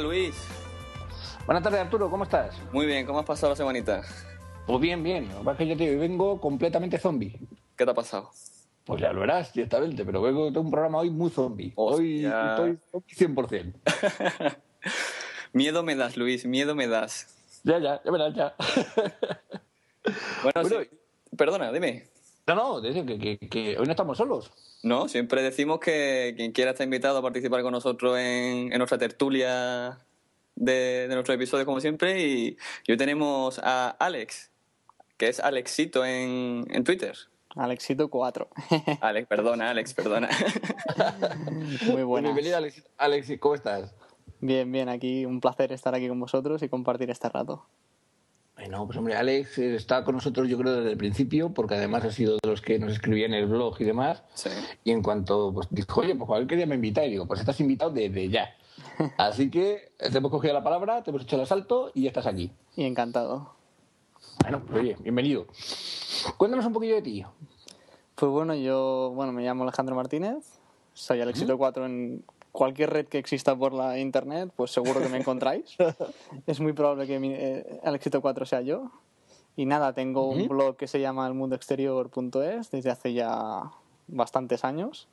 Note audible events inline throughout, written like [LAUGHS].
Luis. Buenas tardes Arturo, ¿cómo estás? Muy bien, ¿cómo has pasado la semanita? Pues bien, bien. Lo que pasa es que yo te vengo completamente zombie. ¿Qué te ha pasado? Pues ya lo verás directamente, pero vengo de un programa hoy muy zombie. Hoy estoy zombie 100%. [LAUGHS] Miedo me das, Luis, miedo me das. Ya, ya, ya verás, ya. Bueno, Bueno, sí. perdona, dime. No, no, que, que- que hoy no estamos solos. No, siempre decimos que quien quiera está invitado a participar con nosotros en, en nuestra tertulia de, de nuestros episodios, como siempre. Y, y hoy tenemos a Alex, que es Alexito en, en Twitter. Alexito 4. [LAUGHS] Alex, perdona, Alex, perdona. [LAUGHS] Muy buenas. Bienvenido, Alex. Alex, ¿cómo estás? Bien, bien, aquí un placer estar aquí con vosotros y compartir este rato. Bueno, pues hombre, Alex eh, está con nosotros yo creo desde el principio, porque además ha sido de los que nos escribían en el blog y demás. Sí. Y en cuanto pues, dijo, oye, pues qué día me invitáis, digo, pues estás invitado desde ya. [LAUGHS] Así que te hemos cogido la palabra, te hemos hecho el asalto y ya estás aquí. Y encantado. Bueno, pues oye, bienvenido. Cuéntanos un poquillo de ti. Pues bueno, yo bueno, me llamo Alejandro Martínez, soy Alexito 4 en cualquier red que exista por la internet, pues seguro que me encontráis. [LAUGHS] es muy probable que mi, eh, Alexito 4 sea yo. Y nada, tengo un Ujú. blog que se llama elmundoexterior.es desde hace ya bastantes años.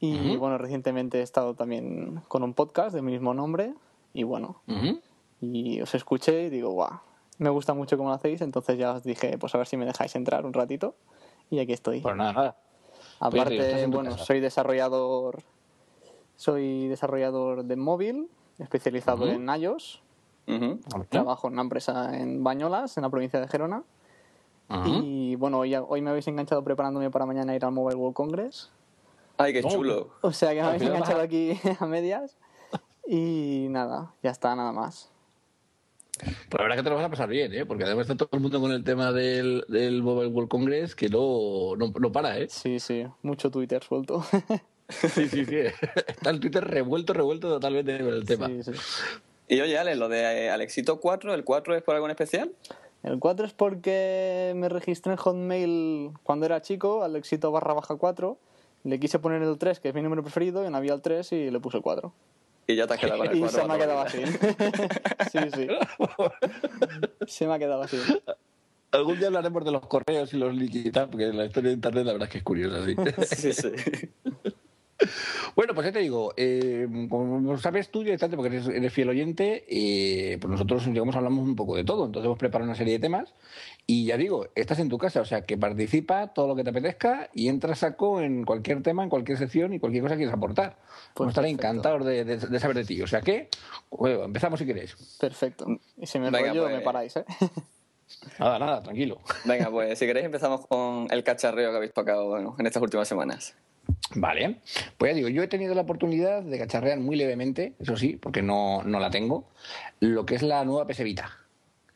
Y Ujú. bueno, recientemente he estado también con un podcast de mi mismo nombre. Y bueno, Ujú. y os escuché y digo, guau, me gusta mucho cómo lo hacéis, entonces ya os dije, pues a ver si me dejáis entrar un ratito y aquí estoy. Pues nada, nada. Pues estás Aparte, bueno, soy desarrollador soy desarrollador de móvil, especializado Ujú. en iOS. Ujú. Trabajo en una empresa en Bañolas, en la provincia de Gerona. Ujú. Y bueno, hoy, hoy me habéis enganchado preparándome para mañana ir al Mobile World Congress. Ay, qué chulo. O sea que me habéis enganchado aquí [LAUGHS] a medias. Y nada, ya está, nada más. Pues la verdad que te lo vas a pasar bien, ¿eh? Porque además está todo el mundo con el tema del, del Mobile World Congress que no, no, no para, ¿eh? Sí, sí, mucho Twitter suelto. [LAUGHS] Sí, sí, sí. [LAUGHS] Está el Twitter revuelto, revuelto totalmente con el tema. Sí, sí. Y oye, Alex, lo de Alexito 4, ¿el 4 es por algo en especial? El 4 es porque me registré en Hotmail cuando era chico, al éxito barra baja 4. Le quise poner el 3, que es mi número preferido, y no había el 3 y le puse el 4. Y ya te has quedado con el [LAUGHS] Y 4. se me ha quedado así. [LAUGHS] sí, sí. Se me ha quedado así. Algún día hablaremos de los correos y los y tal, porque la historia de Internet la verdad es que es curiosa, sí. Sí, sí. Bueno, pues ya te digo, eh, como sabes tú directamente, porque eres, eres fiel oyente, eh, pues nosotros digamos hablamos un poco de todo. Entonces hemos preparado una serie de temas y ya digo, estás en tu casa, o sea que participa todo lo que te apetezca y entra a saco en cualquier tema, en cualquier sección y cualquier cosa que quieras aportar. Pues Pues estaré perfecto. encantados de, de- de saber de ti. O sea que, bueno, empezamos si queréis. Perfecto. Y si me Venga, pues. me paráis, ¿eh? [LAUGHS] Nada, nada, tranquilo. Venga, pues si queréis empezamos con el cacharreo que habéis tocado bueno, en estas últimas semanas. Vale, pues ya digo, yo he tenido la oportunidad de cacharrear muy levemente, eso sí, porque no, no la tengo, lo que es la nueva PS Vita.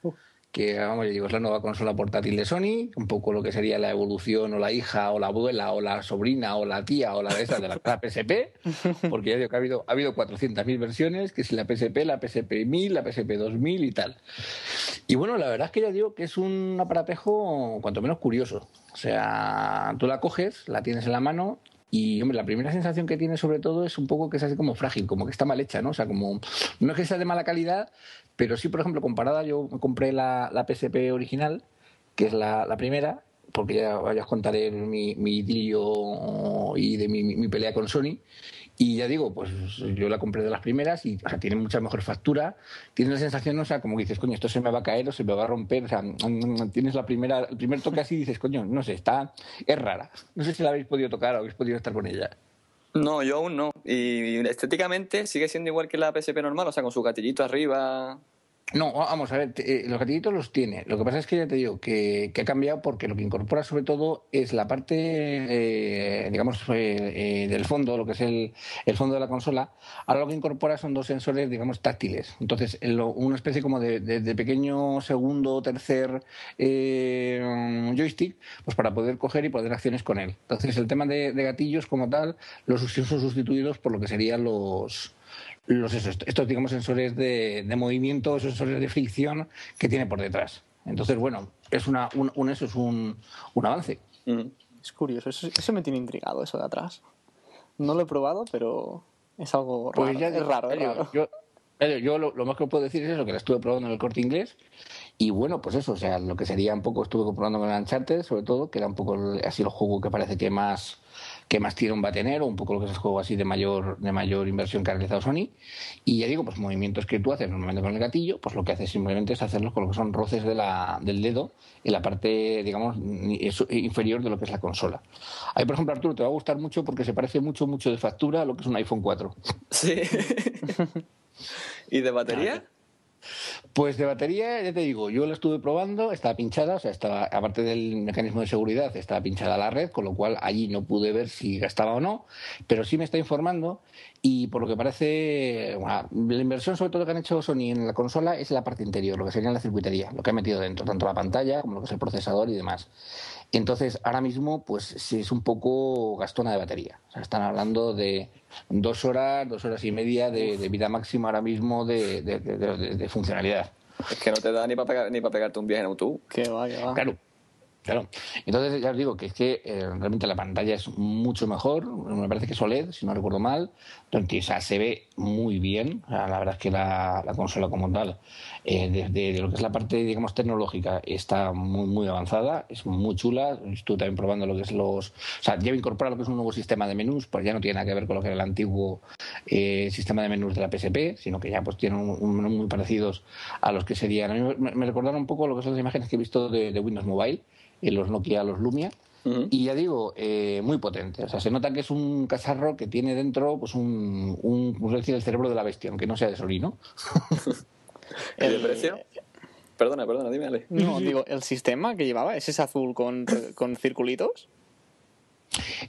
Uh. Que, vamos, ya digo, es la nueva consola portátil de Sony, un poco lo que sería la evolución o la hija o la abuela o la sobrina o la tía o la de esas de la, la PSP, [LAUGHS] porque ya digo que ha habido, ha habido 400.000 versiones, que si la PSP, la PSP 1000, la PSP 2000 y tal. Y bueno, la verdad es que ya digo que es un aparatejo cuanto menos curioso. O sea, tú la coges, la tienes en la mano y, hombre, la primera sensación que tiene sobre todo es un poco que es así como frágil, como que está mal hecha, ¿no? O sea, como, no es que sea de mala calidad, pero sí, por ejemplo, comparada, yo compré la, la PSP original, que es la, la primera, porque ya, ya os contaré mi, mi idilio y de mi, mi- mi pelea con Sony. Y ya digo, pues yo la compré de las primeras y o sea, tiene mucha mejor factura. Tienes la sensación, o sea, como que dices, coño, esto se me va a caer o se me va a romper. O sea, mm, tienes la primera, el primer toque así y dices, coño, no sé, está, es rara. No sé si la habéis podido tocar o habéis podido estar con ella. No, yo aún no. Y estéticamente sigue siendo igual que la PSP normal, o sea, con su gatillito arriba. No, vamos a ver, eh, los gatillitos los tiene. Lo que pasa es que ya te digo que, que ha cambiado porque lo que incorpora sobre todo es la parte, eh, digamos, eh, eh, del fondo, lo que es el, el fondo de la consola. Ahora lo que incorpora son dos sensores, digamos, táctiles. Entonces, en lo- una especie como de, de- pequeño segundo o tercer eh, joystick, pues para poder coger y poder acciones con él. Entonces, el tema de, de gatillos como tal, los son sustituidos por lo que serían los los esos- estos digamos sensores de, de movimiento, esos sensores de fricción que tiene por detrás. Entonces, bueno, es una, un, un- eso es un, un avance. Mm. Es curioso, eso, eso me tiene intrigado, eso de atrás. No lo he probado, pero es algo raro. Pues ya es raro, es raro. Yo, Yo lo, lo, más que puedo decir es eso, que la estuve probando en el corte inglés. Y bueno, pues eso, o sea, lo que sería un poco, estuve comprobando con el Uncharted, sobre todo, que era un poco así el juego que parece que más que más tirón va a tener, o un poco lo que es el juego así de mayor, de mayor inversión que ha realizado Sony. Y ya digo, pues movimientos que tú haces normalmente con el gatillo, pues lo que haces simplemente es hacerlos con lo que son roces de la, del dedo en la parte, digamos, inferior de lo que es la consola. Ahí, por ejemplo, Arturo, te va a gustar mucho porque se parece mucho, mucho de factura a lo que es un iPhone 4. Sí. [LAUGHS] ¿Y de batería? Pues de batería, ya te digo, yo la estuve probando, estaba pinchada, o sea, estaba, aparte del mecanismo de seguridad, estaba pinchada la red, con lo cual allí no pude ver si gastaba o no, pero sí me está informando y por lo que parece, la inversión sobre todo que han hecho Sony en la consola es la parte interior, lo que sería la circuitería, lo que ha metido dentro, tanto la pantalla como lo que es el procesador y demás. Entonces, ahora mismo, pues sí es un poco gastona de batería. O sea, están hablando de dos horas, dos horas y media de, vida máxima ahora mismo de, funcionalidad. Es que no te da ni para pegar, ni para pegarte un viaje en autobús. Que va, que va. Claro. Claro. Entonces, ya os digo que es que eh, realmente la pantalla es mucho mejor. Me parece que es OLED, si no recuerdo mal. Entonces, o sea, se ve muy bien. la verdad es que la, consola como tal, eh, desde lo que es la parte, digamos, tecnológica, está muy, muy avanzada. Es muy chula. Estuve también probando lo que es los... O sea, ya incorpora lo que es un nuevo sistema de menús, pues ya no tiene nada que ver con lo que era el antiguo eh, sistema de menús de la PSP, sino que ya pues tienen un, muy parecidos a los que serían... A mí me, recordaron un poco lo que son las imágenes que he visto de Windows Mobile los Nokia, los Lumia. Y ya digo, eh, muy potente. O sea, se nota que es un cacharro que tiene dentro pues un, un, decir, el cerebro de la bestia, aunque no sea de Solino. [LAUGHS] ¿El precio? Perdona, perdona, dime, No, digo, ¿el sistema que llevaba es ese azul con, con circulitos?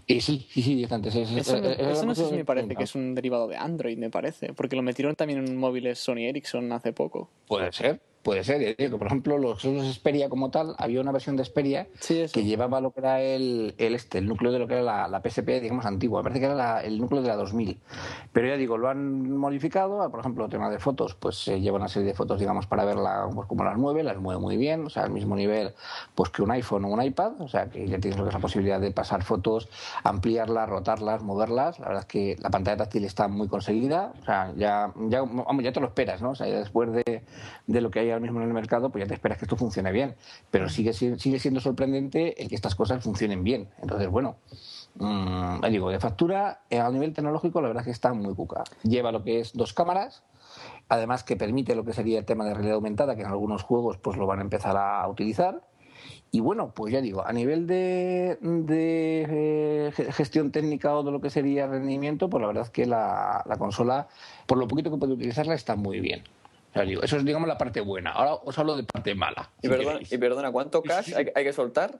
Eh, sí, sí, sí, bastante. eso, eso no sé si me parece que es un derivado de Android, me parece, porque lo metieron también en móviles Sony Ericsson hace poco. Puede ser, Puede ser, digo, por ejemplo, los, los Xperia como tal, había una versión de Xperia que llevaba lo que era el, el, este, el núcleo de lo que era la, PSP, digamos, antigua. Me parece que era el núcleo de la 2000. Pero ya digo, lo han modificado, por ejemplo, el tema de fotos, pues se lleva una serie de fotos, digamos, para verla pues, como las mueve, las mueve muy bien, o sea, al mismo nivel pues que un iPhone o un iPad, o sea, que ya tienes lo que es la posibilidad de pasar fotos, ampliarlas, rotarlas, moverlas. La verdad es que la pantalla táctil está muy conseguida, o sea, ya, ya, ya te lo esperas, ¿no? O sea, después de, de lo que hay ahora mismo en el mercado, pues ya te esperas que esto funcione bien. Pero sigue, sigue siendo sorprendente el que estas cosas funcionen bien. Entonces, bueno, mmm, digo, de factura, eh, a nivel tecnológico, la verdad es que está muy cuca. Lleva lo que es dos cámaras, además que permite lo que sería el tema de realidad aumentada, que en algunos juegos pues lo van a empezar a utilizar. Y bueno, pues ya digo, a nivel de, eh, gestión técnica o de lo que sería rendimiento, pues la verdad es que la, la consola, por lo poquito que puede utilizarla, está muy bien eso es, digamos, la parte buena. Ahora os hablo de parte mala. y, perdona, ¿cuánto cash hay, que soltar?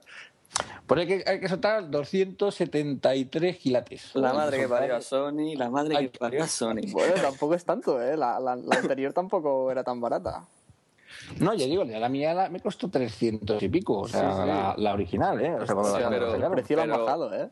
Pues hay que, hay que soltar 273 gilates. La madre que parió a Sony, la madre que parió a Sony. Bueno, tampoco es tanto, ¿eh? La, la, anterior tampoco era tan barata. No, ya digo, la mía me costó 300 y pico, o sea, La, original, ¿eh? O sea, cuando pero, el precio lo han bajado, ¿eh?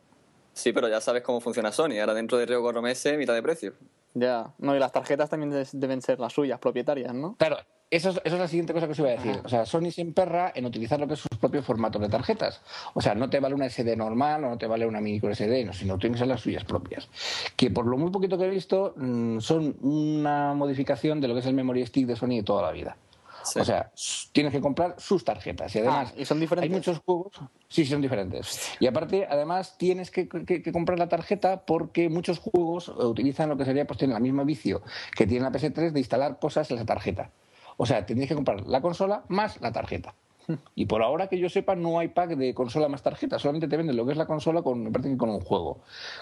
Sí, pero ya sabes cómo funciona Sony. Ahora dentro de tres o cuatro meses, mitad de precio. Ya, no, y las tarjetas también deben ser las suyas, propietarias, ¿no? Claro, eso es, eso es la siguiente cosa que os iba a decir. O sea, Sony se emperra en utilizar lo que es sus propios formatos de tarjetas. O sea, no te vale una SD normal o no te vale una micro SD, no, sino tienes las suyas propias. Que por lo muy poquito que he visto, mm, son una modificación de lo que es el memory stick de Sony de toda la vida. O sea, tienes que comprar sus tarjetas. Y además, ah, ¿y son diferentes? Hay muchos juegos. Sí, son diferentes. Y aparte, además, tienes que, comprar la tarjeta porque muchos juegos utilizan lo que sería, pues tienen el mismo vicio que tiene la PS3 de instalar cosas en la tarjeta. O sea, tienes que comprar la consola más la tarjeta. Y por ahora que yo sepa, no hay pack de consola más tarjeta, solamente te venden lo que es la consola con, me parece que con un juego.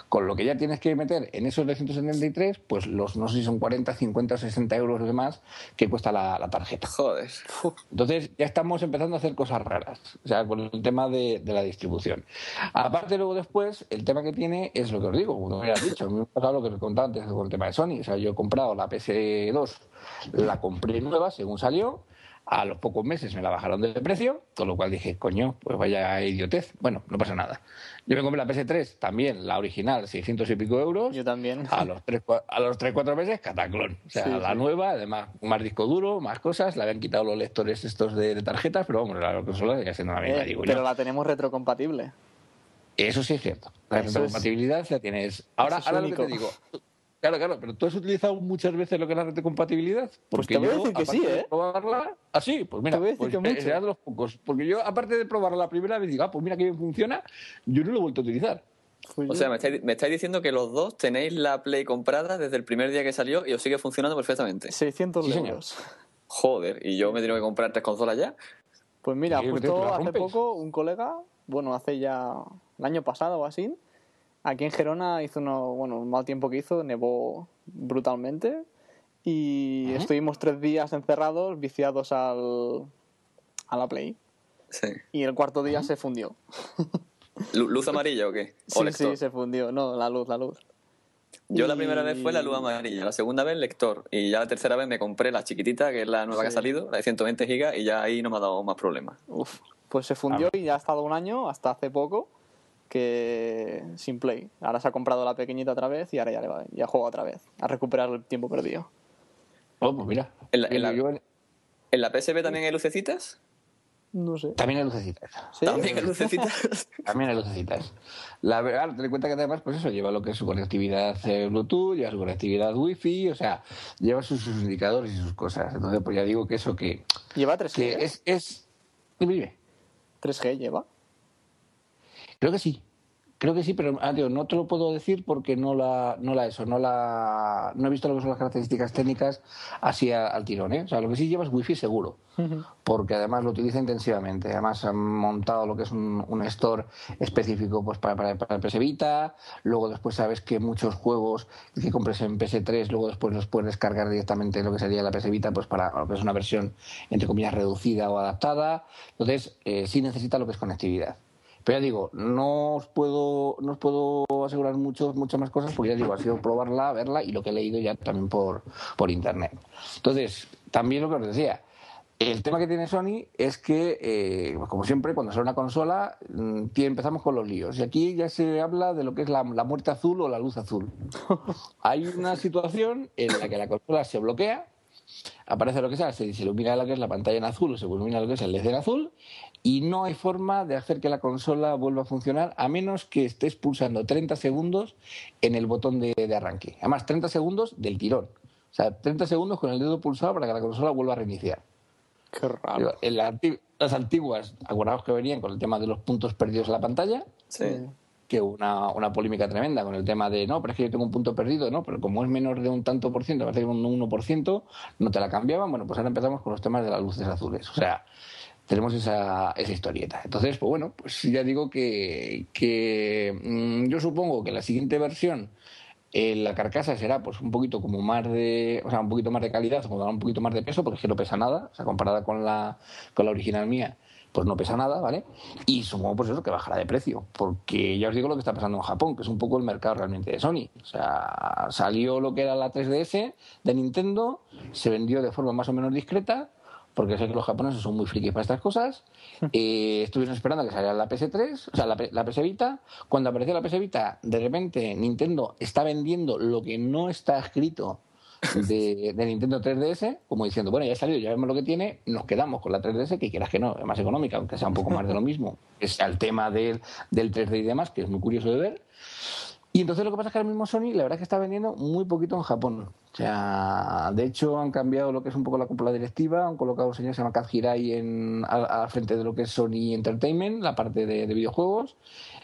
Con lo que ya tienes que meter en esos de 173, pues los, no sé si son 40, 50 o 60 euros de más que cuesta la, tarjeta. Joder. Entonces ya estamos empezando a hacer cosas raras, o sea, con el tema de, la distribución. Aparte, luego después, el tema que tiene es lo que os digo, como has dicho, me ha pasado lo que os contaba antes con el tema de Sony. O sea, yo he comprado la PS2, la compré nueva según salió a los pocos meses me la bajaron de precio, con lo cual dije, coño, pues vaya idiotez. Bueno, no pasa nada. Yo me compré la PS3, también la original, 600 y pico euros. Yo también. A los 3, a los 3 4 meses, cataclón. O sea, la nueva, además, más disco duro, más cosas. Le habían quitado los lectores estos de, tarjetas, pero vamos, la consola sigue siendo la misma, eh, Pero la tenemos retrocompatible. Eso sí es cierto. La retrocompatibilidad la tienes. Ahora, ahora lo que te digo, [LAUGHS] Claro, claro, pero tú has utilizado muchas veces lo que es la retrocompatibilidad. Pues Porque te voy a yo, decir que sí, de ¿eh? probarla, ah, sí, pues mira, Te voy a decir pues, que mucho. eh, será de los pocos. Porque yo, aparte de probarla la primera vez, digo, ah, pues mira que bien funciona, yo no lo he vuelto a utilizar. Pues O yo- sea, me estáis, me estáis diciendo que los dos tenéis la Play comprada desde el primer día que salió y os sigue funcionando perfectamente. 600 Sí, euros. Joder, y yo me tengo que comprar tres consolas ya. Pues mira, Sí, justo hace poco un colega, bueno, hace ya el año pasado o así, aquí en Gerona hizo uno, bueno, un mal tiempo que hizo, nevó brutalmente y estuvimos tres días encerrados, viciados al, a la Play. Sí. Y el cuarto día se fundió. Lu- ¿Luz amarilla o qué? ¿O Sí, lector? sí, se fundió. No, la luz, la luz. Yo la primera vez fue la luz amarilla, la segunda vez lector y ya la tercera vez me compré la chiquitita, que es la nueva que ha Sí. salido, la de 120 gigas y ya ahí no me ha dado más problemas. Uf, pues se fundió y ya ha estado un año, hasta hace poco, que sin Play. Ahora se ha comprado la pequeñita otra vez y ahora ya, le va, ya juega otra vez, a recuperar el tiempo perdido. Oh, pues mira. En la- en la- Yo- ¿En la PSP también hay lucecitas? No sé. también hay lucecitas. ¿Sí? ¿También hay lucecitas? [LAUGHS] También hay lucecitas. La verdad, ten en cuenta que además, pues eso, lleva lo que es su conectividad eh, Bluetooth, lleva su conectividad Wi-Fi, o sea, lleva sus, sus indicadores y sus cosas. Entonces, pues ya digo que eso que, Lleva 3G. que ¿eh? es, es... Dime, dime. 3G lleva. Creo que sí. Creo que sí, pero ah, tío, no te lo puedo decir porque no la, no la eso, no la, no he visto lo que son las características técnicas así a- al tirón, ¿eh? O sea, lo que sí lleva es wifi seguro, porque además lo utiliza intensivamente. Además han montado lo que es un, un store específico pues para, para, para el PS Vita. Luego después sabes que muchos juegos que compres en PS3, luego después los puedes descargar directamente en lo que sería la PS Vita, pues para lo que es una versión entre comillas reducida o adaptada. Entonces, eh, sí necesita lo que es conectividad. Pero ya digo, no os puedo, no os puedo asegurar mucho, muchas más cosas porque ya digo, ha sido probarla, verla y lo que he leído ya también por, por internet. Entonces, también lo que os decía, el tema que tiene Sony es que, eh, pues como siempre, cuando sale una consola, mm, empezamos con los líos. Y aquí ya se habla de lo que es la, la muerte azul o la luz azul. [LAUGHS] Hay una situación en la que la consola se bloquea, aparece lo que sea, se, se ilumina lo que es la pantalla en azul o se ilumina lo que es el LED en azul y no hay forma de hacer que la consola vuelva a funcionar a menos que estés pulsando 30 segundos en el botón de, de arranque. Además, 30 segundos del tirón. O sea, 30 segundos con el dedo pulsado para que la consola vuelva a reiniciar. Qué raro. En la las antiguas, acordaos que venían con el tema de los puntos perdidos en la pantalla, Sí. que una, una polémica tremenda con el tema de no, pero es que yo tengo un punto perdido, no, pero como es menor de un tanto por ciento, va a ser un 1%, no te la cambiaban. Bueno, pues ahora empezamos con los temas de las luces azules. O sea, tenemos esa, esa historieta. Entonces, pues bueno, pues ya digo que, que mm, yo supongo que la siguiente versión eh, la carcasa será pues un poquito como más de o sea un poquito más de calidad o un poquito más de peso porque es que no pesa nada. O sea comparada con la con la original mía pues no pesa nada vale y supongo pues eso que bajará de precio porque ya os digo lo que está pasando en Japón que es un poco el mercado realmente de Sony. O sea salió lo que era la 3DS de Nintendo se vendió de forma más o menos discreta porque sé que los japoneses son muy frikis para estas cosas. [LAUGHS] Eh, estuvieron esperando a que saliera la PS3, o sea, la, la PS Vita. Cuando apareció la PS Vita, de repente Nintendo está vendiendo lo que no está escrito de, [LAUGHS] de Nintendo 3DS, como diciendo, bueno, ya ha salido, ya vemos lo que tiene, nos quedamos con la 3DS, que quieras que no, es más económica, aunque sea un poco más de lo [LAUGHS] mismo. Es el tema del, del 3D y demás, que es muy curioso de ver. Y entonces lo que pasa es que ahora mismo Sony, la verdad es que está vendiendo muy poquito en Japón. O sea, de hecho han cambiado lo que es un poco la cúpula directiva, han colocado un señor que se llama Kaz Hirai en, al, frente de lo que es Sony Entertainment, la parte de, de videojuegos,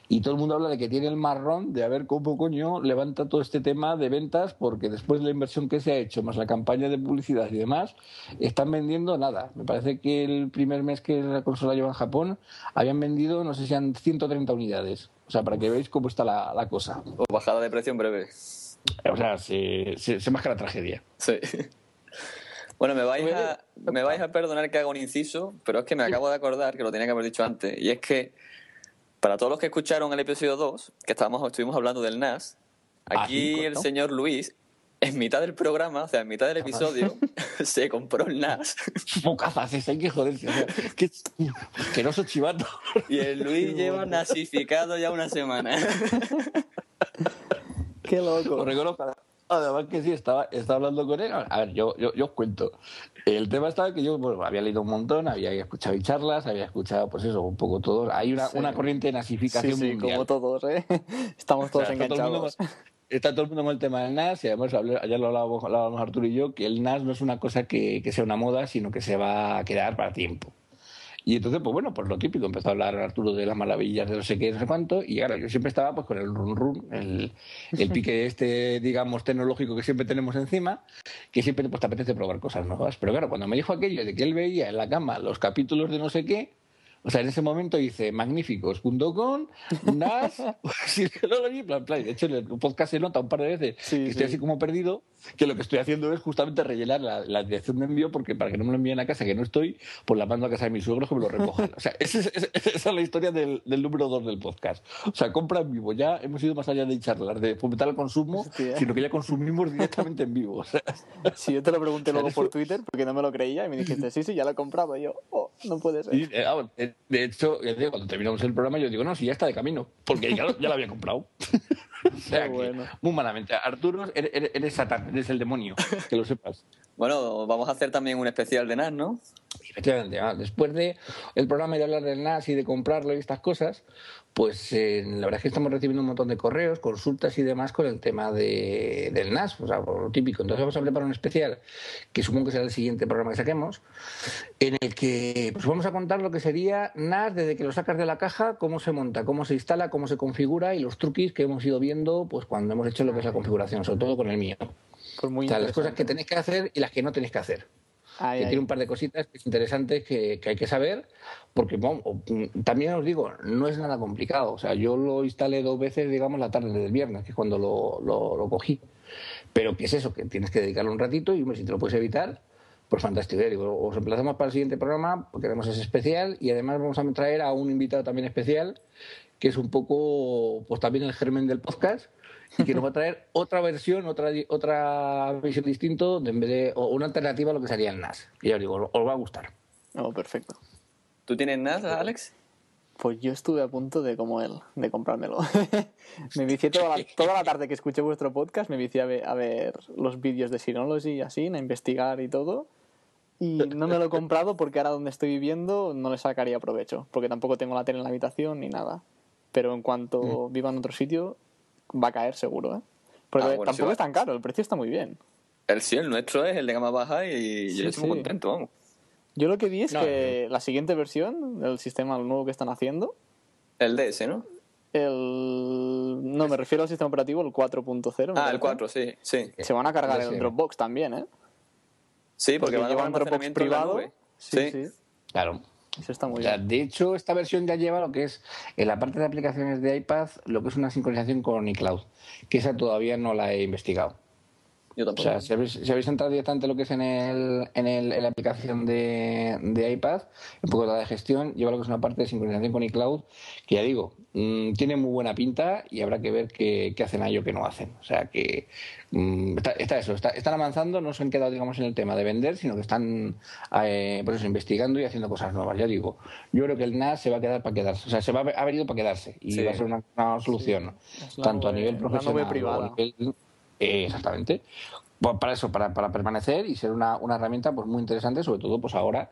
y todo el mundo habla de que tiene el marrón de a ver cómo coño levanta todo este tema de ventas, porque después de la inversión que se ha hecho, más la campaña de publicidad y demás, están vendiendo nada. Me parece que el primer mes que la consola lleva en Japón, habían vendido, no sé si sean 130 unidades. O sea, para que veáis cómo está la, la cosa. O bajada de precio en breve. O sea, se, se, se masca la tragedia. Sí. Bueno, me vais, a, me vais a perdonar que haga un inciso, pero es que me acabo de acordar que lo tenía que haber dicho antes. Y es que, para todos los que escucharon el episodio 2, que estábamos, estuvimos hablando del NAS, Ah, aquí el señor Luis, en mitad del programa, o sea, en mitad del episodio, [LAUGHS] se compró el NAS. Bocazas, es, hay que joderse. O sea, que asqueroso chivato. Y el Luis lleva nasificado ya una semana. [LAUGHS] Qué loco. Lo reconozco. Además que sí, estaba, estaba hablando con él. A ver, yo, yo, yo os cuento. El tema estaba que yo bueno, había leído un montón, había escuchado charlas, había escuchado, pues eso, un poco todo. Hay una, Sí. una corriente de Sí, nasificación sí, mundial. como todos, ¿eh? [LAUGHS] Estamos O sea, todos está todo enganchados. Está todo el mundo con el tema del NAS y además ya lo hablábamos, hablábamos, Arturo y yo, que el NAS no es una cosa que, que sea una moda, sino que se va a quedar para tiempo. Y entonces, pues bueno, pues lo típico, empezó a hablar Arturo de las maravillas de no sé qué, no sé cuánto, y claro, yo siempre estaba pues con el run run, el, el pique [LAUGHS] este, digamos, tecnológico que siempre tenemos encima, que siempre pues, te apetece probar cosas nuevas. Pero claro, cuando me dijo aquello de que él veía en la cama los capítulos de no sé qué, o sea, en ese momento hice magníficos.com, NAS, [LAUGHS] plan, plan. De hecho, el podcast se nota un par de veces que estoy así como perdido, que lo que estoy haciendo es justamente rellenar la, dirección de envío porque para que no me lo envíen a casa, que no estoy, pues la mando a casa de mis suegros que me lo recojan. O sea, [LAUGHS] esa es, la historia del, número dos del podcast. O sea, compra en vivo. Ya hemos ido más allá de charlar, de fomentar el consumo, sino que ya consumimos directamente en vivo. [LAUGHS] O sea, sí, yo te lo pregunté luego por Twitter porque no me lo creía y me dijiste, sí, sí, ya lo he comprado. Y yo, oh, no puede ser. Eh, eh, de hecho, cuando terminamos el programa, yo digo, no, si ya está de camino, porque ya lo, ya lo había comprado. [LAUGHS] o sea, muy malamente. Arturo, eres, eres Satán, eres el demonio, que lo sepas. [LAUGHS] Bueno, vamos a hacer también un especial de NAS, ¿no? Efectivamente, ah, después de el programa de hablar del NAS y de comprarlo y estas cosas, pues eh, la verdad es que estamos recibiendo un montón de correos, consultas y demás con el tema de, del NAS, o sea, por lo típico. Entonces vamos a preparar un especial, que supongo que será el siguiente programa que saquemos, en el que pues vamos a contar lo que sería NAS desde que lo sacas de la caja, cómo se monta, cómo se instala, cómo se configura y los truquis que hemos ido viendo pues cuando hemos hecho lo que es la configuración, sobre todo con el mío. Pues muy o sea, las cosas que tenéis que hacer y las que no tenéis que hacer que tiene un par de cositas que es interesante que, hay que saber, porque también os digo, no es nada complicado. O sea, yo lo instalé dos veces, digamos, la tarde del viernes, que es cuando lo, lo, cogí. Pero ¿qué es eso? Que tienes que dedicarle un ratito y si te lo puedes evitar, pues fantástico. os emplazamos para el siguiente programa, porque queremos ese especial y además vamos a traer a un invitado también especial, que es un poco, pues también el germen del podcast y que nos va a traer otra versión, otra, otra visión distinta, en vez de, o una alternativa a lo que sería el NAS. Y ya os digo, os va a gustar. Oh, perfecto. ¿Tú tienes NAS, Alex? Pues yo estuve a punto de, como él, de comprármelo. [LAUGHS] me vicié toda la, toda la, tarde que escuché vuestro podcast, me vicié a ver, a ver los vídeos de Synology y así, a investigar y todo. Y no me lo he comprado porque ahora donde estoy viviendo no le sacaría provecho, porque tampoco tengo la tele en la habitación ni nada. Pero en cuanto mm. viva en otro sitio, va a caer seguro, ¿eh? Porque ah, tampoco es tan caro, el precio está muy bien. El sí, el nuestro es el de gama baja y yo estoy muy contento, vamos. Yo lo que vi es que la siguiente versión del sistema nuevo que están haciendo. El DS, ¿no? El. No, me refiero al sistema operativo, el 4.0. Ah, el 4, sí, sí. Se van a cargar el Dropbox también, ¿eh? Sí, porque, van a llevar un Dropbox privado. sí, sí. Claro. Eso está muy bien. De hecho, esta versión ya lleva lo que es, en la parte de aplicaciones de iPad, lo que es una sincronización con iCloud, que esa todavía no la he investigado. Yo tampoco. O sea, si habéis, entrado directamente lo que es en, el, en, el, en la aplicación de, de, iPad, un poco la de gestión, lleva lo que es una parte de sincronización con iCloud, que ya digo, mm, tiene muy buena pinta y habrá que ver qué, qué hacen a ello que no hacen. O sea que mm, está, eso, están avanzando, no se han quedado, digamos, en el tema de vender, sino que están eh, pues eso, investigando y haciendo cosas nuevas. Ya digo, yo creo que el NAS se va a quedar para quedarse, o sea, se va a, ha venido para quedarse y va a ser una, solución, tanto a nivel profesional como a nivel exactamente. Pues para eso, para, para, permanecer y ser una, una, herramienta pues muy interesante, sobre todo pues ahora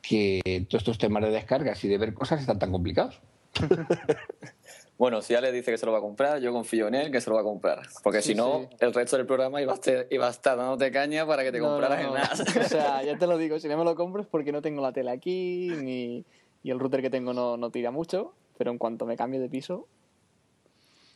que todos estos temas de descargas y de ver cosas están tan complicados. [LAUGHS] bueno, si Ale dice que se lo va a comprar, yo confío en él que se lo va a comprar. Porque si no, el resto del programa iba a, estar, iba a estar dándote caña para que te compraras en nada. [LAUGHS] o sea, ya te lo digo, si no me lo compro es porque no tengo la tele aquí ni, y el router que tengo no, no tira mucho, pero en cuanto me cambie de piso,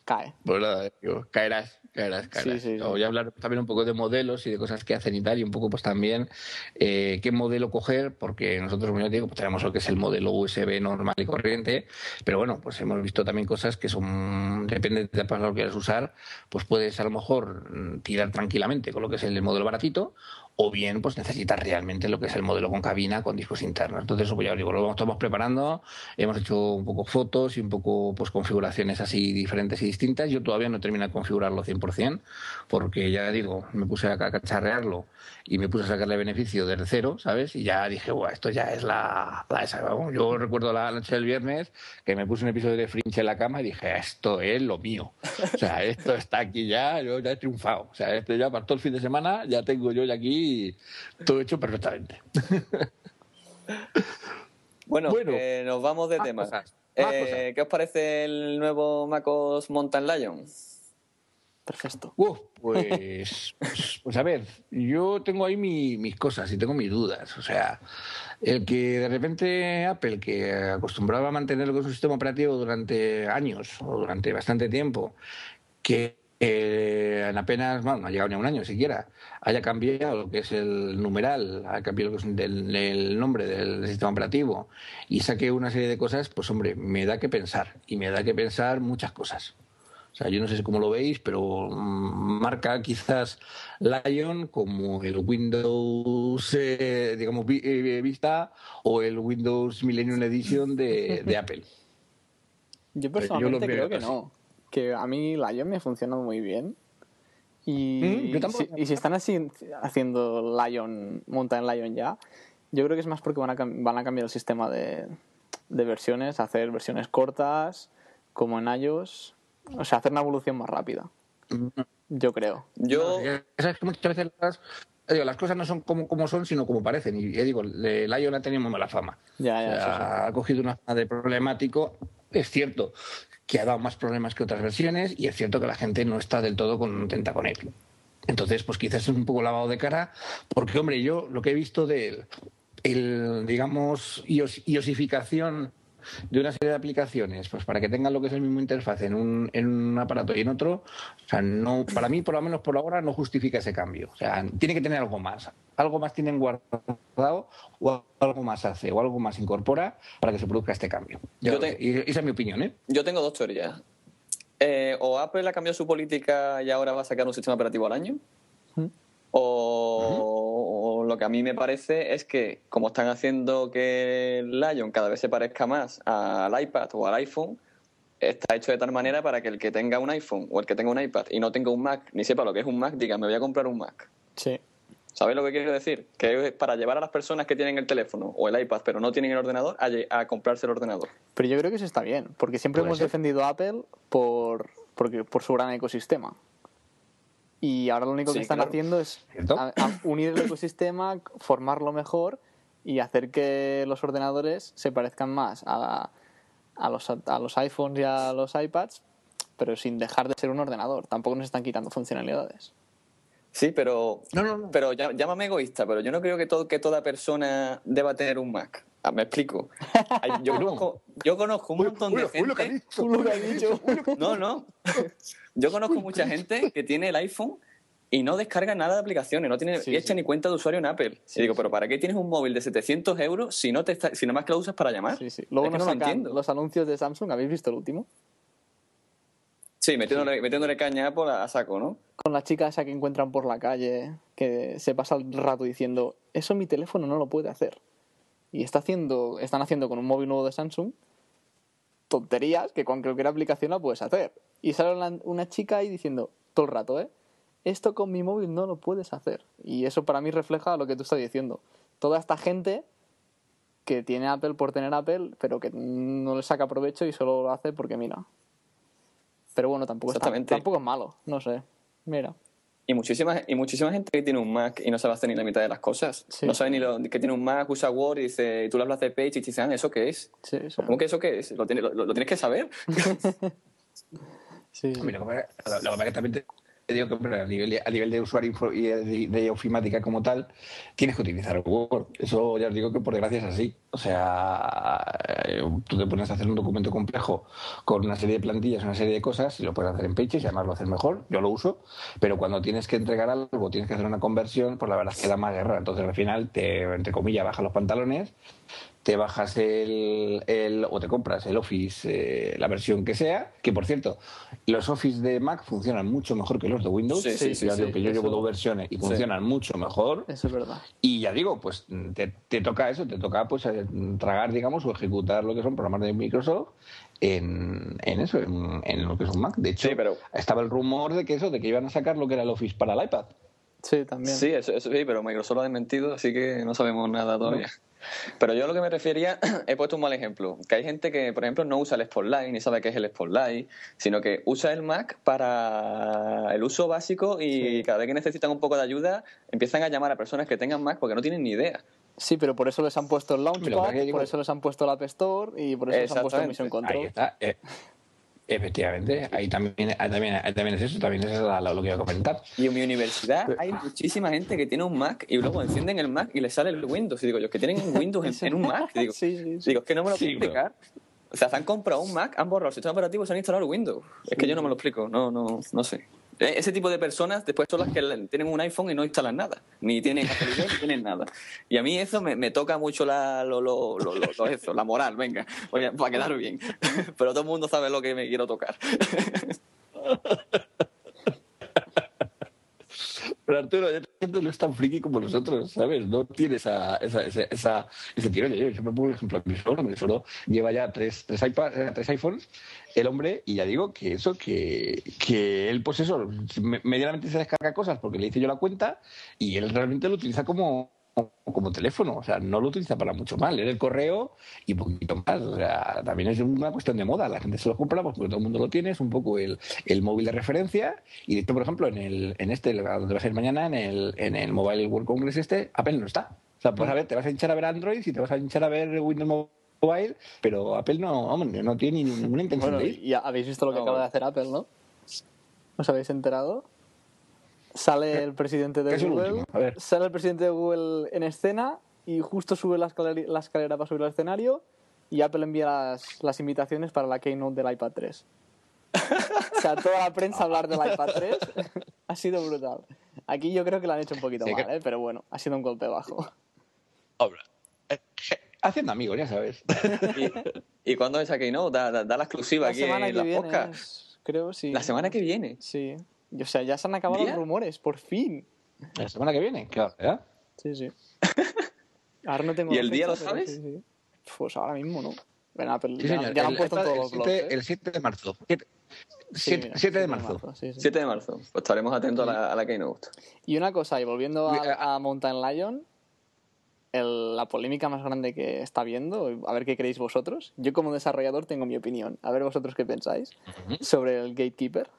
cae. Pues nada, caerás, caerás, caerás. Voy a hablar también un poco de modelos y de cosas que hacen y tal, y un poco pues también eh, qué modelo coger, porque nosotros, como digo, pues tenemos lo que es el modelo USB normal y corriente, pero bueno, pues hemos visto también cosas que son, depende de para lo que quieras usar, pues puedes a lo mejor mm, tirar tranquilamente con lo que es el modelo baratito, o bien pues necesitas realmente lo que es el modelo con cabina con discos internos. Entonces, pues ya os digo, lo estamos preparando, hemos hecho un poco fotos y un poco pues configuraciones así diferentes y distintas. Yo todavía no he terminado de configurarlo 100%, porque ya digo, me puse a cacharrearlo y me puse a sacarle beneficio desde cero, ¿sabes? Y ya dije, Buah, esto ya es la, la esa. Yo recuerdo la noche del viernes que me puse un episodio de Fringe en la cama y dije, esto es lo mío. O sea, esto está aquí ya, yo ya he triunfado. O sea, esto ya para el fin de semana ya tengo yo ya aquí todo hecho perfectamente. [LAUGHS] bueno, nos vamos de tema. Eh, ¿Qué os parece el nuevo MacOS Mountain Lion? Perfecto. Uf, pues, pues a ver, yo tengo ahí mi- mis cosas y tengo mis dudas. O sea, el que de repente Apple, que acostumbraba a mantenerlo con su sistema operativo durante años o durante bastante tiempo, que eh, en apenas, bueno, no ha llegado ni a un año siquiera, haya cambiado lo que es el numeral, haya cambiado lo que es el, el nombre del sistema operativo y saque una serie de cosas, pues hombre, me da que pensar y me da que pensar muchas cosas. O sea, yo no sé cómo lo veis, pero mm, marca quizás Lion como el Windows, eh, digamos, eh, Vista o el Windows Millennium Edition de, de Apple. Yo personalmente creo que así. no. Que a mí Lion me funciona muy bien. Y, Mm, yo tampoco. si, y si están así haciendo Lion, monta en Lion ya, yo creo que es más porque van a, van a cambiar el sistema de, de versiones, hacer versiones cortas, como en iOS. O sea, hacer una evolución más rápida. Yo creo. Yo, sabes que muchas veces las, eh, digo, las cosas no son como, como son, sino como parecen. Y ya digo, Lion ha tenido muy mala fama. Ya, ya, O sea, eso sí. ha cogido una fama de problemático. Es cierto que ha dado más problemas que otras versiones y es cierto que la gente no está del todo contenta con él. Entonces, pues quizás es un poco lavado de cara, porque, hombre, yo lo que he visto de él, el, digamos, ios- iosificación de una serie de aplicaciones, pues para que tengan lo que es el mismo interfaz en un, en un aparato y en otro, o sea, no, para mí, por lo menos por ahora, no justifica ese cambio. O sea, tiene que tener algo más. Algo más tienen guardado o algo más hace o algo más incorpora para que se produzca este cambio. Yo- Yo te- y esa es mi opinión, ¿eh? yo tengo dos teorías. Eh, o Apple ha cambiado su política y ahora va a sacar un sistema operativo al año. ¿Mm? O, o lo que a mí me parece es que, como están haciendo que el Lion cada vez se parezca más al iPad o al iPhone, está hecho de tal manera para que el que tenga un iPhone o el que tenga un iPad y no tenga un Mac, ni sepa lo que es un Mac, diga, me voy a comprar un Mac. Sí. ¿Sabéis lo que quiero decir? Que es para llevar a las personas que tienen el teléfono o el iPad pero no tienen el ordenador a, comprarse el ordenador. Pero yo creo que eso está bien, porque siempre hemos ser. defendido a Apple por, porque, por su gran ecosistema. Y ahora lo único que están claro. haciendo es ¿Cierto? a- a unir el ecosistema, formarlo mejor y hacer que los ordenadores se parezcan más a, a, los, a los iPhones y a los iPads, pero sin dejar de ser un ordenador. Tampoco nos están quitando funcionalidades. Sí, pero No, no, no. Pero ya- llámame egoísta, pero yo no creo que, todo, que toda persona deba tener un Mac. Ah, me explico. Yo, [LAUGHS] conozco, yo conozco un montón de gente. No, no. Yo conozco mucha gente que tiene el iPhone y no descarga nada de aplicaciones, no tiene Sí, hecha sí. ni cuenta de usuario en Apple. Sí, y digo, pero ¿para qué tienes un móvil de 700 euros si no te está, si nada más que lo usas para llamar? Sí, sí. Luego Es que nos no lo entiendo. los anuncios de Samsung. ¿Habéis visto el último? Sí, metiéndole, metiéndole caña a Apple a, a saco, ¿no? con la chica esa que encuentran por la calle, que se pasa el rato diciendo, eso mi teléfono no lo puede hacer. Y está haciendo, están haciendo con un móvil nuevo de Samsung tonterías que con cualquier aplicación la puedes hacer. Y sale una, una chica ahí diciendo, todo el rato, ¿eh? Esto con mi móvil no lo puedes hacer. Y eso para mí refleja lo que tú estás diciendo. Toda esta gente que tiene Apple por tener Apple, pero que no le saca provecho y solo lo hace porque mira. Pero bueno, tampoco, está, Exactamente. tampoco es malo, no sé. Mira. Y muchísima, y muchísima gente que tiene un Mac y no sabe hacer ni la mitad de las cosas. Sí. No sabe ni lo, que tiene un Mac, usa Word y dice, y tú le hablas de Page y te dicen, ah, ¿eso qué es? Sí, sí. ¿Cómo que eso qué es? Lo, tiene- lo- lo tienes que saber. [LAUGHS] Sí, sí. Hombre, Lo que pasa- lo que pasa es que también te digo que a nivel, de- usuario y de, de ofimática como tal, tienes que utilizar Word. Eso ya os digo que por desgracia es así. O sea, eh, tú te pones a hacer un documento complejo con una serie de plantillas, una serie de cosas, y lo puedes hacer en Pages y además lo haces mejor. Yo lo uso. Pero cuando tienes que entregar algo, tienes que hacer una conversión, pues la verdad es que da más guerra. Entonces al final, te, entre comillas, bajas los pantalones te bajas el, el- o te compras el Office, eh, la versión que sea, que por cierto, los Office de Mac funcionan mucho mejor que los de Windows. Sí, sí, sí, ya digo sí, que yo llevo dos versiones y funcionan mucho mejor. Eso es verdad. Y ya digo, pues te, te toca eso, te toca pues eh, tragar, digamos, o ejecutar lo que son programas de Microsoft en, en eso, en, en lo que es un Mac. De hecho, Sí, pero- estaba el rumor de que eso, de que iban a sacar lo que era el Office para el iPad. Sí, también. Sí, eso, eso sí, pero Microsoft lo ha desmentido, así que no sabemos nada todavía. Pero yo a lo que me refería, [CLEARS THROAT] he puesto un mal ejemplo. Que hay gente que, por ejemplo, no usa el Spotlight, ni sabe qué es el Spotlight, sino que usa el Mac para el uso básico y Sí. cada vez que necesitan un poco de ayuda, empiezan a llamar a personas que tengan Mac porque no tienen ni idea. Sí, pero por eso les han puesto el Launchpad, por eso les han puesto el App Store y por eso les han puesto el. Mission Ahí Control. está. eh, [LAUGHS] Efectivamente, ahí también, ahí también, ahí también es eso, también es lo que iba a comentar. Y en mi universidad hay muchísima gente que tiene un Mac y luego encienden el Mac y les sale el Windows. Y digo, los que tienen un Windows en, en un Mac. [LAUGHS] Digo, Sí, sí, sí. digo, es que no me lo puedo explicar. O sea, se han comprado un Mac, han borrado el sistema operativo y se han instalado el Windows. Es que yo no me lo explico, no, no, no sé. E- Ese tipo de personas después son las que tienen un iPhone y no instalan nada. Ni tienen ni tienen nada. Y a mí eso me, me toca mucho la, lo, lo, lo, eso, la moral, venga, para quedar bien. [LAUGHS] Pero todo el mundo sabe lo que me quiero tocar. [LAUGHS] Pero Arturo, no es tan friki como nosotros, ¿sabes? No tiene esa, esa, esa, esa- ese tiro. Yo siempre pongo el ejemplo mi suegro. Mi suegro lleva ya tres, tres, iPad, eh, tres iPhones, el hombre, y ya digo que eso, que, que él, pues eso, me- medianamente se descarga cosas porque le hice yo la cuenta y él realmente lo utiliza como como teléfono, o sea, no lo utiliza para mucho más, leer el correo y poquito más, o sea, también es una cuestión de moda, la gente se lo compra pues, porque todo el mundo lo tiene, es un poco el, el móvil de referencia y de hecho, por ejemplo, en el en este, donde vas a ir mañana, en el, en el Mobile World Congress este, Apple no está, o sea, pues a ver, te vas a hinchar a ver Android y te vas a hinchar a ver Windows Mobile, pero Apple no, hombre, no tiene ni- ninguna intención Bueno, de ir. y habéis visto lo que No, acaba de bueno. hacer Apple, ¿no? ¿Os habéis enterado? Sale el presidente ¿Qué de Google? A ver. sale el presidente de Google en escena y justo sube la escalera, la escalera para subir al escenario y Apple envía las, las invitaciones para la keynote del iPad 3. [LAUGHS] o sea, toda la prensa hablar del iPad 3 [LAUGHS] ha sido brutal. Aquí yo creo que lo han hecho un poquito Sí, mal, que- ¿eh? pero bueno, ha sido un golpe bajo. Hombre, eh, haciendo amigos, ya sabes. [LAUGHS] ¿Y, y cuándo es esa Keynote? Da, da, da la exclusiva La aquí semana en que viene, podcasts. es- creo, sí. La semana que viene. Sí. O sea, ya se han acabado ¿Día? los rumores, por fin. La semana que viene, claro, ¿verdad? Sí, sí. [LAUGHS] Ahora no tengo ¿Y el día lo sabes? sí, sí. Pues ahora mismo no. Bueno, Apple, Sí, ya, señor. ya lo han El- puesto en el- todos el los 7 blogs. ¿eh? El 7 de marzo. 7, Sí, mira, 7 de marzo. sí, sí. 7 de marzo. Pues estaremos atentos a la, a la Keynote. Y una cosa, y volviendo Mira, a, a Mountain Lion, el- la polémica más grande que está viendo, a ver qué creéis vosotros. Yo como desarrollador tengo mi opinión. A ver vosotros qué pensáis sobre el Gatekeeper.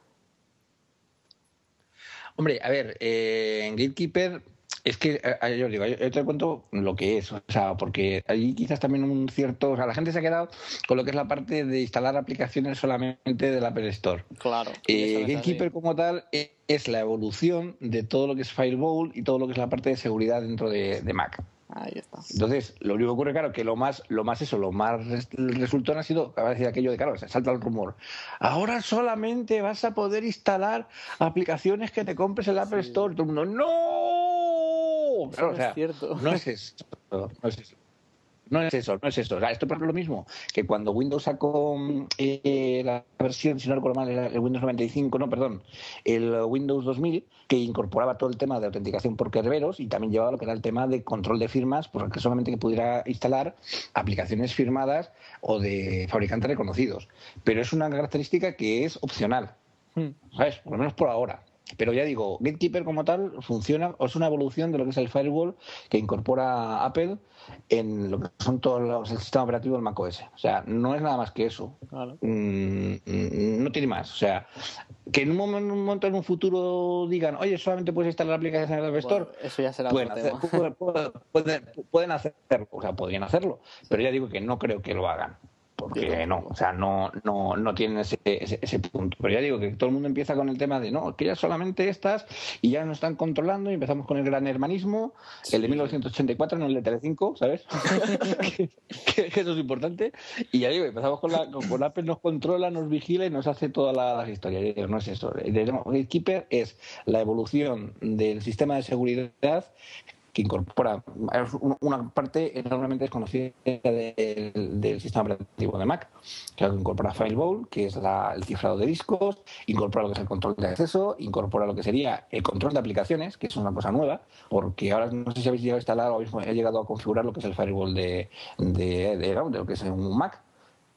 Hombre, a ver, eh, en Gatekeeper es que, eh, yo digo, te cuento lo que es, o sea, porque ahí quizás también un cierto, o sea, la gente se ha quedado con lo que es la parte de instalar aplicaciones solamente del Apple Store. Claro. Eh, Gatekeeper así. como tal eh, es la evolución de todo lo que es Firewall y todo lo que es la parte de seguridad dentro de, de Mac. Ahí está. Entonces, lo único que ocurre, claro, que lo más, lo más eso, lo más res- resultón ha sido, acaba de decir aquello de, claro, se salta el rumor. Ahora solamente vas a poder instalar aplicaciones que te compres en el Apple Store. Todo el mundo, ¡no! Claro, no o sea, es cierto. no es eso. No es eso. No es eso, no es eso. O sea, esto es lo mismo que cuando Windows sacó mm, eh, la versión, si no recuerdo mal, el Windows 95, no, perdón, el Windows 2000, que incorporaba todo el tema de autenticación por Kerberos y también llevaba lo que era el tema de control de firmas, porque solamente que pudiera instalar aplicaciones firmadas o de fabricantes reconocidos. Pero es una característica que es opcional. Hmm. ¿sabes? Por lo menos por ahora. Pero ya digo, Gatekeeper como tal funciona, o es una evolución de lo que es el firewall que incorpora Apple en lo que son todos los el sistema operativo del macOS. O sea, no es nada más que eso. Claro. Mm, mm, no tiene más. O sea, que en un momento, en un futuro digan, oye, solamente puedes instalar aplicaciones en el App Store. Bueno, eso ya será hacer- pueden- pueden- pueden hacerlo, o sea, podrían hacerlo, pero ya digo que no creo que lo hagan, porque no, o sea, no, no, no tienen ese, ese, ese punto. Pero ya digo que todo el mundo empieza con el tema de no, que ya solamente estas y ya nos están controlando y empezamos con el gran hermanismo, el de 1984, no el de Telecinco, ¿sabes? que, [LAUGHS] [LAUGHS] que- que eso es importante. Y ya digo, empezamos con, la, con, con Apple, nos controla, nos vigila y nos hace todas la- las historias. Ya digo, no es eso. El Gatekeeper es la evolución del sistema de seguridad que incorpora una parte enormemente desconocida del, sistema operativo de Mac, que incorpora Firewall, que es la- el cifrado de discos, incorpora lo que es el control de acceso, incorpora lo que sería el control de aplicaciones, que es una cosa nueva, porque ahora no sé si habéis llegado a instalar o habéis llegado a configurar lo que es el Firewall de, de, de- de lo que es un Mac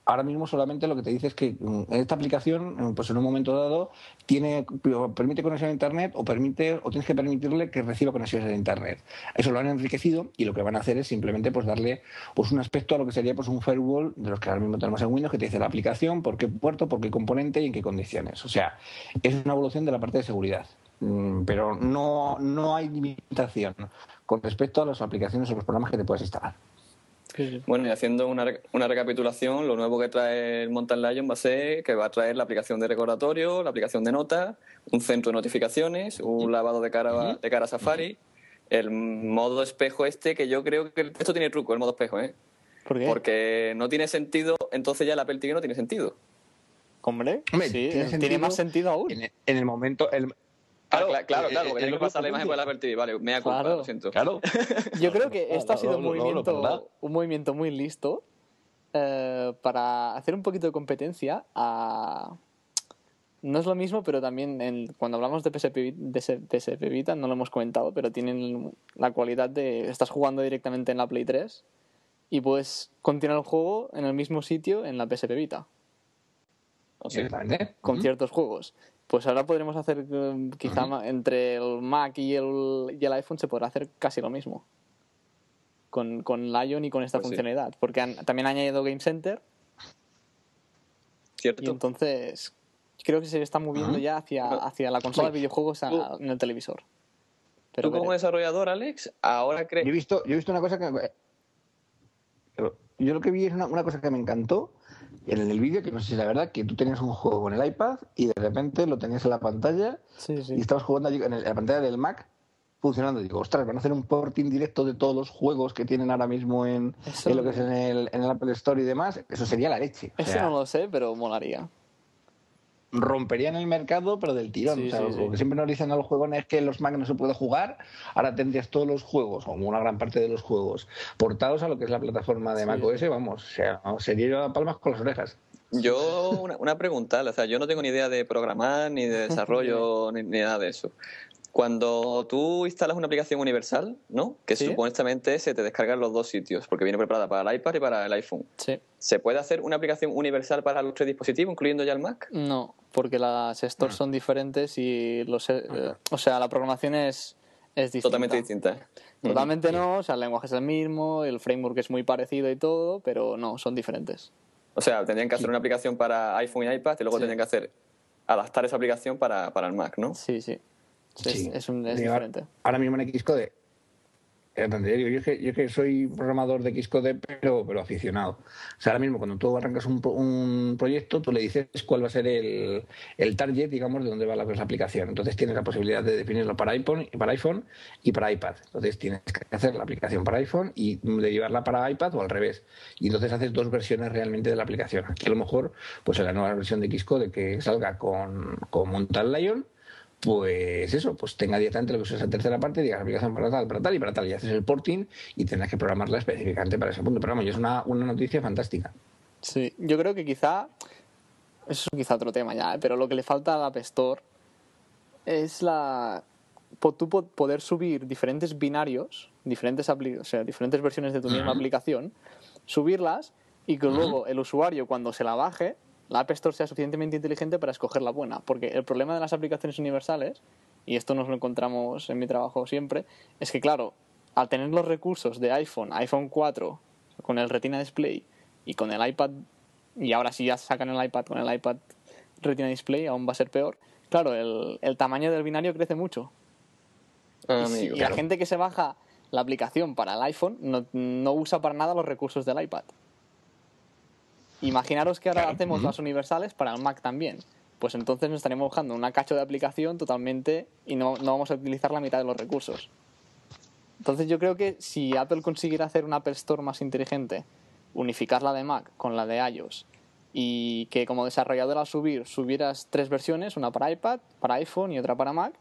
ahora mismo solamente lo que te dice es que mm, esta aplicación, mm, pues en un momento dado, tiene permite conexión a internet o permite o tienes que permitirle que reciba conexiones a internet. Eso lo han enriquecido y lo que van a hacer es simplemente pues darle pues un aspecto a lo que sería pues un firewall de los que ahora mismo tenemos en Windows que te dice la aplicación, por qué puerto, por qué componente y en qué condiciones. O sea, es una evolución de la parte de seguridad. Mm, Pero no, no hay limitación con respecto a las aplicaciones o los programas que te puedes instalar. Sí. Bueno, y haciendo una, re- una recapitulación, lo nuevo que trae el Mountain Lion va a ser que va a traer la aplicación de recordatorio, la aplicación de notas, un centro de notificaciones, un lavado de cara, de cara Safari, el modo espejo este, que yo creo que esto tiene truco, el modo espejo, ¿eh? ¿Por qué? Porque no tiene sentido, entonces ya el Apple TV no tiene sentido. Hombre, Hombre, sí, tiene más sentido aún. En, en el momento. El, Ah, cla- claro, claro, eh, porque es tiene que pasar la imagen por el Apple TV, vale, me culpa, Claro. lo siento. Claro. [LAUGHS] Yo creo que esto ha sido un movimiento, un movimiento muy listo eh, para hacer un poquito de competencia a... No es lo mismo, pero también en- cuando hablamos de PSP, de PSP Vita, no lo hemos comentado, pero tienen la cualidad de... Estás jugando directamente en la Play 3 y puedes continuar el juego en el mismo sitio en la PSP Vita, O sí. Exactamente. con ciertos juegos. Pues ahora podremos hacer, eh, quizá entre el Mac y el, y el iPhone se podrá hacer casi lo mismo. Con, con Lion y con esta Pues sí. funcionalidad. Porque han- también han añadido Game Center y ¿Cierto? entonces creo que se está moviendo ya hacia, hacia la consola de videojuegos a- en el televisor. Pero Tú como veré. desarrollador, Alex, ahora Yo he crees... visto, yo he visto una cosa que. Yo lo que vi es una, una cosa que me encantó en el vídeo, que no sé si es la verdad, que tú tenías un juego con el iPad y de repente lo tenías en la pantalla Sí, sí. y estabas jugando en, en la pantalla del Mac funcionando. Digo, ostras, van a hacer un porting directo de todos los juegos que tienen ahora mismo en, en lo que es en el, en el Apple Store y demás. Eso sería la leche. O Eso sea, no lo sé, pero molaría. Romperían el mercado, pero del tirón. Sí, o sea, sí, lo sí. que siempre nos dicen a los juegos es que en los Mac no se puede jugar. Ahora tendrías todos los juegos, o una gran parte de los juegos, portados a lo que es la plataforma de Sí, Mac OS. Vamos, o sea, sería palmas con las orejas. Yo, una, una pregunta, o sea, yo no tengo ni idea de programar, ni de [LAUGHS] desarrollo, ni, ni nada de eso. Cuando tú instalas una aplicación universal, ¿no? Que Sí. supuestamente se te descargan los dos sitios, porque viene preparada para el iPad y para el iPhone. Sí. ¿Se puede hacer una aplicación universal para los tres dispositivos, incluyendo ya el Mac? No, porque las stores son diferentes y los, eh, o sea, la programación es, es distinta. Totalmente distintas. Totalmente no, o sea, el lenguaje es el mismo, el framework es muy parecido y todo, pero no, son diferentes. O sea, tendrían que hacer una aplicación para iPhone y iPad y luego Sí. tendrían que hacer adaptar esa aplicación para, para el Mac, ¿no? Sí, sí. Sí. Es, es un- es diferente. Ahora mismo en Xcode. eh, yo, es que, yo es que soy programador de Xcode, pero, pero aficionado. O sea, ahora mismo cuando tú arrancas un, un proyecto, tú le dices cuál va a ser el, el target, digamos, de dónde va la, la aplicación. Entonces tienes la posibilidad de definirlo para iPhone, para iPhone y para iPad. Entonces tienes que hacer la aplicación para iPhone y de llevarla para iPad o al revés. Y entonces haces dos versiones realmente de la aplicación. Aquí a lo mejor, pues en la nueva versión de Xcode que salga con, con Mountain Lion, pues eso, pues tenga directamente lo que es esa tercera parte, digas aplicación para tal, para tal y para tal, y haces el porting y tendrás que programarla específicamente para ese punto. Pero vamos, y es una, una noticia fantástica. Sí, yo creo que quizá, eso es quizá otro tema ya, ¿eh? pero lo que le falta al App Store es la tú po- poder subir diferentes binarios, diferentes, apli- o sea, diferentes versiones de tu misma aplicación, subirlas y que luego el usuario cuando se la baje, la App Store sea suficientemente inteligente para escoger la buena. Porque el problema de las aplicaciones universales, y esto nos lo encontramos en mi trabajo siempre, es que claro, al tener los recursos de iPhone, iPhone 4, con el Retina Display y con el iPad, y ahora si ya sacan el iPad con el iPad Retina Display, aún va a ser peor. Claro, el, el tamaño del binario crece mucho. Ah, y si- amigo, y claro. la gente que se baja la aplicación para el iPhone no, no usa para nada los recursos del iPad. Imaginaros que ahora Claro. hacemos las universales para el Mac también. Pues entonces nos estaremos bajando una cacho de aplicación totalmente y no, no vamos a utilizar la mitad de los recursos. Entonces yo creo que si Apple consiguiera hacer una Apple Store más inteligente, unificar la de Mac con la de iOS y que como desarrollador al subir subieras tres versiones, una para iPad, para iPhone y otra para Mac,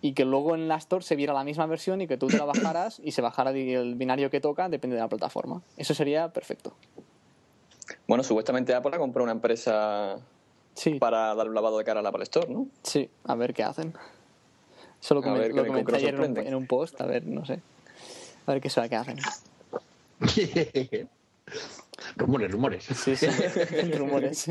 y que luego en la Store se viera la misma versión y que tú te la bajaras y se bajara el binario que toca, depende de la plataforma. Eso sería perfecto. Bueno, supuestamente Apple ha comprado una empresa Sí, para dar un lavado de cara al Apple Store, ¿no? sí, a ver qué hacen. Eso lo, A comen- ver lo comenté ayer en un, sorprenden. en un post, a ver, no sé. A ver qué será que hacen. [LAUGHS] rumores, rumores. Sí, sí, [LAUGHS] rumores.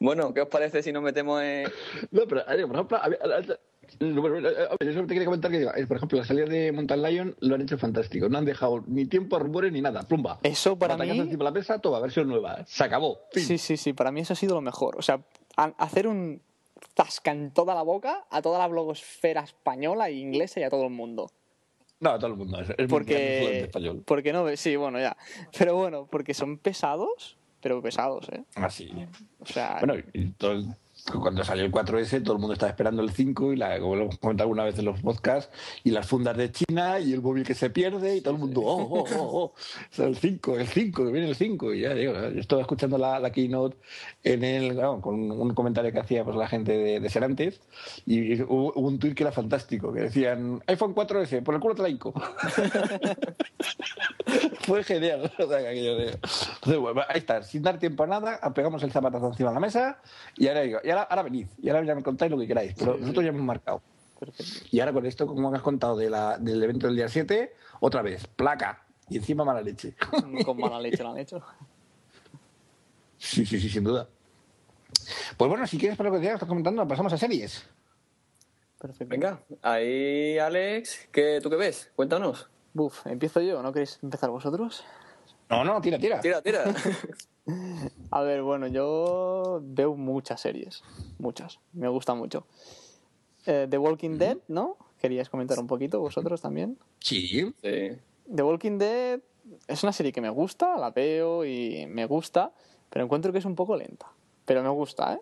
Bueno, ¿qué os parece si nos metemos en... No, pero, a ver, por ejemplo, a ver, a ver, a ver, yo solo te quería comentar que, eh, por ejemplo, la salida de Mountain Lion lo han hecho fantástico. No han dejado ni tiempo a rumores ni nada. Plumba. Eso para mí... encima de la mesa, toma, versión nueva. Se acabó. Fin. Sí, sí, sí, para mí eso ha sido lo mejor. O sea, a- hacer un zasca en toda la boca a toda la blogosfera española e inglesa y a todo el mundo. No, todo el mundo. Es, es Porque, español. porque no, sí, bueno, ya. Pero bueno, porque son pesados, pero pesados, ¿eh? Así. O sea, Bueno, y todo el- cuando salió el 4S, todo el mundo estaba esperando el 5, y la, como lo hemos comentado alguna vez en los podcasts, y las fundas de China, y el móvil que se pierde, y todo el mundo, oh, oh, oh, oh, el 5, el 5, que viene el 5. Y ya digo, yo estaba escuchando la, la keynote en el, claro, con un comentario que hacía pues, la gente de, de Serantes, y hubo, hubo un tuit que era fantástico, que decían, iPhone 4S, por el culo te la hinco". [LAUGHS] Fue genial. O sea, que Entonces, bueno, ahí está, sin dar tiempo a nada, pegamos el zapatazo encima de la mesa y ahora, digo, y ahora, ahora venid, y ahora ya me contáis lo que queráis, pero Sí, nosotros sí. ya hemos marcado. perfecto. Y ahora con esto, como has contado de la, del evento del día 7, otra vez, placa, y encima mala leche. [LAUGHS] Con mala leche lo han hecho. Sí, sí, sí, sin duda. Pues bueno, si quieres, para lo que decías, estás comentando, pasamos a series. Perfecto. Venga, ahí, Alex, ¿qué, ¿tú qué ves? Cuéntanos. Buf, empiezo yo, ¿no queréis empezar vosotros? No, no, tira, tira. Tira, tira. [LAUGHS] A ver, bueno, yo veo muchas series, muchas, me gusta mucho. Eh, The Walking Dead, ¿no? ¿Queríais comentar un poquito vosotros también? Sí. Sí. The Walking Dead es una serie que me gusta, la veo y me gusta, pero encuentro que es un poco lenta. Pero me gusta, ¿eh?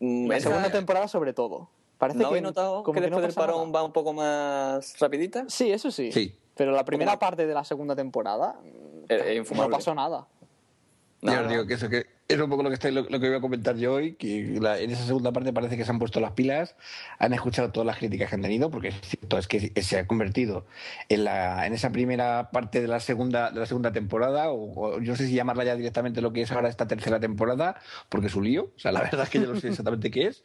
Mm, La esa- segunda temporada sobre todo. Parece ¿No que habéis notado como que no después del pasa nada. parón va un poco más rapidita? Sí, eso sí. Sí. Pero la primera parte de la segunda temporada Es- es no pasó nada. No, os digo que eso que es un poco lo que estoy, lo, lo que voy a comentar yo hoy, que la- en esa segunda parte parece que se han puesto las pilas, han escuchado todas las críticas que han tenido, porque es cierto, es que se ha convertido en la en esa primera parte de la segunda de la segunda temporada, o, o yo no sé si llamarla ya directamente lo que es ahora esta tercera temporada, porque es un lío, o sea, la [LAUGHS] verdad es que yo no sé exactamente qué es,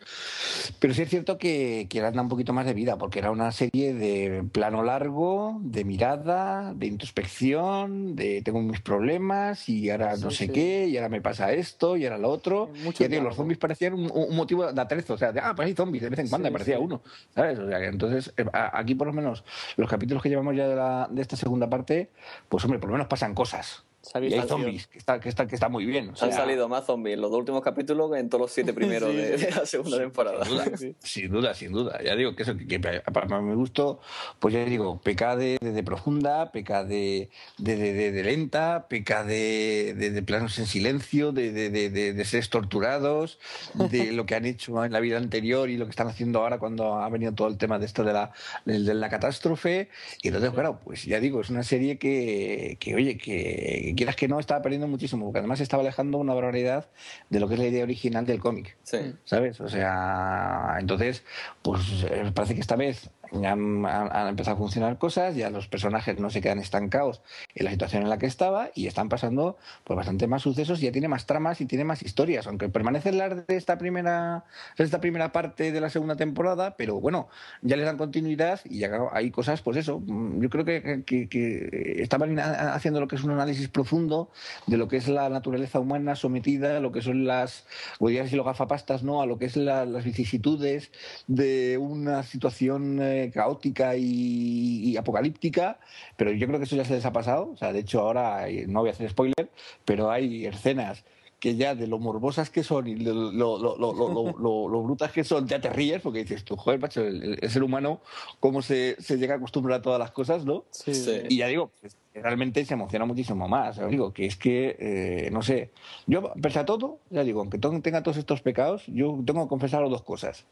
pero sí es cierto que, que le han dado un poquito más de vida, porque era una serie de plano largo, de mirada, de introspección, de tengo mis problemas y ahora no sé sí. qué, y ahora me pasa esto, y ahora lo otro. Mucho y digo, los zombies parecían un, un motivo de atrezo, o sea, de, ah, pues hay zombies, de vez en cuando Sí, aparecía sí. uno, ¿sabes? O sea, que entonces, eh, aquí por lo menos, los capítulos que llevamos ya de, la- de esta segunda parte, pues hombre, por lo menos pasan cosas. Y hay zombies, que está, que está, que está muy bien. o sea, Han salido más zombies en los dos últimos capítulos que en todos los siete [LAUGHS] primeros Sí, de, de la segunda temporada. Sin duda, [LAUGHS] Sí. sin duda, sin duda. Ya digo que eso, que, para mi gusto, pues ya digo, peca de, de- de profunda, peca de, de, de- de- de lenta, peca de, de- de planos en silencio, de, de, de, de- de seres torturados, de lo que han hecho en la vida anterior y lo que están haciendo ahora cuando ha venido todo el tema de esto de la, de la catástrofe. Y entonces, claro, pues ya digo, es una serie que, que oye, que quieras que no, estaba perdiendo muchísimo, porque además estaba alejando una barbaridad de lo que es la idea original del cómic. Sí. ¿sabes? O sea, entonces, pues eh, parece que esta vez ya han, empezado a funcionar cosas, ya los personajes no se quedan estancados en la situación en la que estaba y están pasando pues bastante más sucesos y ya tiene más tramas y tiene más historias, aunque permanecen las de esta primera, de esta primera parte de la segunda temporada, pero bueno, ya les dan continuidad y ya hay cosas, pues eso, mm, yo creo que, que- que estaban haciendo lo que es un análisis profundo de lo que es la naturaleza humana sometida a lo que son las, podría decir los gafapastas, ¿no? A lo que es la- las vicisitudes de una situación eh, caótica y, y apocalíptica, pero yo creo que eso ya se les ha pasado. O sea, de hecho, ahora, eh, no voy a hacer spoiler, pero hay escenas que ya de lo morbosas que son y lo, lo, lo, lo, lo- lo- lo- lo brutas que son, ya te ríes porque dices tú, joder, macho, el, el ser humano, cómo se, se llega a acostumbrar a todas las cosas, ¿no? Sí, Sí. Y ya digo, pues, realmente se emociona muchísimo más. Os digo que es que, eh, no sé, yo, pese a todo, ya digo, aunque to- tenga todos estos pecados, yo tengo que confesar dos cosas.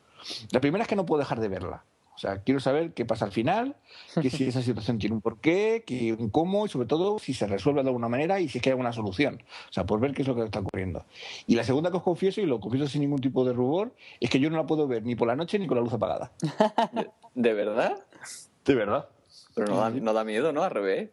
La primera es que no puedo dejar de verla. O sea, quiero saber qué pasa al final, que si esa situación tiene un porqué, que un cómo y sobre todo si se resuelve de alguna manera y si es que hay alguna solución. O sea, por ver qué es lo que está ocurriendo. Y la segunda que os confieso, y lo confieso sin ningún tipo de rubor, es que yo no la puedo ver ni por la noche ni con la luz apagada. [LAUGHS] ¿De verdad? De verdad. Pero no da, no da miedo, ¿no? Al revés.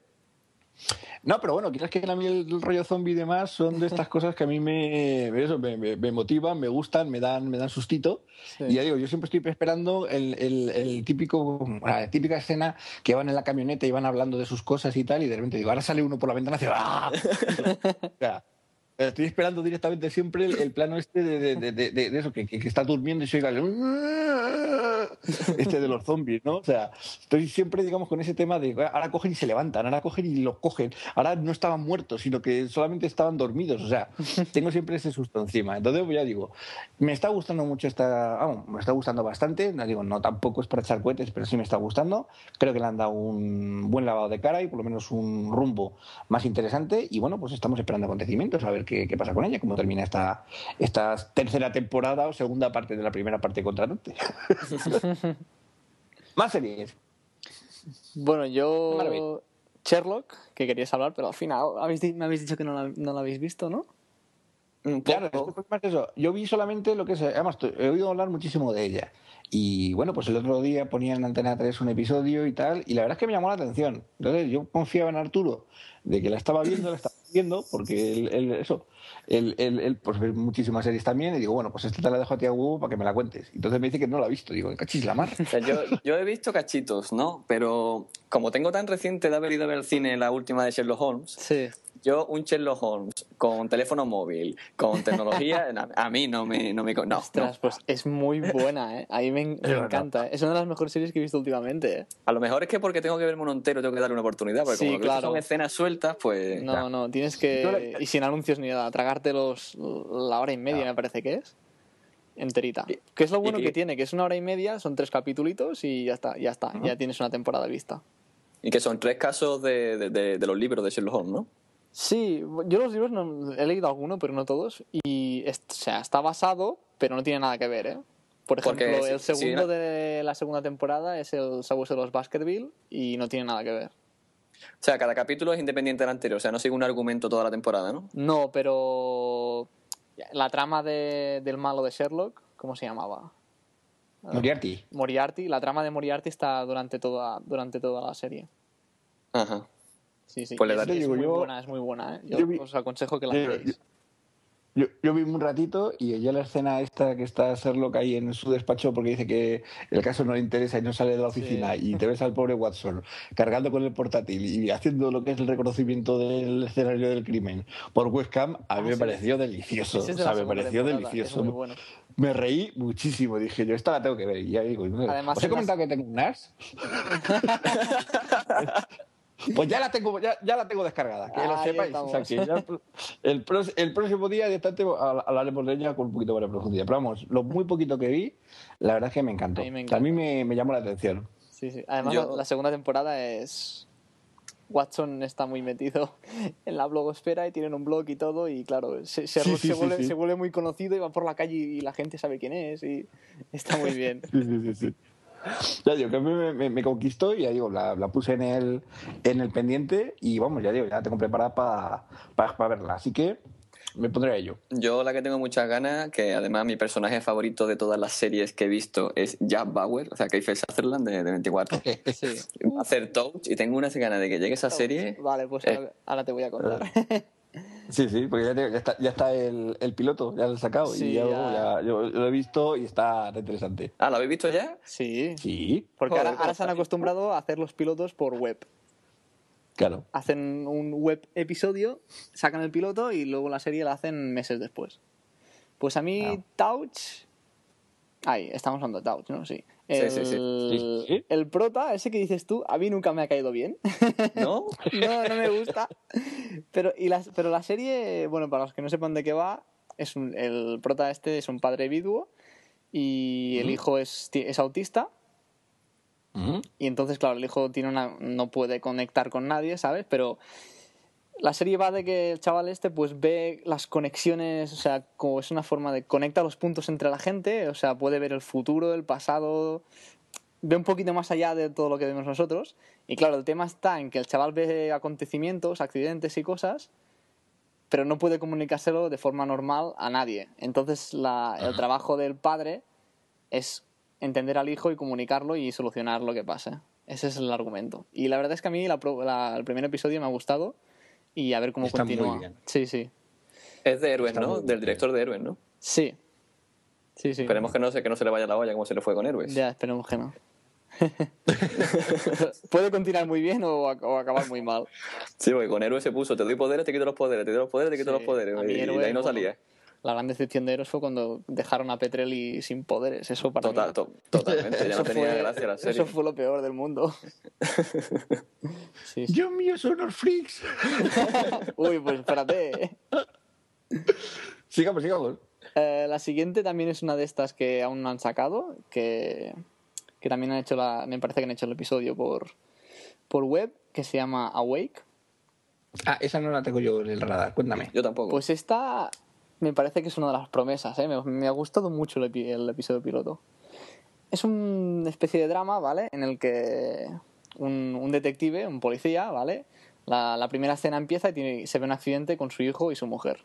No, pero bueno, quizás que a mí el, rollo zombie y demás son de estas cosas que a mí me, eso, me, me- me motivan, me gustan, me dan, me dan sustito. Sí. Y ya digo, yo siempre estoy esperando el, el- el típico, la típica escena que van en la camioneta y van hablando de sus cosas y tal, y de repente digo, ahora sale uno por la ventana y hace ¡ah! [LAUGHS] O sea, Estoy esperando directamente siempre el, el plano este de, de, de, de- eso, que, que- que está durmiendo y se oiga. [LAUGHS] Este de los zombies, ¿no? O sea, estoy siempre, digamos, con ese tema de ahora cogen y se levantan, ahora cogen y los cogen, ahora no estaban muertos, sino que solamente estaban dormidos. O sea, [LAUGHS] tengo siempre ese susto encima. Entonces, pues ya digo, me está gustando mucho esta... Vamos, me está gustando bastante. No digo, no tampoco es para echar cohetes, pero sí me está gustando. Creo que le han dado un buen lavado de cara y por lo menos un rumbo más interesante. Y bueno, pues estamos esperando acontecimientos, a ver qué, qué pasa con ella, cómo termina esta, esta tercera temporada o segunda parte de la primera parte contra Dante. [LAUGHS] más series. Bueno, Maravilla. yo. Sherlock, que querías hablar, pero al final habéis me habéis dicho que no la, no la habéis visto, ¿no? Claro, es más eso. Yo vi solamente lo que es. Además, he oído hablar muchísimo de ella. Y bueno, pues el otro día ponía en Antena 3 un episodio y tal. Y la verdad es que me llamó la atención. Entonces yo confiaba en Arturo de que la estaba viendo, la estaba viendo, porque él, él- eso. Él, él, él, pues ve muchísimas series también. Y digo, bueno, pues esta te la dejo a ti a huevo para que me la cuentes. Entonces me dice que no la ha visto. Digo, cachis la mar. O sea, yo, yo he visto cachitos, ¿no? Pero como tengo tan reciente de haber ido a ver al cine la última de Sherlock Holmes, Sí. Yo un Sherlock Holmes con teléfono móvil, con tecnología, [LAUGHS] a, mí no me... No, me, no, Ostras, no. pues es muy buena, ¿eh? A mí me, me encanta. ¿eh? Es una de las mejores series que he visto últimamente, ¿eh? A lo mejor es que porque tengo que verme uno entero tengo que darle una oportunidad, porque Sí, como claro. son escenas sueltas, pues... No, no, tienes que... Y sin anuncios ni nada, tragarte los, la hora y media, me parece que es. Enterita. Que es lo bueno y- que tiene, que es una hora y media, son tres capítulos y ya está, ya está. Ya tienes una temporada vista. Y que son tres casos de, de- de- de los libros de Sherlock Holmes, ¿no? Sí, yo los libros no, he leído alguno, pero no todos. Y es- o sea, está basado, pero no tiene nada que ver, ¿eh? Por ejemplo, si- el si segundo no- de la segunda temporada es el sabueso de los Baskerville y no tiene nada que ver. O sea, cada capítulo es independiente del anterior, o sea, no sigue un argumento toda la temporada, ¿no? No, pero la trama de- del malo de Sherlock, ¿cómo se llamaba? Moriarty. Moriarty, la trama de Moriarty está durante toda, durante toda la serie. Ajá. Sí, sí. Pues le es, daré. es Digo, muy yo- buena, es muy buena, ¿eh? Yo, yo vi- os aconsejo que la veáis. Yo, yo vi un ratito y ya la escena esta que está Sherlock ahí en su despacho porque dice que el caso no le interesa y no sale de la oficina y te ves al pobre Watson cargando con el portátil y haciendo lo que es el reconocimiento del escenario del crimen por webcam, a mí Ah, me sí. pareció delicioso. Ese es de o la sea, me pareció temporada, delicioso. es muy bueno. Me reí muchísimo. Dije, yo esta la tengo que ver. Y ya digo, Además, ¿os he las- comentado que tengo un NAS? [LAUGHS] [LAUGHS] Pues ya la tengo, ya, ya la tengo descargada, que lo Ahí sepáis. O sea, que ya [LAUGHS] el, el próximo día directamente habl- hablaremos de ella con un poquito más de profundidad. Pero vamos, lo muy poquito que vi, la verdad es que me encantó. A mí me a mí me, me llamó la atención. Sí, sí. Además, Yo- la, segunda temporada es. Watson está muy metido [LAUGHS] en la blogosfera y tienen un blog y todo. Y claro, se, Sherlock sí, se, sí, vuelve, sí. se vuelve muy conocido y va por la calle y la gente sabe quién es. Y está muy bien. [LAUGHS] Sí, sí, sí, sí. [LAUGHS] Ya digo, que a mí me, me- me conquistó y ya digo, la, la puse en el, en el pendiente y vamos, ya digo, ya la tengo preparada para verla. Así que me pondré a ello. Yo la que tengo muchas ganas, que además mi personaje favorito de todas las series que he visto es Jack Bauer, o sea, Kiefer Sutherland de, de 24. [LAUGHS] Sí. Va a hacer Touch y tengo unas ganas de que llegue esa serie. Vale, pues Eh. ahora, ahora te voy a contar. [LAUGHS] Sí, sí, porque ya, te- ya está, ya está el, el piloto, ya lo he sacado Sí, y ya, ya. ya- yo lo he visto y está interesante. Ah, ¿lo habéis visto ya? Sí. Sí, Porque Joder, ahora, ahora se han acostumbrado a hacer los pilotos por web. claro. Hacen un web episodio, sacan el piloto y luego la serie la hacen meses después. Pues a mí. Touch. Ay, estamos hablando de Touch, ¿no? Sí. El, sí, sí. Sí, sí. el prota, ese que dices tú, a mí nunca me ha caído bien. ¿No? [LAUGHS] no, no me gusta. Pero, y la, pero la serie, bueno, para los que no sepan de qué va, es un- el prota este es un padre viduo y el hijo es, es autista. Ujú. Y entonces, claro, el hijo tiene una, no puede conectar con nadie, ¿sabes? Pero la serie va de que el chaval este pues ve las conexiones, o sea, como es una forma de conectar los puntos entre la gente, o sea, puede ver el futuro, el pasado, ve un poquito más allá de todo lo que vemos nosotros. Y claro, el tema está en que el chaval ve acontecimientos, accidentes y cosas, pero no puede comunicárselo de forma normal a nadie. Entonces, la- el trabajo del padre es entender al hijo y comunicarlo y solucionar lo que pasa. Ese es el argumento. Y la verdad es que a mí la la- el primer episodio me ha gustado y a ver cómo Está muy continúa. bien. Sí, sí. Es de Héroes, Está ¿no? Del director de Héroes, ¿no? Sí. Sí, sí. Esperemos que no, se, que no se le vaya la olla como se le fue con Héroes. Ya, esperemos que no. [LAUGHS] Puede continuar muy bien o, ac- o acabar muy mal. Sí, porque con héroe se puso, te doy poderes, te quito los poderes, te doy los poderes, te quito Sí, los poderes. Y, héroe, de ahí no bueno, salía. La gran decepción de Eros fue cuando dejaron a Petrelli sin poderes. Eso para Total, mí- to- totalmente, ya [LAUGHS] no eso tenía fue- gracia la serie. Eso fue lo peor del mundo. [LAUGHS] Sí, sí. Dios mío, son unos freaks. [LAUGHS] Uy, pues espérate. sigamos, sigamos. Eh, la siguiente también es una de estas que aún no han sacado, que, que también han hecho la, me parece que han hecho el episodio por, por web, que se llama Awake. Ah, esa no la tengo yo en el radar. Cuéntame. Yo tampoco. Pues esta me parece que es una de las promesas, ¿eh? me, me ha gustado mucho el, epi- el episodio piloto. Es una especie de drama, ¿vale? En el que un, un detective, un policía, ¿vale? La, la primera escena empieza y tiene- se ve un accidente con su hijo y su mujer,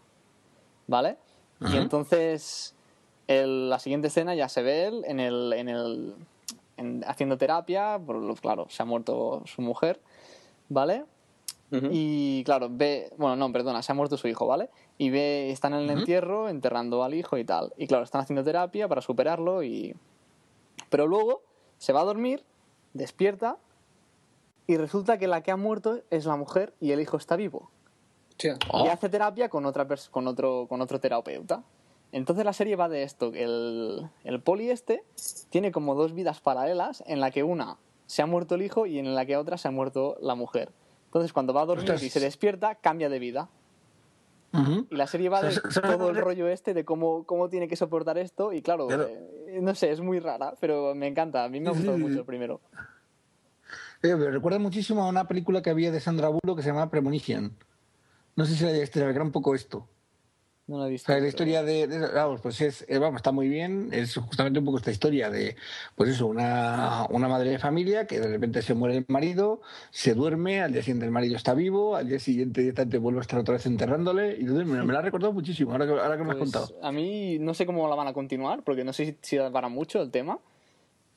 ¿vale? Y entonces el- la siguiente escena ya se ve él en el, en el en- haciendo terapia, por lo- claro, se ha muerto su mujer, ¿vale? Y claro, ve, bueno, no, perdona, se ha muerto su hijo, ¿vale? Y ve, están en el entierro enterrando al hijo y tal. Y claro, están haciendo terapia para superarlo y... Pero luego se va a dormir, despierta y resulta que la que ha muerto es la mujer y el hijo está vivo. Hostia. Oh. Y hace terapia con, otra con, otro, con otro terapeuta. Entonces la serie va de esto. que El, el poli este tiene como dos vidas paralelas en la que una se ha muerto el hijo y en la que otra se ha muerto la mujer. Entonces cuando va a dormir y se despierta, cambia de vida. Y la serie va de todo el rollo este de cómo, cómo tiene que soportar esto. Y claro, Claro. eh, no sé, es muy rara, pero me encanta. A mí me ha gustado mucho el primero. Eh, me recuerda muchísimo a una película que había de Sandra Bullock que se llama Premonition. No sé si la llegaste a ver, un poco esto. No la he O visto. sea, la historia de, de- vamos, pues es, eh, vamos, está muy bien. Es justamente un poco esta historia de, pues eso, una, una madre de familia que de repente se muere el marido, se duerme, al día siguiente el marido está vivo, al día siguiente directamente vuelve a estar otra vez enterrándole. Y entonces me, me la ha recordado muchísimo, ahora que, ahora que me has Pues, contado. a mí no sé cómo la van a continuar, porque no sé si, da para mucho el tema,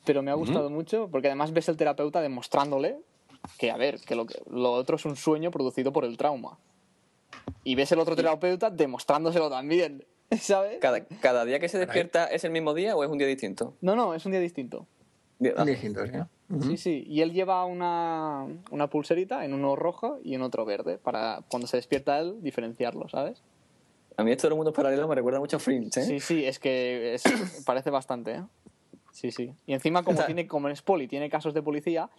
pero me ha gustado mucho, porque además ves el terapeuta demostrándole que, a ver, que lo, que lo otro es un sueño producido por el trauma. Y ves el otro terapeuta demostrándoselo también, [LAUGHS] ¿sabes? Cada, cada día que se despierta es el mismo día o es un día distinto. No, no, es un día distinto. Día- ah, Distintos, ¿eh? Ujú. Sí, sí. Y él lleva una, una pulserita en uno rojo y en otro verde, para cuando se despierta él diferenciarlo, ¿sabes? A mí esto de los mundos paralelos me recuerda mucho a Fringe, ¿eh? Sí, sí, es que es- [COUGHS] parece bastante, ¿eh? Sí, sí. Y encima, como, O sea- tiene, como es poli, tiene casos de policía,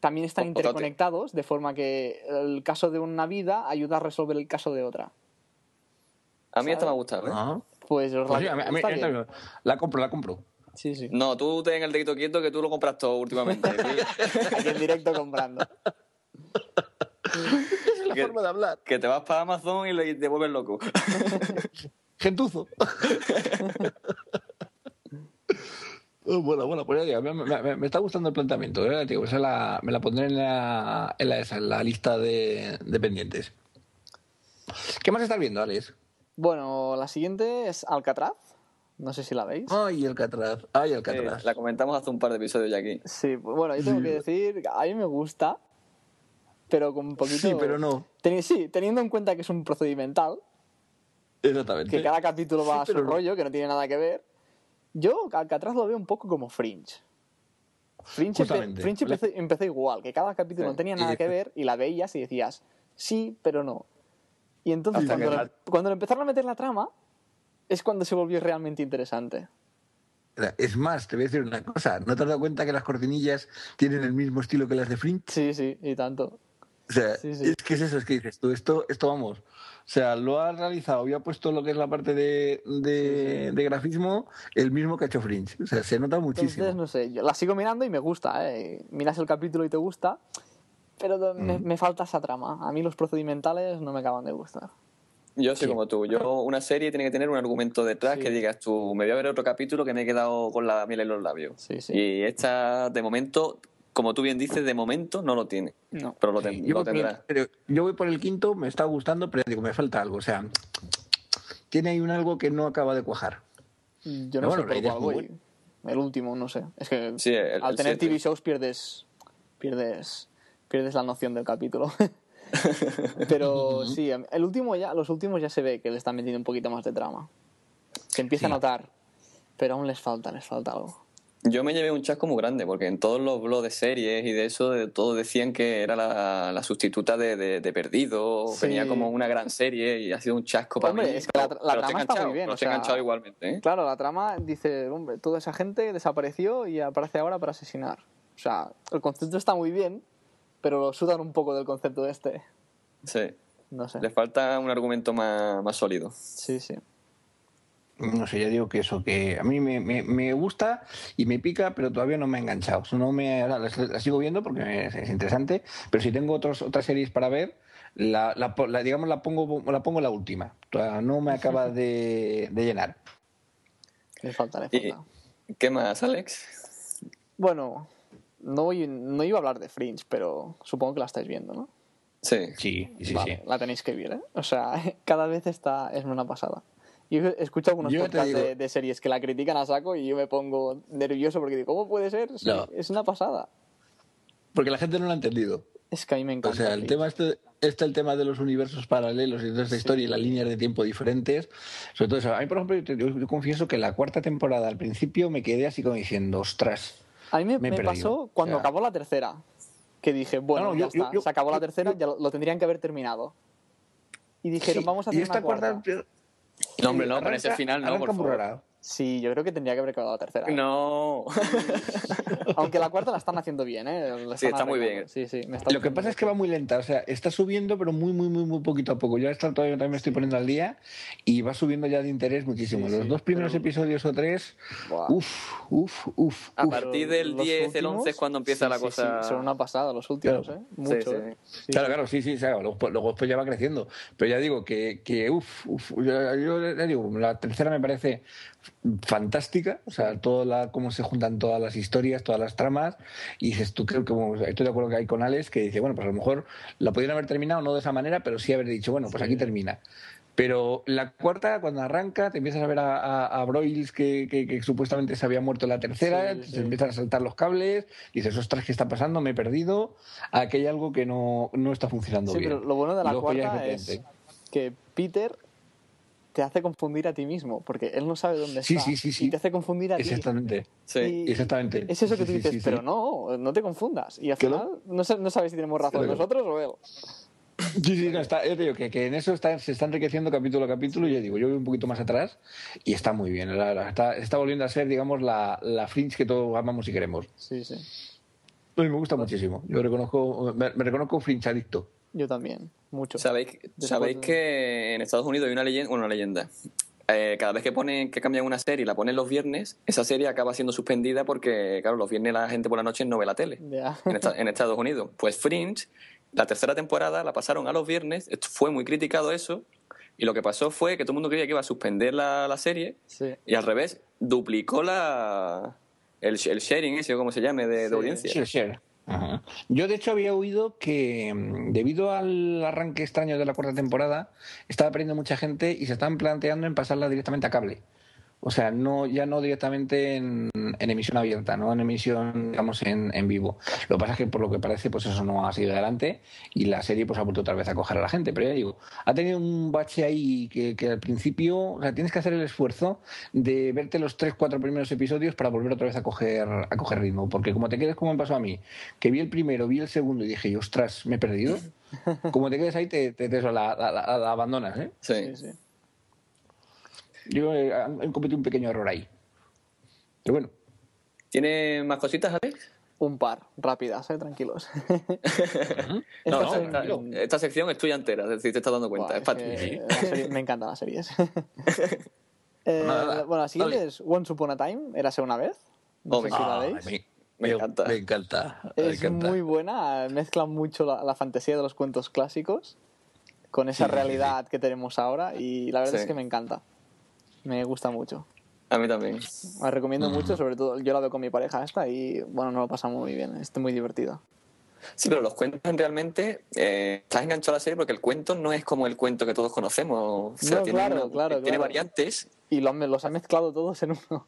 también están interconectados, de forma que el caso de una vida ayuda a resolver el caso de otra. A mí esto me ha ¿sabes? gustado, ¿eh? Ah. Pues, os Pues la- sí, a mí- a mí- está esta- bien. la compro, la compro. Sí, sí. No, tú ten el dedito quieto que tú lo compras todo últimamente. [LAUGHS] Aquí en directo comprando. Esa es la Que- forma de hablar. que te vas para Amazon y le- te vuelves loco. [LAUGHS] Gentuzo. [LAUGHS] Bueno, bueno, pues ya digo, me, me- me- me está gustando el planteamiento. ¿eh? Digo, esa la- me la pondré en la, en la, esa, en la lista de, de pendientes. ¿Qué más estás viendo, Alex? Bueno, la siguiente es Alcatraz. No sé si la veis. Ay, Alcatraz. Ay, Eh, Alcatraz. la comentamos hace un par de episodios ya aquí. Sí, pues bueno, yo tengo que decir, a mí me gusta, pero con un poquito... Sí, pero no. Teni- sí, teniendo en cuenta que es un procedimental, Exactamente. que cada capítulo va Sí, a su no. rollo, que no tiene nada que ver. Yo Alcatraz lo veo un poco como Fringe. Fringe, empe-. Fringe empezó igual, que cada capítulo Sí. no tenía nada que ver y la veías y decías, sí, pero no. Y entonces cuando la- cuando empezaron a meter la trama, es cuando se volvió realmente interesante. Es más, te voy a decir una cosa. ¿No te has dado cuenta que las cortinillas tienen el mismo estilo que las de Fringe? Sí, sí, y tanto. O sea, Sí, sí. es que es eso, es que dices tú, esto, esto vamos. O sea, lo ha realizado, había puesto lo que es la parte de, de, de grafismo, el mismo que ha hecho Fringe. O sea, se nota muchísimo. Entonces, no sé, yo la sigo mirando y me gusta, ¿eh? Miras el capítulo y te gusta, pero Mm. me, me falta esa trama. A mí los procedimentales no me acaban de gustar. Yo soy Sí. como tú. Yo, una serie tiene que tener un argumento detrás Sí. que digas tú, me voy a ver otro capítulo que me he quedado con la miel en los labios. Sí, sí. Y esta, de momento, como tú bien dices, de momento no lo tiene. No. Pero lo, ten- yo, lo voy por tendrá. yo voy por el quinto, me está gustando, pero digo, me falta algo. O sea, tiene ahí un algo que no acaba de cuajar. Yo no sé bueno, por cuál voy. El último, no sé. Es que Sí, el- al el tener siete. TV shows pierdes, pierdes, pierdes la noción del capítulo. [LAUGHS] pero sí, el último ya, los últimos ya se ve que le están metiendo un poquito más de trama. Se empieza Sí. a notar, pero aún les falta, les falta algo. Yo me llevé un chasco muy grande, porque en todos los blogs de series y de eso, de todo decían que era la, la sustituta de, de, de Perdido, Sí. venía como una gran serie y ha sido un chasco para Hombre, mí. es que la trama está muy bien, pero o sea, enganchado igualmente, ¿eh? Claro, la trama dice, hombre, toda esa gente desapareció y aparece ahora para asesinar. O sea, el concepto está muy bien, pero lo sudan un poco del concepto este. Sí. No sé. Le falta un argumento más, más sólido. Sí, sí. No sé, ya digo que eso, que a mí me, me- me gusta y me pica, pero todavía no me ha enganchado. No me, la, la- la sigo viendo porque es, es interesante, pero si tengo otros, otras series para ver, la, la po- la- digamos, la pongo, la pongo la última. No me acaba de, de llenar. Le falta, le Y- falta. ¿Qué más, Alex? Bueno, no, voy- no iba a hablar de Fringe, pero supongo que la estáis viendo, ¿no? Sí. Sí, sí, Vale, sí. La tenéis que ver, ¿eh? O sea, [LAUGHS] cada vez está es una pasada. Yo escucho algunos Yo podcasts digo- de, de series que la critican a saco y yo me pongo nervioso porque digo, ¿cómo puede ser? Sí, No. Es una pasada. Porque la gente no lo ha entendido. Es que a mí me O encanta. sea, el tema este, este el tema de los universos paralelos y toda esta historia y las líneas de tiempo diferentes. Sobre todo eso. A mí, por ejemplo, yo, yo confieso que la cuarta temporada al principio me quedé así como diciendo, ostras. A mí me, pasó cuando O sea- acabó la tercera. Que dije, bueno, No, no, ya yo- está, se acabó la tercera, ya lo, lo tendrían que haber terminado. Y dijeron, Sí, vamos a y hacer esta una cuarta. cuarta. No, hombre, no, con ese final no, por favor. Sí, yo creo que tendría que haber acabado la tercera. ¿eh? No. [LAUGHS] Aunque la cuarta la están haciendo bien, ¿eh? La Sí, está muy bien. Sí, sí, me está Lo que pasa es que va muy lenta, o sea, está subiendo, pero muy, muy, muy, muy poquito a poco. Yo esta todavía también me estoy poniendo al día y va subiendo ya de interés muchísimo. Sí, Los sí, dos primeros pero- episodios o tres, Buah. uff, uff, uff. A uf. partir del Los 10, el últimos, 11 es cuando empieza sí, la cosa. Sí, son una pasada los últimos, Claro. ¿eh? Mucho, sí. ¿eh? Sí, Claro, sí. claro, sí, sí, claro. Luego, pues- luego después ya va creciendo. Pero ya digo que, que uff, uf, yo, yo ya digo, la tercera me parece fantástica. O sea, toda la, cómo se juntan todas las historias, todas las tramas. Y dices, tú creo que, como, estoy de acuerdo que hay con Alex, que dice, bueno, pues a lo mejor la podrían haber terminado no de esa manera, pero sí haber dicho, bueno, pues aquí termina. Pero la cuarta, cuando arranca, te empiezas a ver a, a, a Broyles que, que- que supuestamente se había muerto en la tercera, Sí, se sí. empiezan a saltar los cables, dices, ostras, ¿qué está pasando? Me he perdido. Aquí hay algo que no, no está funcionando Sí, bien. pero lo bueno de la cuarta es que Peter te hace confundir a ti mismo, porque él no sabe dónde Sí, está. sí, sí, sí. Y te hace confundir a ti. Exactamente. Sí. Y Exactamente. Es eso que tú dices, sí, sí. pero no, no te confundas. Y al final no, no sabes si tenemos razón Claro. nosotros o él. Sí, sí, no, está, yo te digo que, que en eso está, se está enriqueciendo capítulo a capítulo. Y yo digo, yo voy un poquito más atrás y está muy bien. La- la- está, está volviendo a ser, digamos, la, la Fringe que todos amamos y queremos. Sí, sí. A mí me gusta muchísimo. Yo reconozco, me, me reconozco Fringe adicto. Yo también, mucho. ¿Sabéis, sabéis de- que en Estados Unidos hay una leyenda? Bueno, una leyenda. Eh, cada vez que ponen que cambian una serie y la ponen los viernes, esa serie acaba siendo suspendida porque, claro, los viernes la gente por la noche no ve la tele Ya. en, esta- en Estados Unidos. Pues Fringe, la tercera temporada la pasaron a los viernes, esto fue muy criticado eso, y lo que pasó fue que todo el mundo creía que iba a suspender la, la serie Sí. y al revés, duplicó la el, el sharing ese o como se llame de, de Sí. audiencia. Share, share. Ajá. Yo, de hecho, había oído que mm, debido al arranque extraño de la cuarta temporada, estaba perdiendo mucha gente y se estaban planteando en pasarla directamente a cable. O sea, no, ya no directamente en, en emisión abierta, no en emisión, digamos, en, en vivo. Lo que pasa es que, por lo que parece, pues eso no ha seguido adelante y la serie pues ha vuelto otra vez a coger a la gente. Pero ya digo, ha tenido un bache ahí que, que al principio, o sea, tienes que hacer el esfuerzo de verte los tres, cuatro primeros episodios para volver otra vez a coger, a coger ritmo. Porque como te quedes como me pasó a mí, que vi el primero, vi el segundo y dije, ostras, me he perdido. [LAUGHS] Como te quedes ahí, te, te, te- eso, la, la- la- la abandonas, ¿eh? Sí. Sí, sí. Yo he, he cometido un pequeño error ahí. Pero bueno, ¿Tiene más cositas, Alex? Un par, rápidas, ¿eh? tranquilos. [LAUGHS] No, Estas no, son- esta, esta sección es tuya entera, es decir, te estás dando cuenta. Buah, es para es ti. que [LAUGHS] la serie- me encantan las series. [LAUGHS] Eh, Nada, bueno, la siguiente dale. es Once Upon a Time, érase una vez. No Oh, sé me si la Ah, veis. me, Me encanta. Me encanta. me Es encanta. muy buena, mezcla mucho la, la fantasía de los cuentos clásicos con esa Sí, sí, realidad que tenemos ahora y la verdad Sí. es que me encanta. Me gusta mucho. A mí también. La recomiendo mucho, sobre todo yo la veo con mi pareja esta y bueno, nos lo pasamos muy bien, es muy divertida. Sí, pero los cuentos realmente eh, estás enganchado a la serie porque el cuento no es como el cuento que todos conocemos. O sea, No, tiene, claro, una- claro, tiene claro. variantes. Y lo han- los han mezclado todos en uno.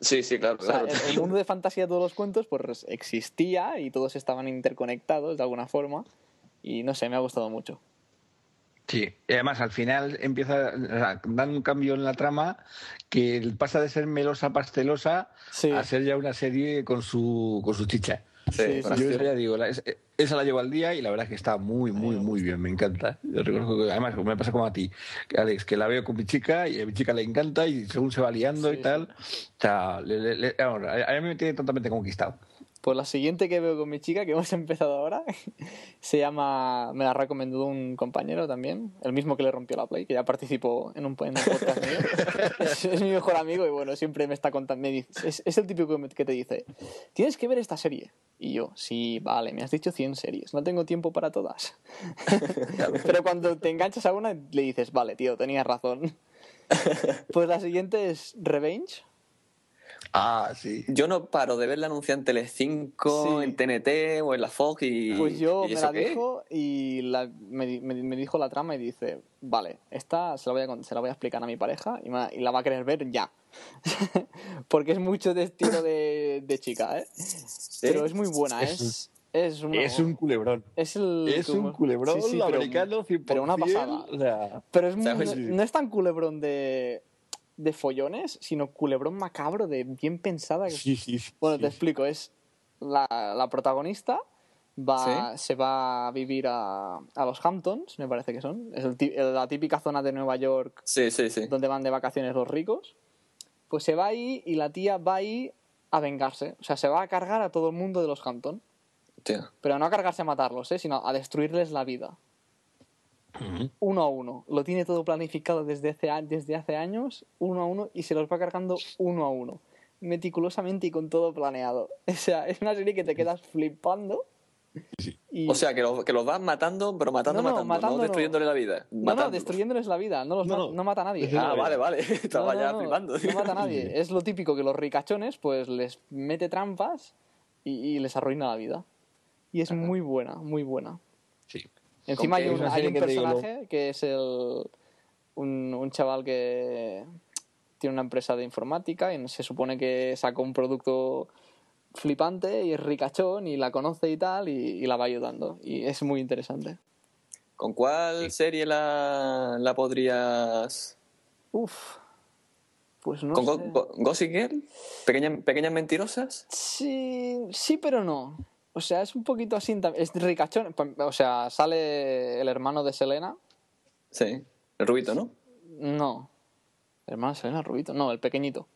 Sí, sí, claro. O sea, claro. el, el mundo de fantasía de todos los cuentos pues existía y todos estaban interconectados de alguna forma y no sé, me ha gustado mucho. Sí, y además al final empieza, o sea, dan un cambio en la trama que pasa de ser melosa pastelosa Sí. a ser ya una serie con su con su chicha. Sí, con sí, Yo esa ya digo, la- es- esa la llevo al día y la verdad es que está muy, muy, muy bien, me encanta. Yo reconozco que además me pasa como a ti, que, Alex, que la veo con mi chica y a mi chica le encanta y según se va liando Sí, y tal, o sea, le- le- le- vamos, a a mí me tiene totalmente conquistado. Pues la siguiente que veo con mi chica, que [LAUGHS] hemos empezado ahora, [LAUGHS] se llama. Me la ha recomendado un compañero también, el mismo que le rompió la Play, que ya participó en un, en un podcast mío. [LAUGHS] Es, es mi mejor amigo y bueno, siempre me está contando. me dice- es, es el típico que te dice: Tienes que ver esta serie. Y yo, sí, vale, me has dicho 100 series, no tengo tiempo para todas. Pero cuando te enganchas a una, le dices: Vale, tío, tenías razón. Pues la siguiente es Revenge. Ah, sí. Yo no paro de verla anunciada en Telecinco, Sí. en TNT o en la Fox y... Pues yo ¿y me la qué? dijo y la- me, me- me dijo la trama y dice, vale, esta se la voy a, se la voy a explicar a mi pareja y, me- y la va a querer ver ya. [LAUGHS] Porque es mucho de estilo de, de chica, ¿eh? Pero es muy buena, Es- es... Es, una- Es un culebrón. es el- Es un culebrón sí, sí, pero- americano 100%. Pero una pasada. O sea, Pero es muy- ¿Sabes? no, no es tan culebrón de, de follones, sino culebrón macabro de bien pensada. que- sí, sí, sí, Bueno, te explico, es la, la protagonista va, se va a vivir a, a los Hamptons, me parece que son. Es el la típica zona de Nueva York donde van de vacaciones los ricos. Pues se va ahí y la tía va ahí a vengarse. O sea, se va a cargar a todo el mundo de los Hampton. Hostia. Pero no a cargarse a matarlos, ¿eh? sino a destruirles la vida. Uno a uno. Lo tiene todo planificado desde hace, desde hace años, uno a uno, y se los va cargando uno a uno. Meticulosamente y con todo planeado. [LAUGHS] O sea, es una serie que te quedas flipando. Y- O sea, que, lo- que los vas matando, pero matando, No, no, matando, matando no no. destruyéndole la vida. no, no, destruyéndoles la vida. No, los No, ma- no. no mata a nadie. Es Ah, vale, vale. [LAUGHS] Estaba No, ya flipando. No mata a nadie. [LAUGHS] Es lo típico que los ricachones, pues les mete trampas y, y les arruina la vida. Y es muy buena, muy buena. Sí. Encima hay un, hay un personaje que es el un, un chaval que tiene una empresa de informática y se supone que sacó un producto flipante y es ricachón y la conoce y tal y, y la va ayudando. Y es muy interesante. ¿Con cuál serie la, la podrías...? Uf. Pues no ¿Con sé. Go- Gossip Girl? ¿Pequeñas, ¿Pequeñas mentirosas? Sí, sí, pero no. O sea, es un poquito así. Es ricachón. O sea, sale el hermano de Selena. Sí. El rubito, ¿no? No. ¿El hermano de Selena Rubito? No, el pequeñito.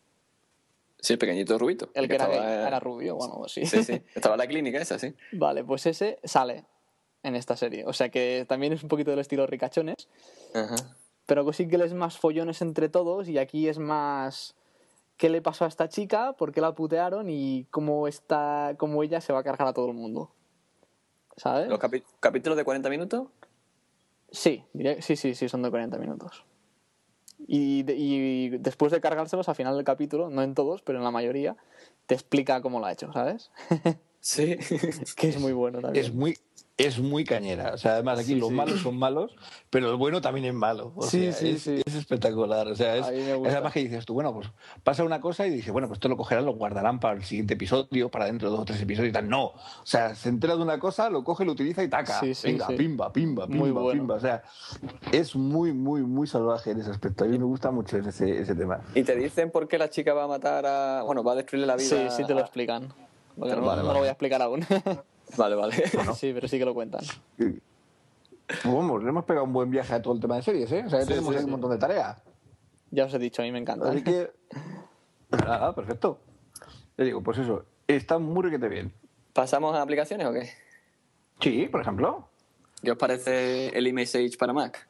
Sí, el pequeñito rubito. El que era, estaba, gay, era rubio, bueno, así. Sí, sí. [LAUGHS] Estaba en la clínica esa, sí. Vale, pues ese sale en esta serie. O sea que también es un poquito del estilo ricachones. Ajá. Pero sí que es más follones entre todos y aquí es más qué le pasó a esta chica, por qué la putearon y cómo, está, cómo ella se va a cargar a todo el mundo. ¿Sabes? ¿Los capítulos de 40 minutos? Sí, sí, sí, sí, son de 40 minutos. Y, de- y después de cargárselos, al final del capítulo, no en todos, pero en la mayoría, te explica cómo lo ha hecho, ¿sabes? [LAUGHS] Sí. [LAUGHS] que es muy bueno también. Es muy, es muy cañera. O sea, además aquí Sí, los sí. malos son malos, pero el bueno también es malo. O Sí, sea, sí, es, sí. es espectacular. O sea, es, además que dices tú, bueno, pues pasa una cosa y dices, bueno, pues esto lo cogerán, lo guardarán para el siguiente episodio, para dentro de dos o tres episodios y tal. No. O sea, se entera de una cosa, lo coge, lo utiliza y taca. Sí, sí, Venga, sí. pimba, pimba, pimba, Muy bueno. pimba. O sea, es muy, muy, muy salvaje en ese aspecto. A mí me gusta mucho ese, ese tema. ¿Y te dicen por qué la chica va a matar a... Bueno, va a destruirle la vida? Sí, sí te lo explican. No, Vale, no vale. lo voy a explicar aún. [LAUGHS] Vale, vale. [LAUGHS] sí, pero sí que lo cuentan. Vamos, le hemos pegado un buen viaje a todo el tema de series, ¿eh? O sea, ya Sí, tenemos sí, un montón de tareas. Ya os he dicho, a mí me encanta. Así que. [LAUGHS] Nada, perfecto. Le digo, pues eso, está muy requete bien. ¿Pasamos a aplicaciones o qué? Sí, por ejemplo. ¿Qué os parece el iMessage para Mac?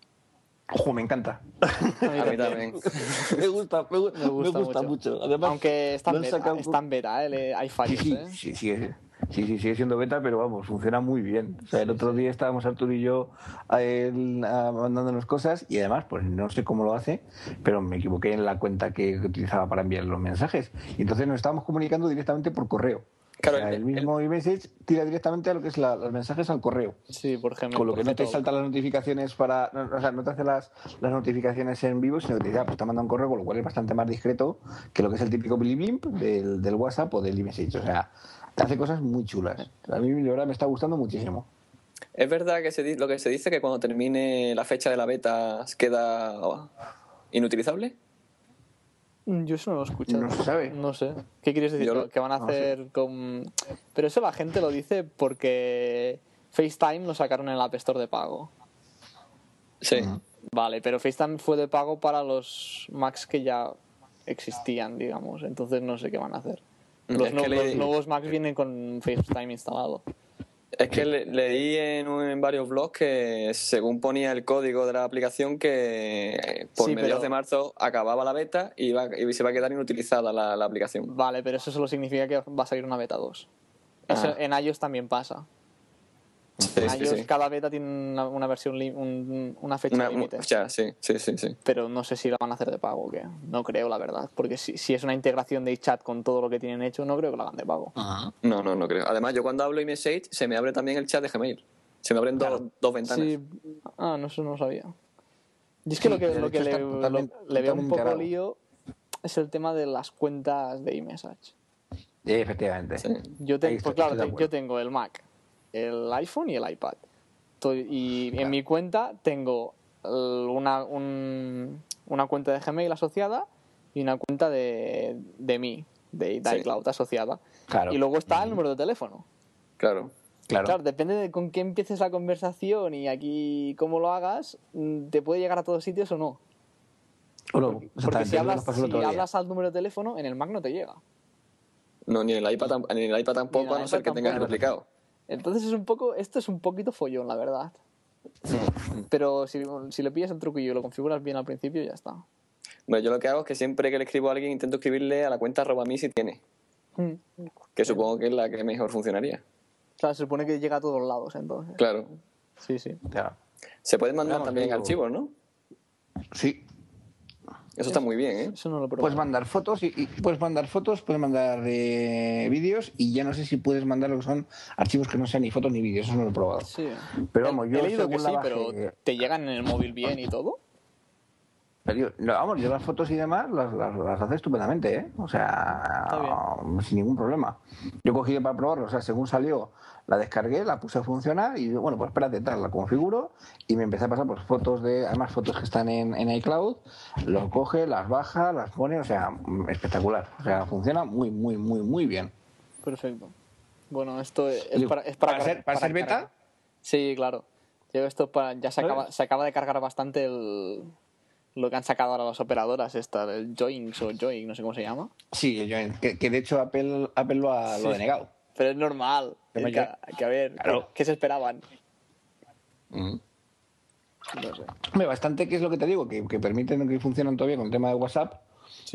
Ojo, me encanta. [LAUGHS] A mí también. [LAUGHS] me gusta, me, Me gusta, me gusta mucho. Además, Aunque está en beta, sacado- está en beta, ¿eh? Le- hay Sí, fallos, sí, ¿eh? sí, sigue, sí, sí, sigue siendo beta, pero vamos, funciona muy bien. O sea, el otro día estábamos Arturo y yo a él, a- mandándonos cosas y además, pues no sé cómo lo hace, pero me equivoqué en la cuenta que utilizaba para enviar los mensajes. Y entonces nos estábamos comunicando directamente por correo. Claro, o sea, el- el, mismo iMessage tira directamente a lo que es la- los mensajes al correo. Sí, por ejemplo. Con lo que no te saltan las notificaciones para. no, o sea, no te hace las, las notificaciones en vivo, sino que te dice, ah, pues te manda un correo, con lo cual es bastante más discreto que lo que es el típico Billy Bimp del, del WhatsApp o del iMessage. O sea, te hace cosas muy chulas. A mí, de verdad, me está gustando muchísimo. ¿Es verdad que se lo que se dice que cuando termine la fecha de la beta queda inutilizable? Mm, Yo eso no lo he escuchado. No se sabe. No sé. ¿Qué quieres decir? Yo lo- que van a no sé. hacer con... Pero eso la gente lo dice porque FaceTime lo sacaron en el App Store de pago. Sí. Vale, pero FaceTime fue de pago para los Macs que ya existían, digamos. Entonces no sé qué van a hacer. Mm, Los, los nuevos Macs vienen con FaceTime instalado. Es que le- leí en, un- en varios blogs que según ponía el código de la aplicación que eh, por Sí, mediados pero- de marzo acababa la beta y, se va a quedar inutilizada la, la aplicación. Vale, pero eso solo significa que va a salir una beta 2. Eso Ah. en iOS también pasa. Sí, En sí, iOS sí. cada beta tiene una, una versión, un- una fecha límite. ya, sí, sí, sí, sí. pero no sé si la van a hacer de pago o qué. No creo, la verdad. Porque si, si es una integración de chat con todo lo que tienen hecho, no creo que la hagan de pago. No, no, no creo. Además, yo cuando hablo iMessage se me abre también el chat de Gmail. Se me abren dos- dos ventanas. Sí. Ah, no, eso no lo sabía. Y es que Sí, lo que, lo que le, lo- le veo un poco lío es el tema de las cuentas de iMessage. Efectivamente. Sí. Yo, Ahí te- estoy- pues claro, yo tengo el Mac, el iPhone y el iPad. Y en mi cuenta tengo una, un- una cuenta de Gmail asociada y una cuenta de, de mí, de, de Sí. iCloud asociada. Claro. Y luego está el número de teléfono. Claro. Claro. Claro, depende de con qué empieces la conversación y aquí cómo lo hagas, mm, te puede llegar a todos sitios o no. Bueno, Porque exactamente, si hablas, si al número de teléfono, en el Mac no te llega. No, ni en el iPad, ni en el iPad tampoco, el a no ser que tengas replicado. Entonces es un poco, esto es un poquito follón, la verdad. Pero si, si le pillas el truquillo y lo configuras bien al principio, ya está. Bueno, yo lo que hago es que siempre que le escribo a alguien intento escribirle a la cuenta arroba mí si tiene. Mm. Que supongo que es la que mejor funcionaría. O sea, se supone que llega a todos lados, entonces. Claro. Sí, sí. Claro. Se pueden mandar Vamos, también digo- archivos, ¿no? Sí. Eso está muy bien, ¿eh? Eso no lo he probado. Puedes mandar fotos y, y puedes mandar fotos, puedes mandar eh, vídeos y ya no sé si puedes mandar lo que son archivos que no sean ni fotos ni vídeos, eso no lo he probado. Sí. Pero vamos, yo he leído que sí, pero ¿te llegan en el móvil bien y todo? Pero yo- vamos, yo las fotos y demás las, las, las hace estupendamente, ¿eh? O sea, sin ningún problema. Yo cogí para probarlo, o sea, según salió, la descargué, la puse a funcionar y bueno, pues espérate, tal, la configuro y me empecé a pasar pues fotos de, además fotos que están en, en iCloud, lo coge, las baja, las pone, o sea, mm, espectacular. O sea, funciona muy, muy, muy, muy bien. Perfecto. Bueno, esto es Digo, para, es para, ¿para ser- para ser beta? cargar. Sí, claro. Yo esto para, ya se acaba, se acaba de cargar bastante el, lo que han sacado ahora las operadoras, esta, el Joinx o Join, no sé cómo se llama. Sí, yo- que, que de hecho Apple, Apple lo ha, lo Sí. denegado. Pero es normal. Es que, que a ver, Claro. ¿qué se esperaban? Mm. No sé. Bastante que es lo que te digo, que, que permiten que funcionen todavía con el tema de WhatsApp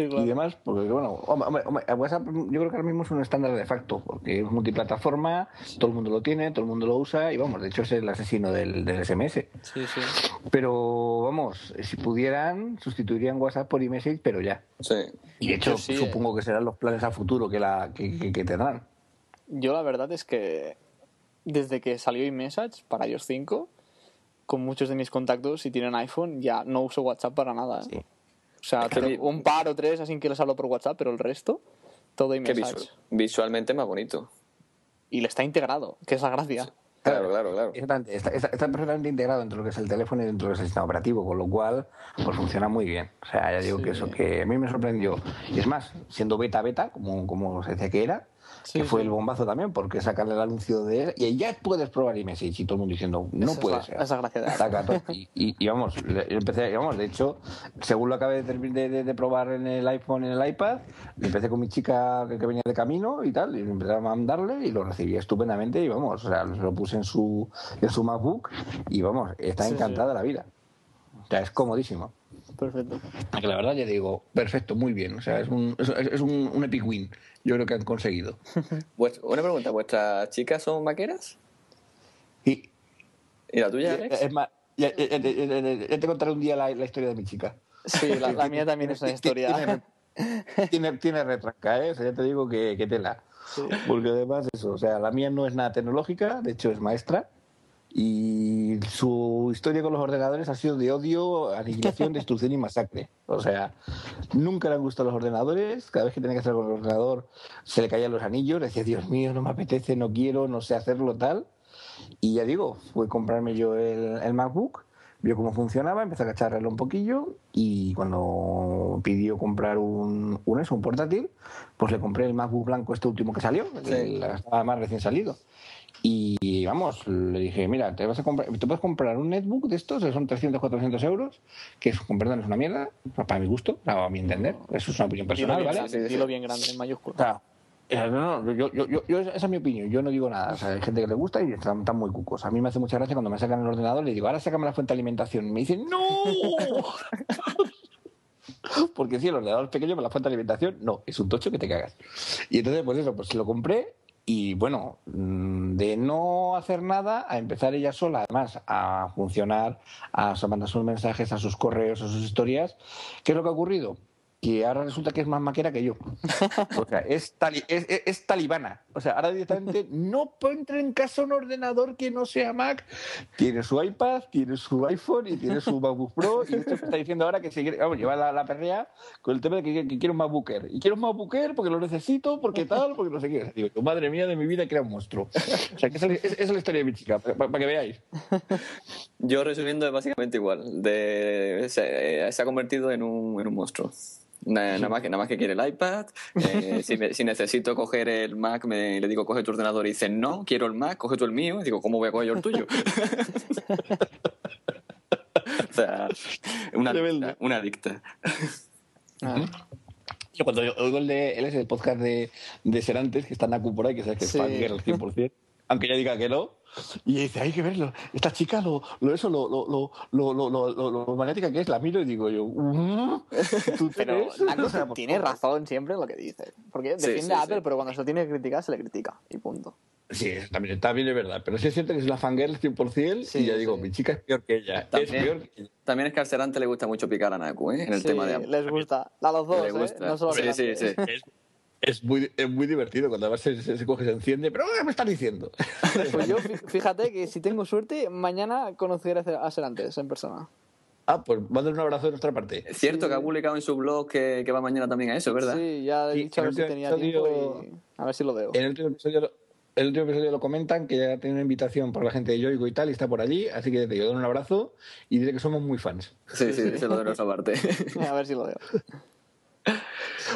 Sí, y demás, porque bueno, hombre, hombre, hombre, WhatsApp yo creo que ahora mismo es un estándar de facto, porque es multiplataforma, todo el mundo lo tiene, todo el mundo lo usa y vamos, de hecho es el asesino del, del SMS. Sí, sí. Pero vamos, si pudieran, sustituirían WhatsApp por iMessage, pero ya. Sí. Y de hecho, sí, supongo que serán los planes a futuro que, la, que, que- que tendrán. Yo la verdad es que desde que salió iMessage para iOS 5, con muchos de mis contactos, si tienen iPhone, ya no uso WhatsApp para nada. ¿eh? Sí. O sea, vi- un par o tres así que les hablo por WhatsApp, pero el resto, todo Que iMessage. visu- visualmente más bonito. Y le está integrado, que es la gracia. Claro, claro, claro. Exactamente, está, está- está perfectamente integrado dentro de lo que es el teléfono y dentro de lo que es el sistema operativo, con lo cual pues funciona muy bien. O sea, ya digo Sí. que eso que a mí me sorprendió. Y es más, siendo beta beta, como, como se decía que era, Sí, que fue sí. el bombazo también, porque sacarle el anuncio de y ya puedes probar iMessage y todo el mundo diciendo, no puede es ser. esa gracia. [LAUGHS] Y, y- y vamos, empecé, y vamos, de hecho, según lo acabé de, de- de- probar en el iPhone, en el iPad, empecé con mi chica que, que venía de camino y tal, y empecé a mandarle y lo recibí estupendamente y vamos, o sea, se lo puse en su, en su MacBook y vamos, está Sí, encantada la vida. O sea, es comodísimo. Perfecto. Que la verdad ya digo, perfecto, muy bien. O sea, es un, es, es un, un epic win. Yo creo que han conseguido. [LAUGHS] Vuest- Una pregunta, ¿vuestras chicas son vaqueras? Y, ¿Y la tuya, Alex? es más, ya, ya- ya- ya- ya- ya te contaré un día la, la historia de mi chica. Sí, la, la mía también es una [LAUGHS] historia. Tiene, tiene, tiene retranca, ¿eh? O sea, ya te digo que, que tela. Sí. Porque además, eso, o sea, la mía no es nada tecnológica, de hecho es maestra. Y su historia con los ordenadores ha sido de odio, aniquilación, [LAUGHS] destrucción y masacre. O sea, nunca le han gustado los ordenadores. Cada vez que tenía que hacer con el ordenador se le caían los anillos. Decía, Dios mío, no me apetece, no quiero, no sé hacerlo tal. Y ya digo, fue comprarme yo el, el MacBook vio cómo funcionaba, empecé a cacharrarlo un poquillo y cuando pidió comprar un, un, eso, un portátil, pues le compré el MacBook blanco este último que salió, Sí. el, estaba más recién salido. Y vamos, le dije, mira, te vas a comprar, te puedes comprar un netbook de estos, que son 300, 400 euros, que es, perdón, es una mierda, para mi gusto, para mi entender, eso es una opinión Dilo personal, bien, ¿vale? dilo bien grande, en mayúsculas. O sea, eh, no, no, yo, yo, yo, esa es mi opinión, yo no digo nada. O sea, hay gente que le gusta y están, están muy cucos. A mí me hace mucha gracia cuando me sacan el ordenador, le digo, ahora sácame la fuente de alimentación. Y me dicen, ¡No! [LAUGHS] Porque si el ordenador es pequeño, pero la fuente de alimentación, no, es un tocho que te cagas. Y entonces, pues eso, pues lo compré y bueno, mm, de no hacer nada a empezar ella sola, además, a funcionar, a mandar sus mensajes, a sus correos, a sus historias. ¿Qué es lo que ha ocurrido? Que ahora resulta que es más maquera que yo. O sea, es, tali- es, es- es talibana. O sea, ahora directamente no entrar en casa un ordenador que no sea Mac. Tiene su iPad, tiene su iPhone y tiene su MacBook Pro. Y esto está diciendo ahora que se quiere, vamos, lleva la, la perrea con el tema de que, que quiere un MacBooker. Y quiero un MacBooker porque lo necesito, porque tal, porque no sé qué. Digo, yo, madre mía de mi vida, que era un monstruo. O sea, que esa, es, esa es la historia de mi chica, para, que veáis. Yo resumiendo es básicamente igual. De, se, eh, se ha convertido en un, en un monstruo. Na- Nada, más que, nada más que quiere el iPad. eh, si, me- si necesito coger el Mac, me, le digo, coge tu ordenador y dice, no, quiero el Mac, coge tú el mío. Y digo, ¿cómo voy a coger yo el tuyo? [LAUGHS] o sea, una adicta. Una adicta. Ah, Yo cuando oigo el de él es el podcast de, de Serantes, que está Naku por ahí, que sabes que es Sí. fangirl al 100%, aunque ella diga que no. Y dice, hay que verlo, esta chica, lo, lo eso, lo, lo, lo, lo, lo, lo, lo- lo magnética que es, la miro y digo yo, "Mm, ¿tú Pero crees?". Naco [LAUGHS] O sea, por tiene razón siempre en lo que dice. Porque Sí, defiende sí, a Apple, sí. pero cuando se lo tiene que criticar, se le critica. Y punto. Sí, también, también es verdad, pero sí es cierto que es una fangirl 100% Sí, y ya digo, mi chica es peor que ella, es También. peor que ella. También es que al Serante le gusta mucho picar a Naku, ¿eh? En el Sí, tema de Apple. les gusta. A los dos, ¿eh? No solo Sí, a sí, sí. Es, muy, es muy divertido cuando además se, se, se coge, se enciende, pero ¿qué me estás diciendo? [LAUGHS] Pues yo, fí- fíjate que si tengo suerte, mañana conoceré a Serantes en persona. Ah, pues mándale un abrazo de nuestra parte. Es cierto Sí. que ha publicado en su blog que, que va mañana también a eso, ¿verdad? Sí, ya he Sí, dicho a ver si tenía episodio- tiempo y a ver si lo veo. En el último episodio, lo- el último episodio lo comentan, que ya tiene una invitación por la gente de Yoigo y tal, y está por allí, así que te doy un abrazo y diré que somos muy fans. Sí, sí, [LAUGHS] se lo de nuestra parte. A ver si lo veo. [LAUGHS]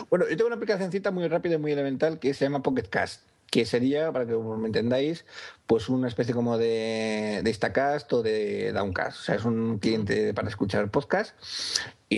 Bueno, yo tengo una aplicacióncita muy rápida y muy elemental que se llama Pocket Cast, que sería, para que me entendáis, pues una especie como de, de Instacast o de Downcast. O sea, es un cliente para escuchar podcast.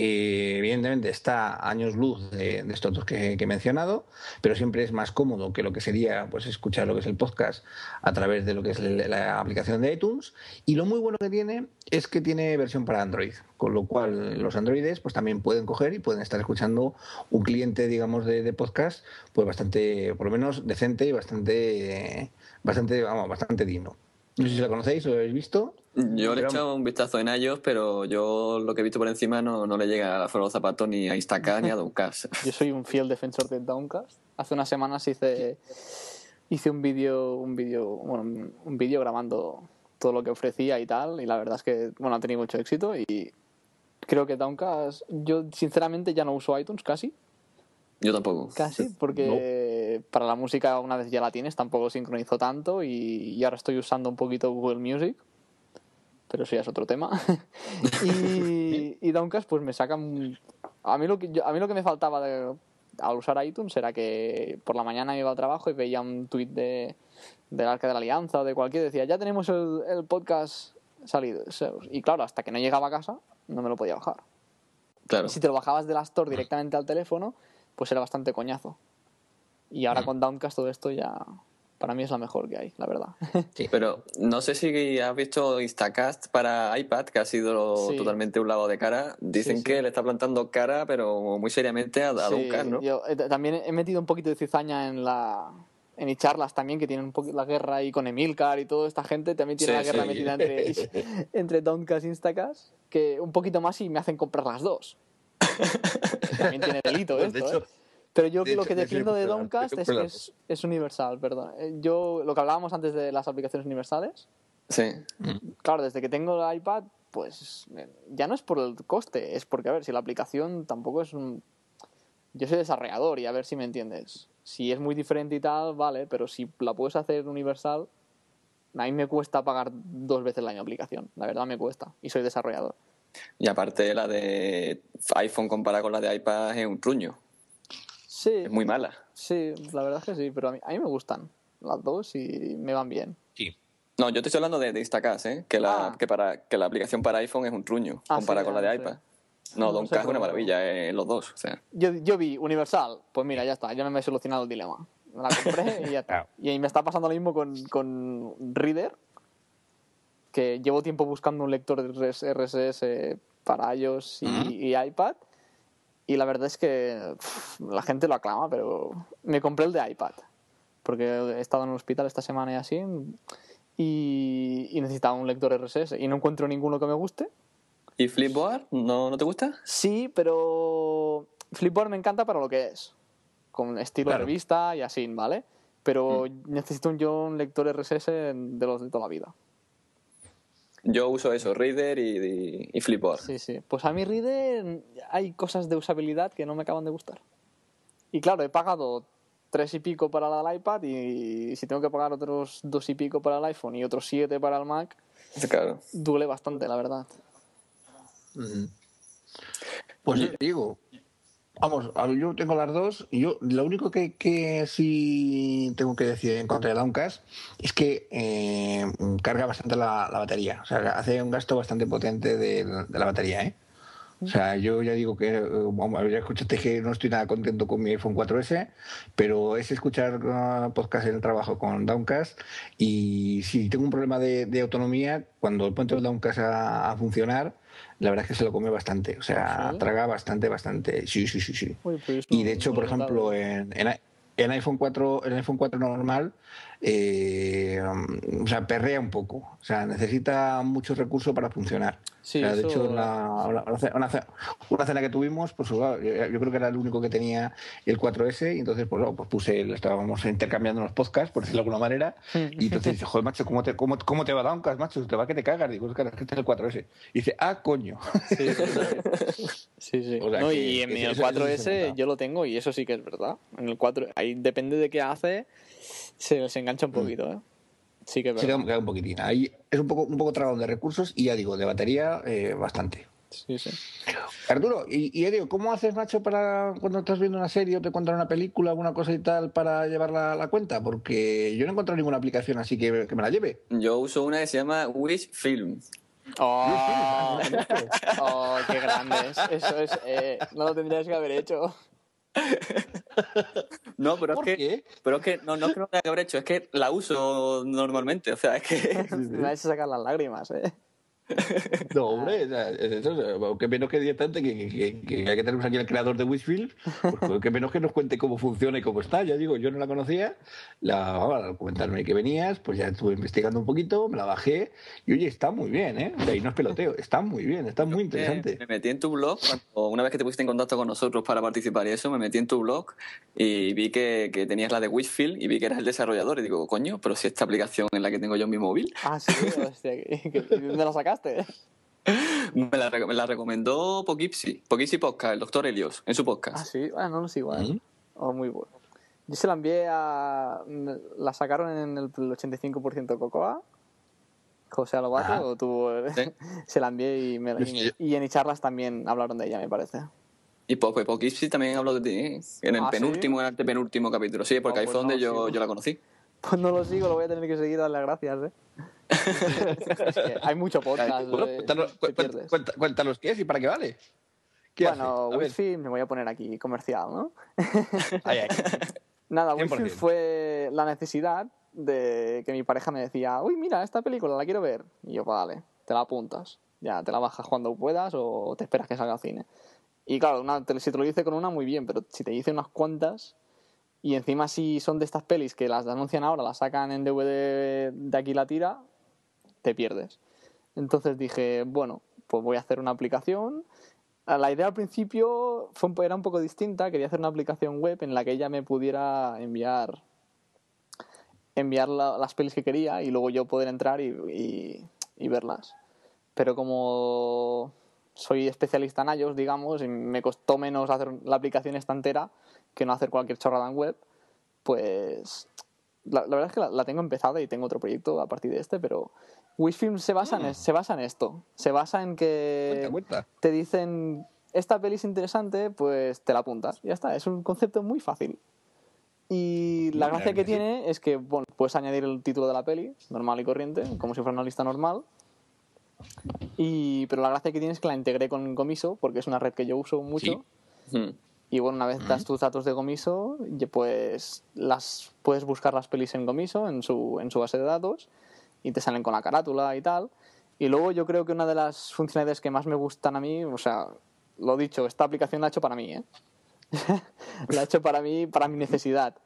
Y evidentemente está años luz de, estos dos que, que he mencionado, pero siempre es más cómodo que lo que sería pues escuchar lo que es el podcast a través de lo que es la, aplicación de iTunes. Y lo muy bueno que tiene es que tiene versión para Android, con lo cual los androides pues también pueden coger y pueden estar escuchando un cliente, digamos, de, de podcast, pues bastante, por lo menos decente y bastante, bastante, vamos, bastante digno. No sé si la conocéis o lo habéis visto. Yo le he echado un vistazo en iOS, pero yo lo que he visto por encima no, no le llega a Foro los Zapatos ni a Instacart ni a [LAUGHS] Downcast. Yo soy un fiel defensor de Downcast. Hace unas semanas hice, hice un vídeo, un vídeo, bueno, un- vídeo grabando todo lo que ofrecía y tal, y la verdad es que, bueno, ha tenido mucho éxito y creo que Downcast, yo sinceramente ya no uso iTunes casi, Yo tampoco. casi, [LAUGHS] porque para la música una vez ya la tienes tampoco sincronizo tanto y, y ahora estoy usando un poquito Google Music, pero eso ya es otro tema. [LAUGHS] y, y Downcast pues me saca un- a mí lo que a mí lo que me faltaba de- al usar iTunes era que por la mañana iba al trabajo y veía un tuit de del Arca de la Alianza o de cualquier decía ya tenemos el, el podcast salido y claro hasta que no llegaba a casa no me lo podía bajar Claro. si te lo bajabas de la Store directamente al teléfono, pues era bastante coñazo. Y ahora con Downcast todo esto ya para mí es la mejor que hay, la verdad. [LAUGHS] Pero no sé si has visto Instacast para iPad, que ha sido Sí. totalmente un lado de cara. Dicen Sí, sí. que le está plantando cara, pero muy seriamente a, a Sí, Downcast, ¿no? yo, eh, también he metido un poquito de cizaña en la en charlas también que tienen un poco la guerra ahí con Emilcar y toda esta gente también tiene Sí, la guerra sí. metida entre [LAUGHS] entre Downcast e Instacast que un poquito más y me hacen comprar las dos [LAUGHS] también tiene delito De esto hecho, ¿eh? Pero yo de lo hecho, que de defiendo de Downcast es que es, es universal perdón Eh, yo lo que hablábamos antes de las aplicaciones universales Sí. claro, desde que tengo el iPad, pues eh, ya no es por el coste, es porque, a ver, si la aplicación tampoco es un... Yo soy desarrollador y a ver si me entiendes. Si es muy diferente y tal, vale, pero si la puedes hacer universal, A mí me cuesta pagar dos veces el año aplicación, la verdad me cuesta, y soy desarrollador. Y aparte la de iPhone comparada con la de iPad es un truño. Sí, Es muy mala. sí, la verdad es que sí, pero a mí, a mí me gustan las dos y me van bien. Sí. No, yo te estoy hablando de, de Instacast, ¿eh? Que la, Ah. que, para, que la aplicación para iPhone es un truño Ah, comparada sí, con la de iPad. No, No Don sé, K es una maravilla, eh, los dos. O sea, Yo, yo vi Universal, pues mira, ya está, ya me he solucionado el dilema. Me la compré [LAUGHS] y ya está. Y ahí me está pasando lo mismo con, con Reader, que llevo tiempo buscando un lector de RS RSS para iOS y iPad. Y la verdad es que pff, la gente lo aclama, pero me compré el de iPad. Porque he estado en el hospital esta semana y así. Y, y necesitaba un lector RSS. Y no encuentro ninguno que me guste. ¿Y Flipboard? ¿No, ¿No te gusta? Sí, pero Flipboard me encanta para lo que es. Con estilo Claro. revista y así, ¿vale? Pero necesito un, yo un lector RSS de los de toda la vida. Yo uso eso, Reader y, y, y Flipboard. Sí, sí. Pues a mi Reader hay cosas de usabilidad que no me acaban de gustar. Y claro, he pagado tres y pico para el iPad y si tengo que pagar otros dos y pico para el iPhone y otros siete para el Mac, Claro. duele bastante, la verdad. Pues yo te digo, vamos, yo tengo las dos y yo lo único que, que sí tengo que decir en contra de Downcast es que eh, carga bastante la, la batería, o sea, hace un gasto bastante potente de, de la batería, ¿eh? O sea, yo ya digo que, vamos, ya escuchaste que no estoy nada contento con mi iPhone 4S, pero es escuchar uh, podcast en el trabajo con Downcast y si tengo un problema de, de autonomía, cuando el Downcast a, a funcionar, la verdad es que se lo come bastante, o sea, ¿Ah, sí? traga bastante, bastante. Sí, sí, sí, sí. Uy, pues Y de hecho, por ejemplo, en, en, en iPhone 4, en iPhone 4 normal, eh, um, o sea, perrea un poco. O sea, necesita mucho recurso para funcionar. Sí, O sea, de eso- hecho, una, una una una cena que tuvimos, pues claro, yo, yo creo que era el único que tenía el 4S, y entonces pues, bueno, pues puse, estábamos intercambiando los podcasts, por decirlo de alguna manera, y entonces dice, joder, macho, ¿cómo te, cómo, cómo te va Downcast, macho? Te va que te cagas. Digo, es que este es el 4S. Y dice, ah, coño. Sí, sí, sí. [LAUGHS] O sea No, que y en el eso- eso 4S sí se nota. yo lo tengo y eso sí que es verdad. En el 4, ahí depende de qué hace, se, se engancha un poquito, ¿eh? Sí que es Se verdad. queda, queda un poquitín. Ahí es un poco, un poco tragón de recursos y ya digo, de batería, eh, bastante. Sí, sí. Arturo, y, y Edio, ¿cómo haces, macho, para cuando estás viendo una serie o te cuentan una película, alguna cosa y tal, para llevarla a la cuenta? Porque yo no he encontrado ninguna aplicación así que, que me la lleve. Yo uso una que se llama Wish Film. ¡Oh! ¡Oh, qué grande es! Eso es... eh, no lo tendrías que haber hecho. [LAUGHS] No, pero ¿Por es que, pero es que no, no es que no tenga que haber hecho, es que la uso normalmente. O sea, es que. Me ha hecho sacar las lágrimas, ¿eh? [LAUGHS] No, hombre, o sea, es eso, qué menos que directamente que, que, que hay que tenemos aquí al creador de Wishfield, pues qué menos que nos cuente cómo funciona y cómo está. Ya digo, yo no la conocía, la, vamos, al comentarme que venías, pues ya estuve investigando un poquito, me la bajé y oye, está muy bien, ¿eh? De ahí no es peloteo, está muy bien, está muy interesante. Me metí en tu blog, cuando- una vez que te pusiste en contacto con nosotros para participar y eso, me metí en tu blog y vi que, que tenías la de Wishfield y vi que eras el desarrollador. Y digo, coño, pero si esta aplicación es la que tengo yo en mi móvil, Ah, sí, hostia, que, que- ¿de dónde la sacaste? Me la, re- me la recomendó Poughkeepsie, Poughkeepsie Podcast, el doctor Helios, en su Ah, podcast. sí, ah, no, no es igual. ¿Mm? Oh, muy bueno. Yo se la envié a. La sacaron en el 85% Cocoa. José. Alobato tuvo. Sí. [LAUGHS] se la envié y, me, y, en charlas también hablaron de ella, me parece. Y pues Poughkeepsie también habló de ti, ¿eh? en el ¿Ah, sí? penúltimo, en el antepenúltimo capítulo. Sí, porque Ah, ahí pues fue donde no, yo, sí. yo la conocí. Pues no lo sigo, lo voy a tener que seguir, darle las gracias, ¿eh? [LAUGHS] Es que hay mucho podcast. Bueno, cuéntanos, qué es y para qué vale. ¿Qué Bueno. Wi-Fi me voy a poner aquí comercial, ¿no? [LAUGHS] Ay, ay. [LAUGHS] Nada, 100%. Wi-Fi fue la necesidad de que mi pareja me decía, uy, mira, esta película la quiero ver. Y yo, vale, te la apuntas. Ya, te la bajas cuando puedas o te esperas que salga al cine. Y claro, una- si te lo dice con una, muy bien, pero si te dice unas cuantas, y encima si son de estas pelis que las anuncian ahora, las sacan en DVD de aquí la tira, te pierdes. Entonces dije, bueno, pues voy a hacer una aplicación. La idea al principio fue, era un poco distinta. Quería hacer una aplicación web en la que ella me pudiera enviar enviar la- las pelis que quería y luego yo poder entrar y, y- y verlas. Pero como soy especialista en iOS, digamos, y me costó menos hacer la aplicación esta entera que no hacer cualquier chorrada en web, pues La, la verdad es que la, la tengo empezada y tengo otro proyecto a partir de este, pero Wishfilm se basa, en, es- se basa en esto. Se basa en que te dicen, esta peli es interesante, pues te la apuntas. Ya está, es un concepto muy fácil. Y la gracia que sí. tiene es que bueno, puedes añadir el título de la peli, normal y corriente, como si fuera una lista normal. Y, pero la gracia que tiene es que la integré con Gomiso, porque es una red que yo uso mucho. Hmm. Y bueno, una vez das tus datos de Gomiso, pues las puedes buscar las pelis en Gomiso, en su, en su base de datos, y te salen con la carátula y tal. Y luego yo creo que una de las funcionalidades que más me gustan a mí, o sea, lo dicho, esta aplicación la he hecho para mí, ¿eh? [LAUGHS] la he hecho para mí, para mi necesidad.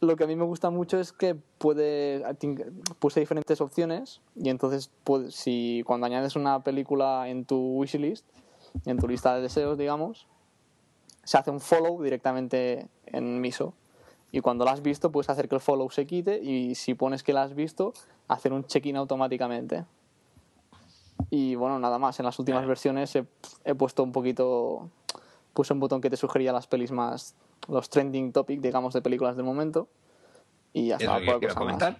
Lo que a mí me gusta mucho es que puede, puse diferentes opciones y entonces si cuando añades una película en tu wishlist, en tu lista de deseos, digamos, se hace un follow directamente en Miso. Y cuando la has visto, puedes hacer que el follow se quite y si pones que la has visto, hacer un check-in automáticamente. Y bueno, nada más. En las últimas versiones he, he puesto un poquito. Puse un botón que te sugería las pelis más. los trending topic, digamos, de películas del momento. Y ya Es lo que más.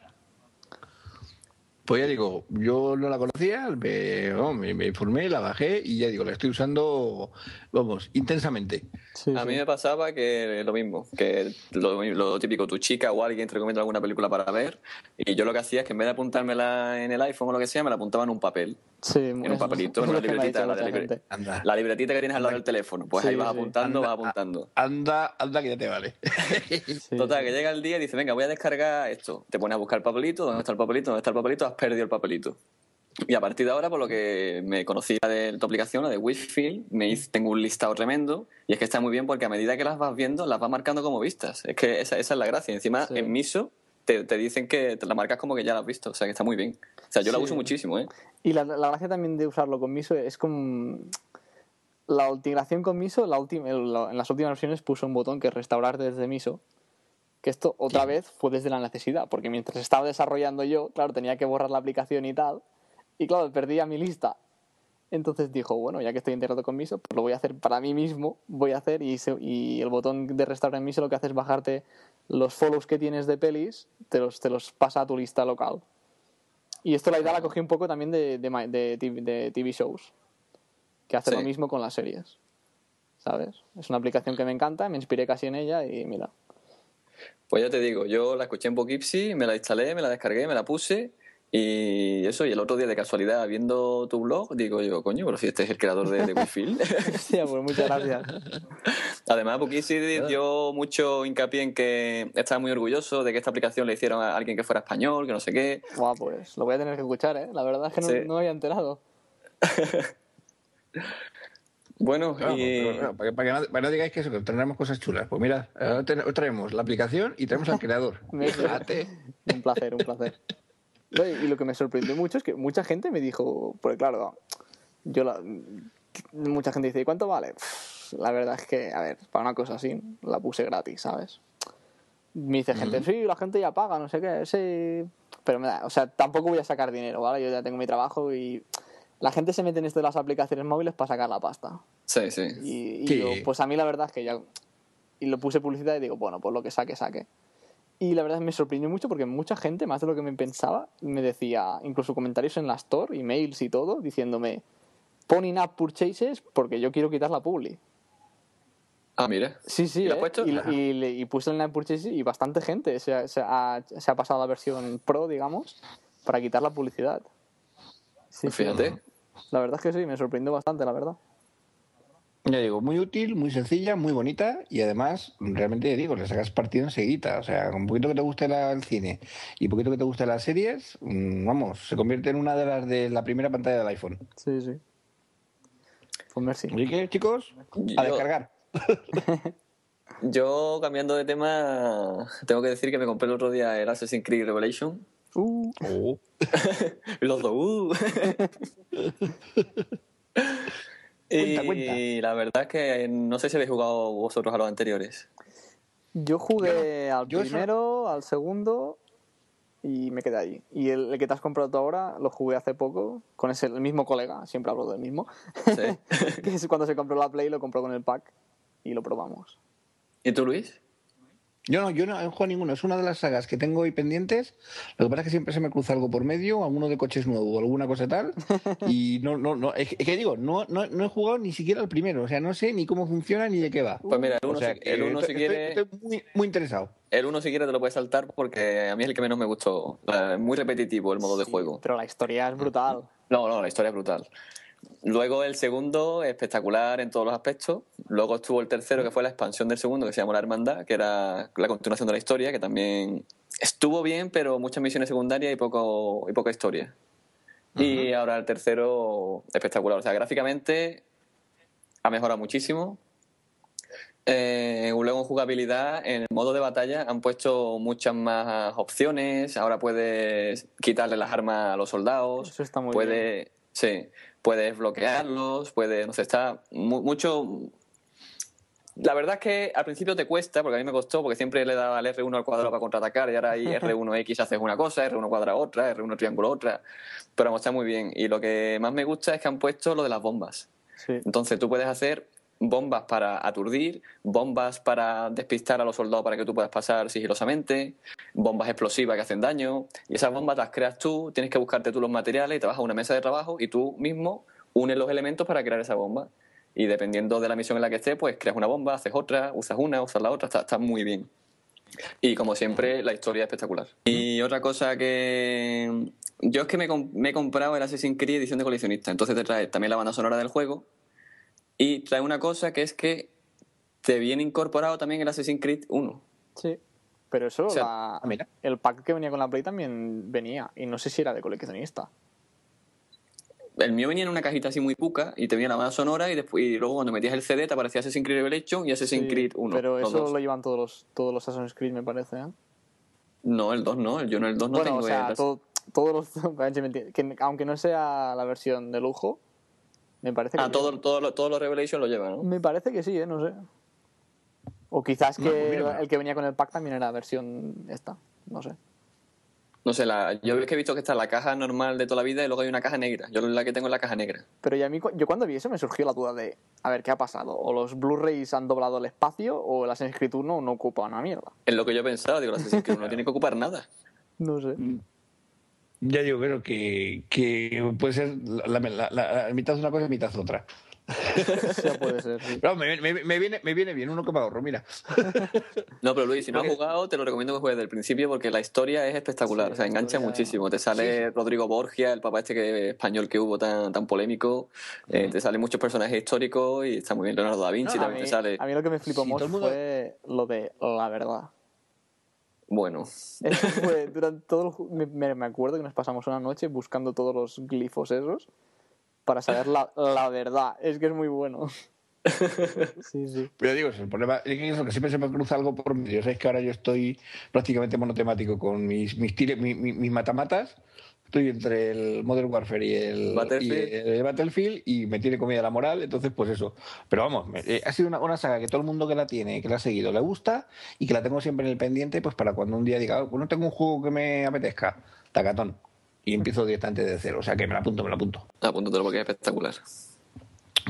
Pues ya digo, yo no la conocía, me, no, me, me informé, la bajé y ya digo, la estoy usando, vamos, intensamente. Sí, A sí. mí me pasaba que lo mismo, que lo, lo típico, tu chica o alguien te recomienda alguna película para ver y yo lo que hacía es que en vez de apuntármela en el iPhone o lo que sea, me la apuntaba en un papel, Sí, en un papelito, en una libretita, la, libre- la libretita que tienes al lado del teléfono, pues Sí, ahí vas sí. apuntando, Anda, vas apuntando. Anda, anda que ya te vale. [LAUGHS] Sí, Total, sí. que llega el día y dice, venga, voy a descargar esto. Te pones a buscar el papelito, ¿dónde está el papelito? ¿Dónde está el papelito? Perdido el papelito. Y a partir de ahora, por lo que me conocía de tu aplicación, la de Wishfield, me hice- tengo un listado tremendo y es que está muy bien porque a medida que las vas viendo, las vas marcando como vistas. Es que esa, esa es la gracia. Encima, Sí. en Miso te, te dicen que te la marcas como que ya la has visto. O sea, que está muy bien. O sea, yo la uso muchísimo, ¿eh? Y la, la gracia también de usarlo con Miso es como la integración con Miso, la última, en la- en las últimas versiones puso un botón que es restaurar desde Miso, que esto otra vez fue desde la necesidad, porque mientras estaba desarrollando yo, claro, tenía que borrar la aplicación y tal, y claro, perdía mi lista. Entonces dijo, bueno, ya que estoy integrado con Miso, pues lo voy a hacer para mí mismo, voy a hacer, y, se- y el botón de restaurar en Miso lo que hace es bajarte los follows que tienes de pelis, te los, te los pasa a tu lista local. Y esto la idea la cogí un poco también de, de, de TV, de TV shows, que hace lo mismo con las series. ¿Sabes? Es una aplicación que me encanta, me inspiré casi en ella y mira. Pues ya te digo, yo la escuché en Poughkeepsie, me la instalé, me la descargué, me la puse y eso, y el otro día de casualidad viendo tu blog, digo yo, coño, pero si este es el creador de, de Wishfield. [LAUGHS] Hostia, pues muchas gracias. Además, Poughkeepsie dio mucho hincapié en que estaba muy orgulloso de que esta aplicación le hicieron a alguien que fuera español, que no sé qué. Guau, pues lo voy a tener que escuchar, ¿eh? La verdad es que no, Sí. no me había enterado. [LAUGHS] Bueno, Claro, y... para, que, para que no, para que no digáis que eso, que tendremos cosas chulas. Pues mira, ahora hoy traemos la aplicación y traemos al creador. [LAUGHS] Un placer, un placer. Y lo que me sorprendió mucho es que mucha gente me dijo, porque claro, yo la- mucha gente dice, ¿y cuánto vale? Pff, La verdad es que, a ver, para una cosa así, la puse gratis, ¿sabes? Me dice gente, sí, la gente ya paga, no sé qué, sí. Pero me da, o sea, tampoco voy a sacar dinero, ¿vale? Yo ya tengo mi trabajo y la gente se mete en esto de las aplicaciones móviles para sacar la pasta. Sí, sí. Y, y Sí. yo, pues a mí la verdad es que ya. Y lo puse publicidad y digo, bueno, pues lo que saque, saque. Y la verdad me sorprendió mucho porque mucha gente, más de lo que me pensaba, me decía, incluso comentarios en la store, emails y todo, diciéndome, pon in-app purchases porque yo quiero quitar la publi. Ah, mira. Sí, sí, ¿Y has ¿eh? puesto? y, y y puse el in-app purchases y bastante gente se ha, se ha- se ha pasado a la versión pro, digamos, para quitar la publicidad. Sí, sí. fíjate. La verdad es que sí, me sorprendió bastante, la verdad. Ya digo, muy útil, muy sencilla, muy bonita y además, realmente digo, le sacas partido enseguida. O sea, con un poquito que te guste la- el cine y un poquito que te guste las series, mm, vamos, se convierte en una de las de la primera pantalla del iPhone. Sí, sí. Pues merci. Así que, chicos, a Yo- descargar. [LAUGHS] Yo, cambiando de tema, tengo que decir que me compré el otro día el Assassin's Creed Revelation. Uh, Oh. [LAUGHS] Y los dos, uh. y [LAUGHS] Cuenta, cuenta. la verdad es que no sé si habéis jugado vosotros a los anteriores. Yo jugué al yo eso- primero, al segundo y me quedé ahí. Y el, el que te has comprado tú ahora lo jugué hace poco con ese, el mismo colega, siempre hablo del mismo, Sí. [LAUGHS] que es cuando se compró la Play lo compró con el pack y lo probamos. ¿Y tú, Luis? Yo no, yo no he jugado ninguno. Es una de las sagas que tengo ahí pendientes. Lo que pasa es que siempre se me cruza algo por medio, alguno de coches nuevo o alguna cosa tal. [LAUGHS] Y no, no, no. Es que digo, no, no, no he jugado ni siquiera el primero. O sea, no sé ni cómo funciona ni de qué va. Pues mira, el O uno, sea, si, el uno si quiere... estoy, estoy muy, muy interesado. El uno si quiere te lo puedes saltar porque a mí es el que menos me gustó. Eh, muy repetitivo el modo de Sí, juego. Pero la historia es brutal. No, no, la historia es brutal. Luego el segundo, espectacular en todos los aspectos. Luego estuvo el tercero, que fue la expansión del segundo, que se llamó La Hermandad, que era la continuación de la historia, que también estuvo bien, pero muchas misiones secundarias y poco y poca historia. Y ahora el tercero, espectacular. O sea, gráficamente ha mejorado muchísimo. Eh, luego en jugabilidad, en el modo de batalla han puesto muchas más opciones. Ahora puedes quitarle las armas a los soldados. Eso está muy puede, Sí, puedes bloquearlos, puedes, no sé, está mu- mucho... La verdad es que al principio te cuesta, porque a mí me costó, porque siempre le daba al R1 al cuadrado para contraatacar y ahora ahí [LAUGHS] R1X haces una cosa, R1 cuadrado otra, R1 triángulo otra, pero vamos, está muy bien. Y lo que más me gusta es que han puesto lo de las bombas. Sí. Entonces tú puedes hacer bombas para aturdir, bombas para despistar a los soldados para que tú puedas pasar sigilosamente, bombas explosivas que hacen daño, y esas bombas las creas tú, tienes que buscarte tú los materiales y te vas una mesa de trabajo y tú mismo unes los elementos para crear esa bomba. Y dependiendo de la misión en la que estés, pues creas una bomba, haces otra, usas una, usas la otra, está, muy bien. Y como siempre, la historia es espectacular. Y otra cosa que... Yo es que me, me he comprado el Assassin's Creed edición de coleccionista, entonces te trae también la banda sonora del juego y trae una cosa que es que te viene incorporado también el Assassin's Creed 1. Sí. Pero eso, O sea, la- ah, mira. el pack que venía con la Play también venía. Y no sé si era de coleccionista. El mío venía en una cajita así muy puca y te venía la banda sonora y, después, y luego cuando metías el CD te aparecía Assassin's Creed Revelation y Assassin's Sí, Creed 1. Pero eso dos. lo llevan todos los, todos los Assassin's Creed, me parece. ¿eh? No, el 2 no, yo no el 2 no bueno, tengo o sea, el- todo- todos los. [LAUGHS] aunque no sea la versión de lujo, me parece que. Ah, todo, todo, lo- todos los Revelation lo llevan, ¿no? Me parece que sí, ¿eh? No sé. O quizás que No, pues mira. el que venía con el pack también era versión esta. No sé. No sé, la, yo es que he visto que está la caja normal de toda la vida y luego hay una caja negra. Yo la que tengo es la caja negra. Pero ya a mí, yo cuando vi eso me surgió la duda de, a ver, ¿qué ha pasado? ¿O los Blu-rays han doblado el espacio o el Assassin's Creed 1 no ocupa una mierda? Es lo que yo pensaba, digo, el Assassin's Creed 1 no [LAUGHS] tiene que ocupar nada. No sé. Ya digo, creo que, que puede ser la, la- la- la mitad de una cosa y mitad otra. [LAUGHS] Ya puede ser, sí. Pero me, me- me viene, me viene bien, uno que me ahorro, mira. [LAUGHS] No, pero Luis, si no has jugado, te lo recomiendo que juegues desde el principio porque la historia es espectacular. Sí, o sea, engancha historia- muchísimo. Te sale Rodrigo Borgia, el papá este que, español que hubo tan, tan polémico. Eh, te salen muchos personajes históricos y está muy bien. Leonardo da Vinci No, también mí, te sale. a mí lo que me flipó mundo- fue lo de la verdad. Bueno, Eso [LAUGHS] fue durante todo el me, me- acuerdo que nos pasamos una noche buscando todos los glifos esos para saber la, la verdad. Es que es muy bueno. [LAUGHS] Sí, sí. Pero digo, el problema es que siempre se me cruza algo por medio. Sabes que ahora yo estoy prácticamente monotemático con mis, mis, tire- mi- mi- mis matamatas. Estoy entre el Modern Warfare y el Battlefield. y el Battlefield y me tiene comida la moral, entonces pues eso. Pero vamos, eh, ha sido una, una saga que todo el mundo que la tiene, que la ha seguido, le gusta y que la tengo siempre en el pendiente, pues para cuando un día diga, "Ah, pues no tengo un juego que me apetezca, tacatón. Y empiezo directamente de cero, o sea que me la apunto, me la apunto. apúntatelo porque es espectacular.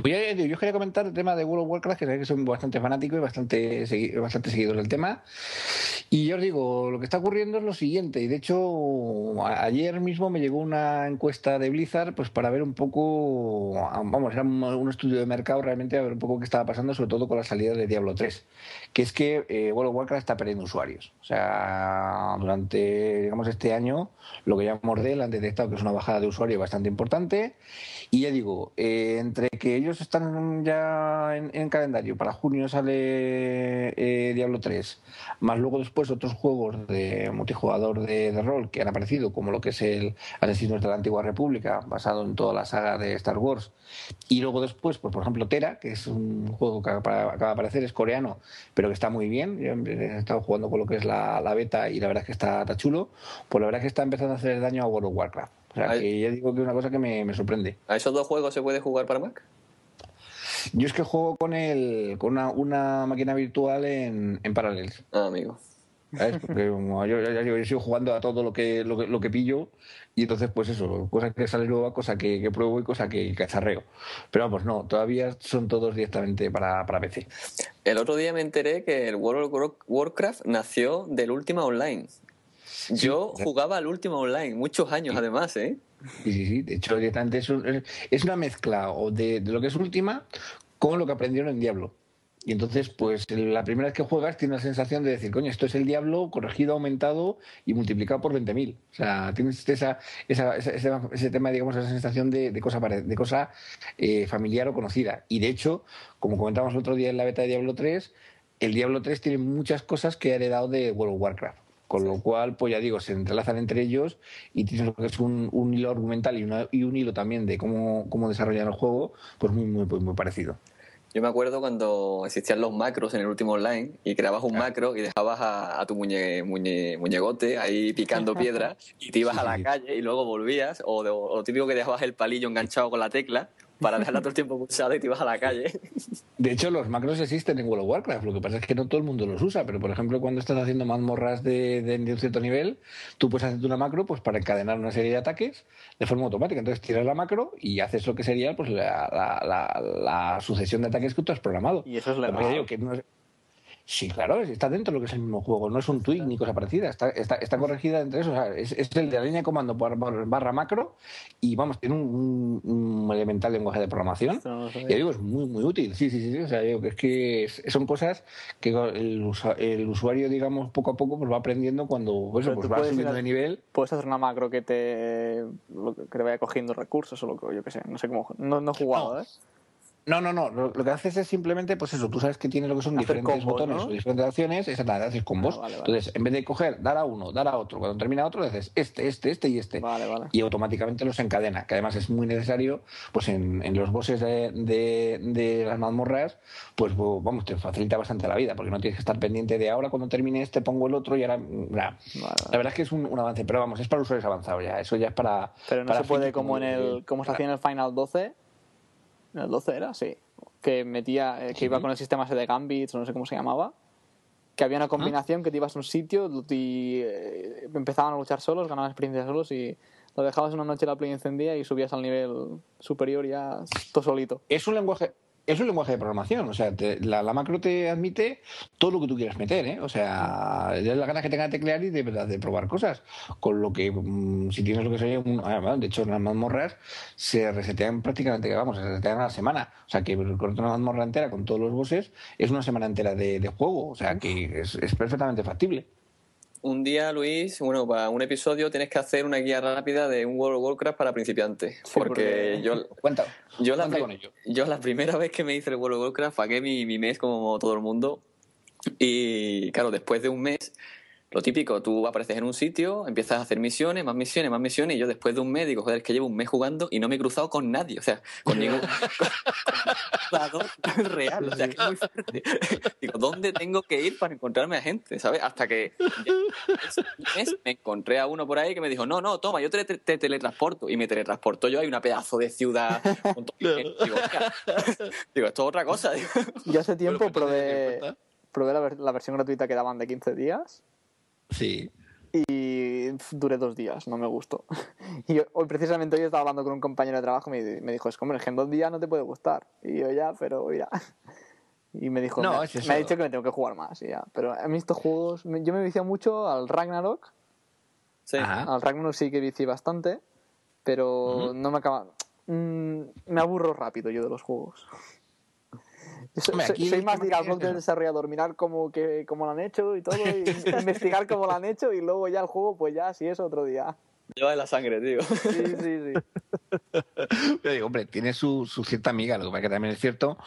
Pues ya, yo os quería comentar el tema de World of Warcraft, que sé que soy bastante fanático y bastante, bastante seguidor del tema. Y yo os digo, lo que está ocurriendo es lo siguiente. Y de hecho, ayer mismo me llegó una encuesta de Blizzard pues para ver un poco, vamos, era un, estudio de mercado realmente, a ver un poco qué estaba pasando, sobre todo con la salida de Diablo 3. Que es que eh, Warcraft está perdiendo usuarios. O sea, durante, digamos, este año, lo que llamamos DEL han detectado que es una bajada de usuarios bastante importante. Y ya digo, eh, entre que ellos están ya en, en calendario, para junio sale eh, Diablo 3, más luego después otros juegos de multijugador de, rol que han aparecido, como lo que es el Asesinos de la Antigua República, basado en toda la saga de Star Wars, y luego después, pues por ejemplo, Tera, que es un juego que acaba, de aparecer, es coreano, pero que está muy bien. Yo he estado jugando con lo que es la, la beta y la verdad es que está, está chulo. Pues la verdad es que está empezando a hacer daño a World of Warcraft. O sea, que ya digo que es una cosa que me, me sorprende. ¿A esos dos juegos se puede jugar para Mac? Yo es que juego con el, con una, una máquina virtual en, en Parallels. Ah, amigo. ¿sabes? Porque [LAUGHS] como yo, yo, yo sigo jugando a todo lo que, lo que, lo que pillo y entonces pues eso, cosa que sale nueva, cosa que, que pruebo y cosa que cacharreo. Pero vamos, no, todavía son todos directamente para, para PC. El otro día me enteré que el World of Warcraft nació del Ultima Online. Yo jugaba al Ultima Online, muchos años además, ¿eh? Sí, sí, sí. De hecho, directamente es, un- es una mezcla o de, de lo que es Última con lo que aprendieron en Diablo. Y entonces, pues la primera vez que juegas tienes la sensación de decir, coño, esto es el Diablo corregido, aumentado y multiplicado por 20.000. O sea, tienes esa, esa, esa- ese, ese tema, digamos, esa sensación de, de cosa, de cosa eh, familiar o conocida. Y de hecho, como comentábamos el otro día en la beta de Diablo 3, el Diablo 3 tiene muchas cosas que ha heredado de World of Warcraft. Con lo cual, pues ya digo, se entrelazan entre ellos y tienes lo que es un, un hilo argumental y, una- y un hilo también de cómo, cómo desarrollar el juego, pues muy, muy, muy, muy parecido. Yo me acuerdo cuando existían los macros en el último online y creabas un macro y dejabas a, a tu muñe, muñe- muñegote ahí picando [LAUGHS] piedra y te ibas Sí, a la sí. calle y luego volvías o, o lo típico que dejabas el palillo enganchado con la tecla para dejarla todo el tiempo pulsada y te ibas a la calle. De hecho, los macros existen en World of Warcraft. Lo que pasa es que no todo el mundo los usa. Pero, por ejemplo, cuando estás haciendo mazmorras de, de, de un cierto nivel, tú puedes hacerte una macro pues, para encadenar una serie de ataques de forma automática. Entonces, tiras la macro y haces lo que sería pues, la, la- la- la sucesión de ataques que tú has programado. Y eso es Lo que digo, que no es- Sí, claro, está dentro de lo que es el mismo juego, no es un tweak ni cosa parecida, está, está, está corregida entre eso, o sea, es, es el de la línea de comando barra, barra macro y vamos, tiene un, un- elemental lenguaje de programación. Ya digo, es muy, muy útil, sí, sí, sí, sí, o sea, digo que es que es- son cosas que el, el usuario, digamos, poco a poco pues va aprendiendo cuando pues, pues va subiendo a- de nivel. Puedes hacer una macro que te, que que te vaya cogiendo recursos o lo que yo que sé. No sé cómo. No, no he jugado, No. ¿eh? No, no, no. Lo, lo que haces es simplemente, pues eso, tú sabes que tiene lo que son Hacer diferentes combos, botones ¿no? o diferentes acciones, exactamente, haces combos. Ah, vale, vale. Entonces, en vez de coger, dar a uno, dar a otro, cuando termina otro, le haces este, este, este y este. Vale, vale. Y automáticamente los encadena, que además es muy necesario, pues en, en los bosses de, de- de las mazmorras, pues vamos, te facilita bastante la vida, porque no tienes que estar pendiente de ahora cuando termine este pongo el otro y ahora. mm, nah. La verdad es que es un, un avance, pero vamos, es para usuarios avanzados ya, eso ya es para. Pero no para se puede como en el. como se hacía en el Final 12. En el 12 era, sí. Que metía. eh, que Sí. iba con el sistema ese de Gambits, o no sé cómo se llamaba. Que había una combinación que te ibas a un sitio y eh, empezaban a luchar solos, ganaban experiencia solos y lo dejabas una noche la play encendida y subías al nivel superior ya tú solito. es un lenguaje es un lenguaje de programación, o sea, te- la, la macro te admite todo lo que tú quieras meter, ¿eh? O sea, de la ganas que tenga de teclear y de verdad de probar cosas. Con lo que, mm, si tienes lo que sería un. ah, de hecho, las mazmorras se resetean prácticamente, vamos, se resetean a la semana. O sea, que cortar una mazmorra entera con todos los bosses es una semana entera de, de juego. O sea, que es, es perfectamente factible. Un día, Luis, bueno, para un episodio tienes que hacer una guía rápida de un World of Warcraft para principiantes. Sí, porque porque- yo, [LAUGHS] Cuenta, yo, la, cuenta pri- con ello. yo la primera vez que me hice el World of Warcraft pagué mi, mi mes como todo el mundo. Y claro, después de un mes, lo típico, tú apareces en un sitio, empiezas a hacer misiones, más misiones, más misiones, y yo después de un mes digo, joder, es que llevo un mes jugando y no me he cruzado con nadie, o sea, con [LAUGHS] ningún con- con jugador [LAUGHS] real, o sea, que es muy fuerte. [LAUGHS] Digo, ¿dónde tengo que ir para encontrarme a gente, sabes? Hasta que mes me encontré a uno por ahí que me dijo, no, no, toma, yo te, te- te teletransporto, y me teletransporto yo, hay una pedazo de ciudad, montón de gente. digo, digo, esto es otra cosa, digo. Yo hace tiempo probé, probé la, ver- la versión gratuita que daban de 15 días Sí. y duré dos días, no me gustó. [LAUGHS] Y hoy, precisamente hoy estaba hablando con un compañero de trabajo y me, me dijo, es que en dos días no te puede gustar. Y yo ya, pero mira. [LAUGHS] Y me dijo, No, me, es me ha dicho que me tengo que jugar más. Y ya. Pero a mí estos juegos, yo me vicié mucho al Ragnarok. Sí. Ajá. Al Ragnarok sí que vicié bastante, pero Ujú. no me acaba... Mm, me aburro rápido yo de los juegos. Yo soy, Hombre, soy- aquí soy más de ir al que- blog del desarrollador, mirar cómo, que, cómo lo han hecho y todo, y [LAUGHS] investigar cómo lo han hecho y luego ya el juego, pues ya, si es otro día. Lleva en la sangre, tío. Sí, sí, sí. [LAUGHS] Yo digo, hombre, tiene su, su cierta amiga, lo que pasa que también es cierto,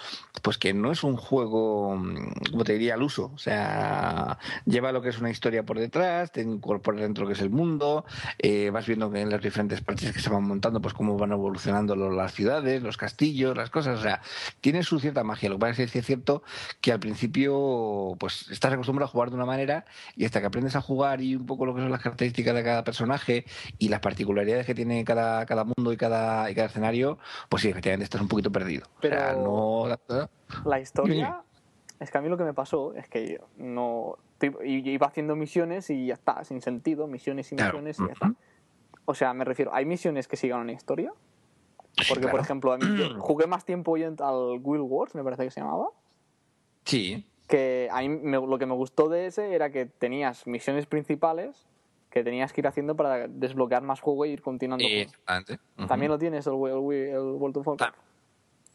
pues que no es un juego, mm, como te diría, al uso. O sea, lleva lo que es una historia por detrás, te incorpora dentro lo que es el mundo, eh, vas viendo que en las diferentes partes que se van montando, pues cómo van evolucionando lo- las ciudades, los castillos, las cosas. O sea, tiene su cierta magia. Lo que pasa es que es cierto que al principio, pues estás acostumbrado a jugar de una manera y hasta que aprendes a jugar y un poco lo que son las características de cada personaje y las particularidades que tiene cada, cada mundo y cada, y cada escenario, pues sí, efectivamente estás un poquito perdido. O sea, Pero- no... La historia, es que a mí lo que me pasó es que yo no, iba haciendo misiones y ya está, sin sentido, misiones y Claro. misiones y ya está. O sea, me refiero, hay misiones que sigan una historia. Porque, por claro. ejemplo, a mí- yo [CLEARS THROAT] jugué más tiempo al Will Wars, me parece que se llamaba. Sí. Que a mí me- lo que me gustó de ese era que tenías misiones principales que tenías que ir haciendo para desbloquear más juego y ir continuando. Exactamente. También lo tienes el, el, el World of Warcraft.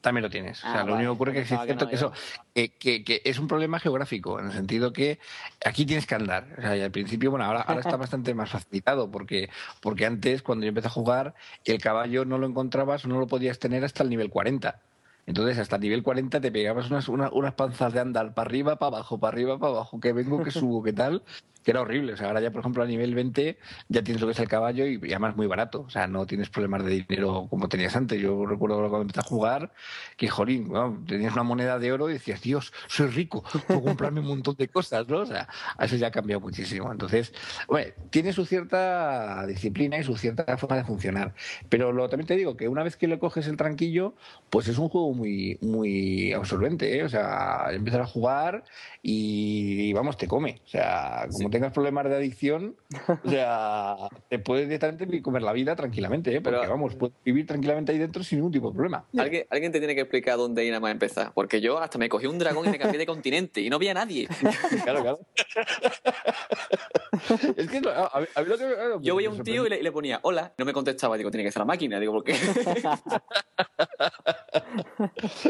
También lo tienes. o Ah, sea, lo vale. único que ocurre es que es que no, que eso que, que- que es un problema geográfico, en el sentido que aquí tienes que andar. O sea, y al principio, bueno, ahora, ahora está [LAUGHS] bastante más facilitado, porque, porque antes, cuando yo empecé a jugar, el caballo no lo encontrabas o no lo podías tener hasta el nivel 40. Entonces, hasta el nivel 40 te pegabas unas, una- unas panzas de andar para arriba, para abajo, para arriba, para abajo, que vengo, que subo, que tal, que era horrible. O sea, ahora ya, por ejemplo, a nivel 20 ya tienes lo que es el caballo y, y además muy barato. O sea, no tienes problemas de dinero como tenías antes. Yo recuerdo cuando empecé a jugar que, jolín, tenías una moneda de oro y decías, Dios, soy rico, puedo comprarme un montón de cosas, ¿no? O sea, eso ya ha cambiado muchísimo. Entonces, bueno, tiene su cierta disciplina y su cierta forma de funcionar. Pero lo, también te digo que una vez que le coges el tranquillo, pues es un juego muy, muy absorbente, ¿eh? O sea, empiezas a jugar y, vamos, te come. O sea, como tengas problemas de adicción, o sea, [LAUGHS] te puedes directamente comer la vida tranquilamente, ¿eh? Porque, Pero- vamos, puedes vivir tranquilamente ahí dentro sin ningún tipo de problema. ¿Alguien, alguien te tiene que explicar dónde ir nada más empezar. Porque yo hasta me cogí un dragón y me cambié de continente y no vi a nadie. [LAUGHS] Claro, claro. [LAUGHS] es que a, a mí- a mí lo que Yo veía me un tío y le, y le ponía hola. No me contestaba. Digo, tiene que ser la máquina. Digo, ¿por qué?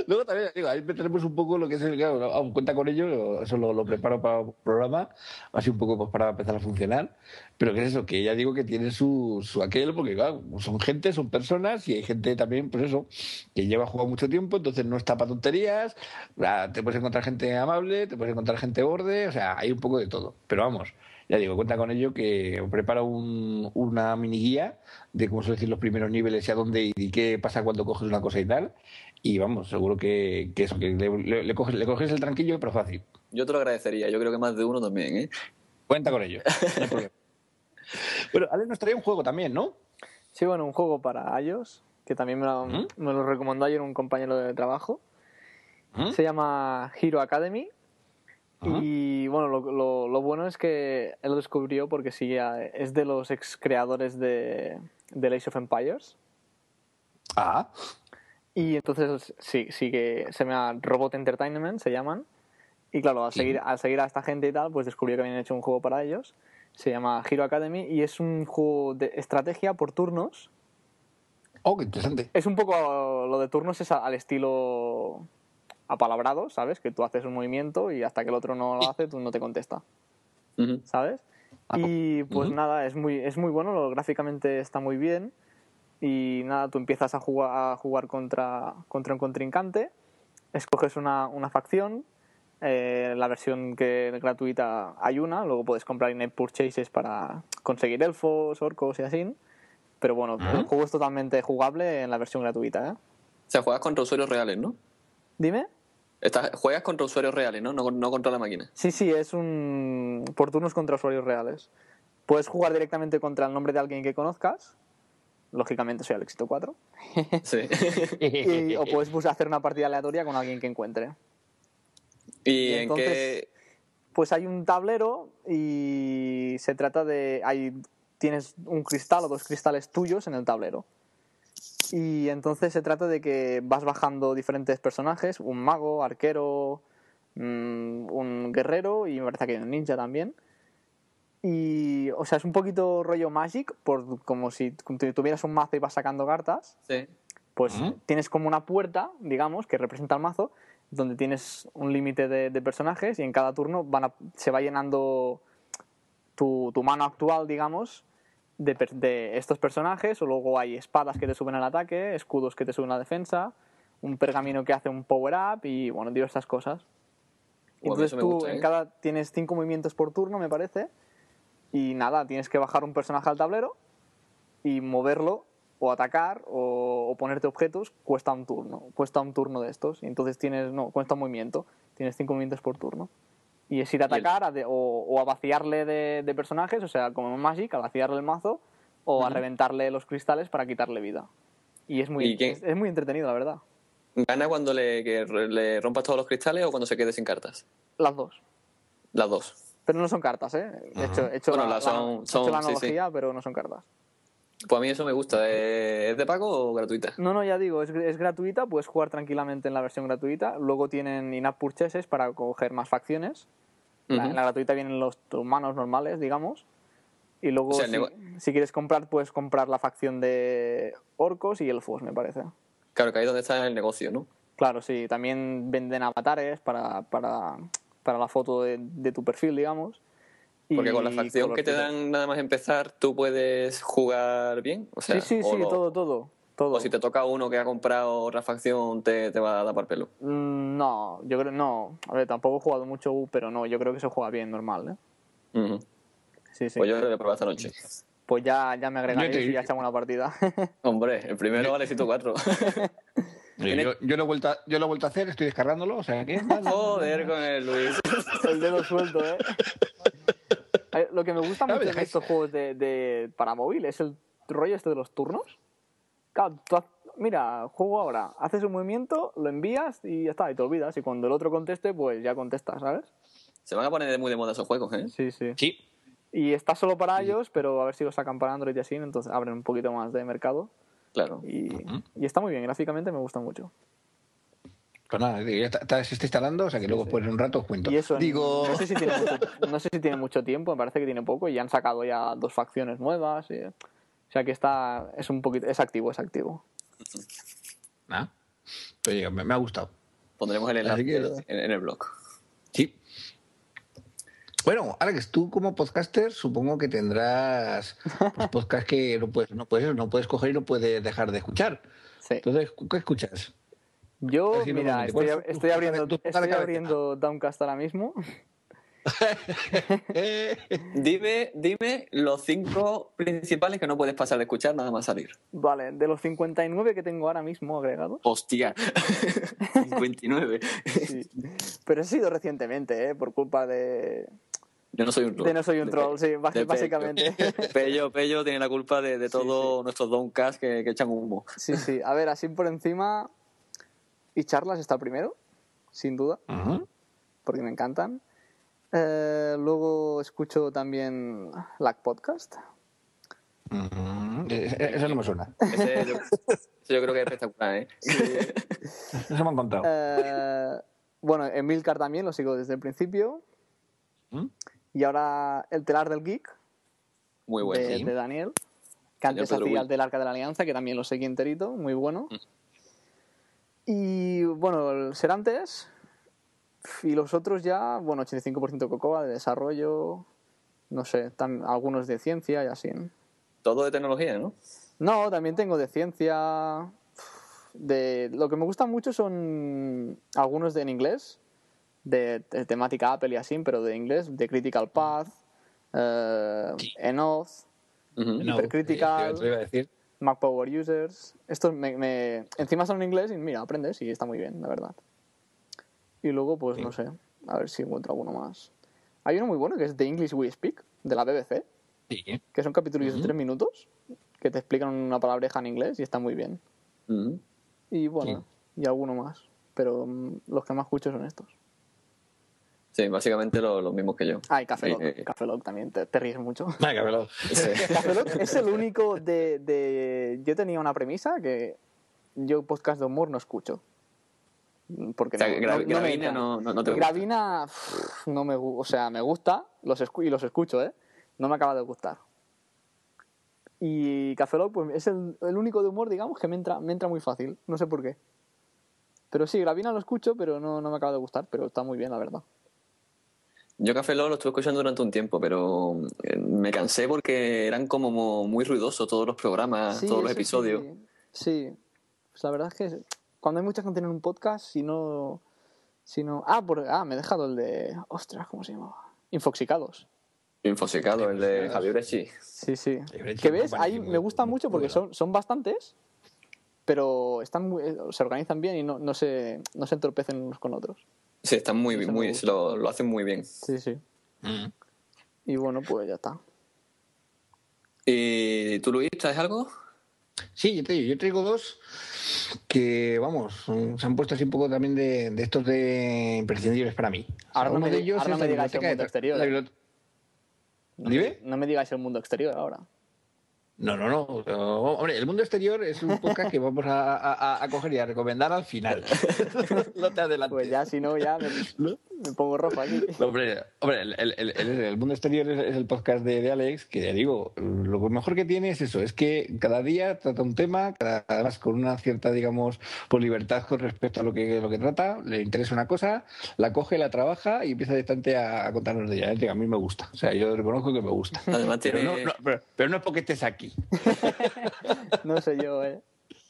Luego también, digo, ahí tenemos un poco lo que es el, claro, cuenta con ello, eso lo, lo preparo para un programa, así un poco pues, para empezar a funcionar, pero que es eso, que ya digo que tiene su, su aquel, porque claro, son gente, son personas, y hay gente también, pues eso, que lleva jugando mucho tiempo, entonces no está para tonterías, ah, te puedes encontrar gente amable, te puedes encontrar gente borde, o sea, hay un poco de todo, pero vamos. Ya digo, cuenta con ello que preparo un, una mini guía de cómo suelen decir los primeros niveles y a dónde y qué pasa cuando coges una cosa y tal. Y vamos, seguro que, que eso, que le, le- le coges, le coges el tranquillo, pero fácil. Yo te lo agradecería. Yo creo que más de uno también, ¿eh? Cuenta con ello. no hay problema. [LAUGHS] bueno, Ale nos traía un juego también, ¿no? Sí, bueno, un juego para iOS, que también me lo, ¿Mm? me lo recomendó ayer un compañero de trabajo. ¿Mm? Se llama Hero Academy. Ajá. Y bueno, lo, lo- lo bueno es que él lo descubrió porque sí, es de los ex creadores de, de Age of Empires. Ah, Y entonces sí, sí que se llama Robot Entertainment, se llaman. Y claro, al Sí. seguir, al seguir a esta gente y tal, pues descubrió que habían hecho un juego para ellos. Se llama Hero Academy y es un juego de estrategia por turnos. oh, qué interesante. Es un poco lo de turnos es al estilo apalabrado, ¿sabes? Que tú haces un movimiento y hasta que el otro no lo hace, tú no te contesta, Ujú. ¿sabes? Ah, Y pues ujú. nada, es muy, es muy bueno, lo- gráficamente está muy bien. Y nada, tú empiezas a jugar, a jugar contra, contra un contrincante, escoges una, una facción, eh, la versión que gratuita hay una, luego puedes comprar in-app purchases para conseguir elfos, orcos y así. Pero bueno, el juego es totalmente jugable en la versión gratuita, ¿eh? O sea, juegas contra usuarios reales, ¿no? Dime. Estás, juegas contra usuarios reales, ¿no? No, no contra la máquina. Sí, sí, es un por turnos contra usuarios reales. Puedes jugar directamente contra el nombre de alguien que conozcas. Lógicamente soy el éxito 4. Sí. [LAUGHS] Y- o [LAUGHS] puedes pues, hacer una partida aleatoria con alguien que encuentre. ¿Y, Y en entonces- qué...? Pues hay un tablero y se trata de... Hay, tienes un cristal o dos cristales tuyos en el tablero. Y entonces se trata de que vas bajando diferentes personajes, un mago, arquero, mm, un guerrero y me parece que hay un ninja también. Y, o sea, es un poquito rollo Magic, por, como si tu- tuvieras un mazo y vas sacando cartas. Sí. Pues tienes como una puerta, digamos, que representa el mazo, donde tienes un límite de, de personajes y en cada turno van a- se va llenando tu, tu mano actual, digamos, de, estos personajes, o luego hay espadas que te suben al ataque, escudos que te suben a la defensa, un pergamino que hace un power-up y, bueno, diversas cosas. Entonces tú gusta, en ¿eh? cada tienes cinco movimientos por turno, me parece, y nada, tienes que bajar un personaje al tablero y moverlo o atacar o, o ponerte objetos cuesta un turno, cuesta un turno de estos. Y entonces tienes, no, cuesta un movimiento, tienes cinco movimientos por turno. Y es ir a el- atacar a de- o, o a vaciarle de, de personajes, o sea, como en Magic, a vaciarle el mazo o a reventarle los cristales para quitarle vida. Y es muy, es, es muy entretenido, la verdad. ¿Gana cuando le, que le rompas todos los cristales o cuando se quede sin cartas? Las dos. Las dos. Pero no son cartas, ¿eh? He hecho, he hecho Bueno, la, las son- la- he son- hecho la sí, sí. analogía, pero no son cartas. Pues a mí eso me gusta. ¿Es de pago o gratuita? No, no, ya digo, es, es gratuita, puedes jugar tranquilamente en la versión gratuita. Luego tienen in-app purchases para coger más facciones. En la gratuita vienen los humanos normales, digamos. Y luego, O sea, el si, quieres comprar, puedes comprar la facción de orcos y elfos, me parece. Claro, que ahí es donde está el negocio, ¿no? Claro, sí. También venden avatares para, para, para la foto de, de tu perfil, digamos. Porque con la facción que te dan nada más empezar, tú puedes jugar bien. O sea, sí, sí, o sí, lo- todo, todo. todo. O si te toca uno que ha comprado otra facción, te, te va a dar por pelo. Mm, No, yo creo no. A ver, tampoco he jugado mucho, pero no, yo creo que se juega bien, normal, ¿eh? Sí, sí. Pues yo lo voy a probar esta noche. Pues ya, ya me agregaréis te- y ya echamos una partida. [LAUGHS] Hombre, el primero vale 104. [LAUGHS] Yo, yo lo he vuelto a, yo lo he vuelto a hacer, estoy descargándolo, o sea que... [LAUGHS] Joder con el Luis. el dedo suelto, ¿eh? Lo que me gusta mucho de estos juegos de, de- para móvil es el rollo este de los turnos. Claro, tú mira, juego ahora, haces un movimiento, lo envías y ya está, y te olvidas. Y cuando el otro conteste, pues ya contestas, ¿sabes? Se van a poner muy de moda esos juegos, ¿eh? Sí, sí. Sí. Y está solo para ellos, pero a ver si lo sacan para Android y así, entonces abren un poquito más de mercado. Claro. Y, y está muy bien, gráficamente me gusta mucho. Pues nada, digo, ya está, está- se está instalando, o sea que luego después en un rato os cuento. Y eso, en- Digo... no, sé si tiene [LAUGHS] mucho, no sé si tiene mucho tiempo, me parece que tiene poco, y han sacado ya dos facciones nuevas. y- o sea que está, es un poquito, es activo, es activo. Ah, pues oye, me, me ha gustado. Pondremos el enlace que- en, en el blog. Sí. Bueno, Alex, tú como podcaster supongo que tendrás pues, [LAUGHS] podcast que no puedes, no puedes, no puedes coger y no puedes dejar de escuchar. Sí. Entonces, ¿qué escuchas? Yo, Así mira, estoy, ¿Cuál es tu- estoy tu- abriendo, estoy abriendo Downcast ahora mismo. [LAUGHS] Dime, dime los cinco principales que no puedes pasar de escuchar nada más salir. Vale, de los 59 que tengo ahora mismo agregados. Hostia. [LAUGHS] 59. sí. Pero he sido recientemente, ¿eh? por culpa de, Yo no soy un troll. de No Soy un Troll, sí, básicamente. Pello, Pello tiene la culpa de, de todos nuestros downcasts que, que echan humo. Sí, sí. A ver, así por encima. Y charlas está primero, sin duda, porque me encantan. Eh, luego escucho también Lack Podcast. Eh, eh, Eso no me suena. Ese yo, creo que es espectacular, ¿eh? [LAUGHS] Eso me han contado. Eh, bueno, Emilcar también lo sigo desde el principio. ¿Mm? Y ahora El Telar del Geek, Muy bueno. de, sí. de Daniel. Que antes hacía el del Arca de la Alianza, que también lo seguí enterito, muy bueno. Mm. Y bueno, el Serantes. Y los otros ya, bueno, 85% Cocoa de desarrollo, no sé, tam- algunos de ciencia y así. Todo de tecnología, ¿no? No, también tengo de ciencia. De, lo que me gusta mucho son algunos de en inglés, de, de temática Apple y así, pero de inglés, de Critical Path, eh, Enoth, Ujú. No, te iba a decir. Mac Power Users. Estos me, me- encima son en inglés y mira, aprendes y está muy bien, la verdad. Y luego, pues no sé, a ver si encuentro alguno más. Hay uno muy bueno que es The English We Speak, de la BBC, Sí. que son capítulos de tres minutos que te explican una palabreja en inglés y está muy bien. Ujú. Y bueno, y alguno más. Pero mm, los que más escucho son estos. Sí, básicamente lo- los mismos que yo. Ah, y Café Lock. Eh. Café Lock también, te, te ríes mucho. [LAUGHS] Sí. Café Lock es el único de, de... Yo tenía una premisa que yo podcast de humor no escucho. Porque O sea, no, Gra- no- Gravina no, no, no te gusta. Gravina pff, no me gu- o sea, me gusta los escu- y los escucho, ¿eh? No me acaba de gustar. Y Café Lock, pues es el, el único de humor, digamos, que me entra, me entra muy fácil. No sé por qué. Pero sí, Gravina lo escucho, pero no, no me acaba de gustar, pero está muy bien, la verdad. Yo Café Lock lo estuve escuchando durante un tiempo, pero eh, me cansé porque eran como mo- muy ruidosos todos los programas, Sí, todos los episodios. Sí, sí. Pues la verdad es que cuando hay mucha gente en un podcast, si no... Si no ah, por, ah, me he dejado el de... Ostras, ¿cómo se llamaba? Infoxicados. Infosecado, el de. Javier Brechi. Sí, sí. Echi Que ves, ahí me gusta mucho porque son, son bastantes, pero están muy- eh, se organizan bien y no, no, se, no se entorpecen unos con otros. Sí, están muy, me muy, lo, lo hacen muy bien. Sí, sí. Mm. Y bueno, pues ya está. ¿Y tú, Luis, traes algo? Sí, yo te digo, yo traigo dos que, vamos, se han puesto así un poco también de, de estos de imprescindibles para mí. O sea, Ahora no uno me de ellos ahora no es me la digáis el mundo exterior, la, ¿eh? no, me, no me digáis el mundo exterior ahora. No, no, no, Hombre, el mundo exterior es un podcast que vamos a, a, a coger y a recomendar al final. [LAUGHS] no te adelantes. Pues ya, si no, ya me, me pongo rojo aquí. hombre, hombre el, el, el, el, mundo exterior es, el podcast de, de, Alex, que ya digo, lo mejor que tiene es eso, es que cada día trata un tema, cada, además con una cierta, digamos, por libertad con respecto a lo que, lo que trata, le interesa una cosa, la coge, la trabaja y empieza directamente a, a contarnos de ella. A mí me gusta, o sea, yo reconozco que me gusta. Además tiene... pero, no, no, pero, pero no es porque estés aquí. [LAUGHS] no sé yo, ¿eh?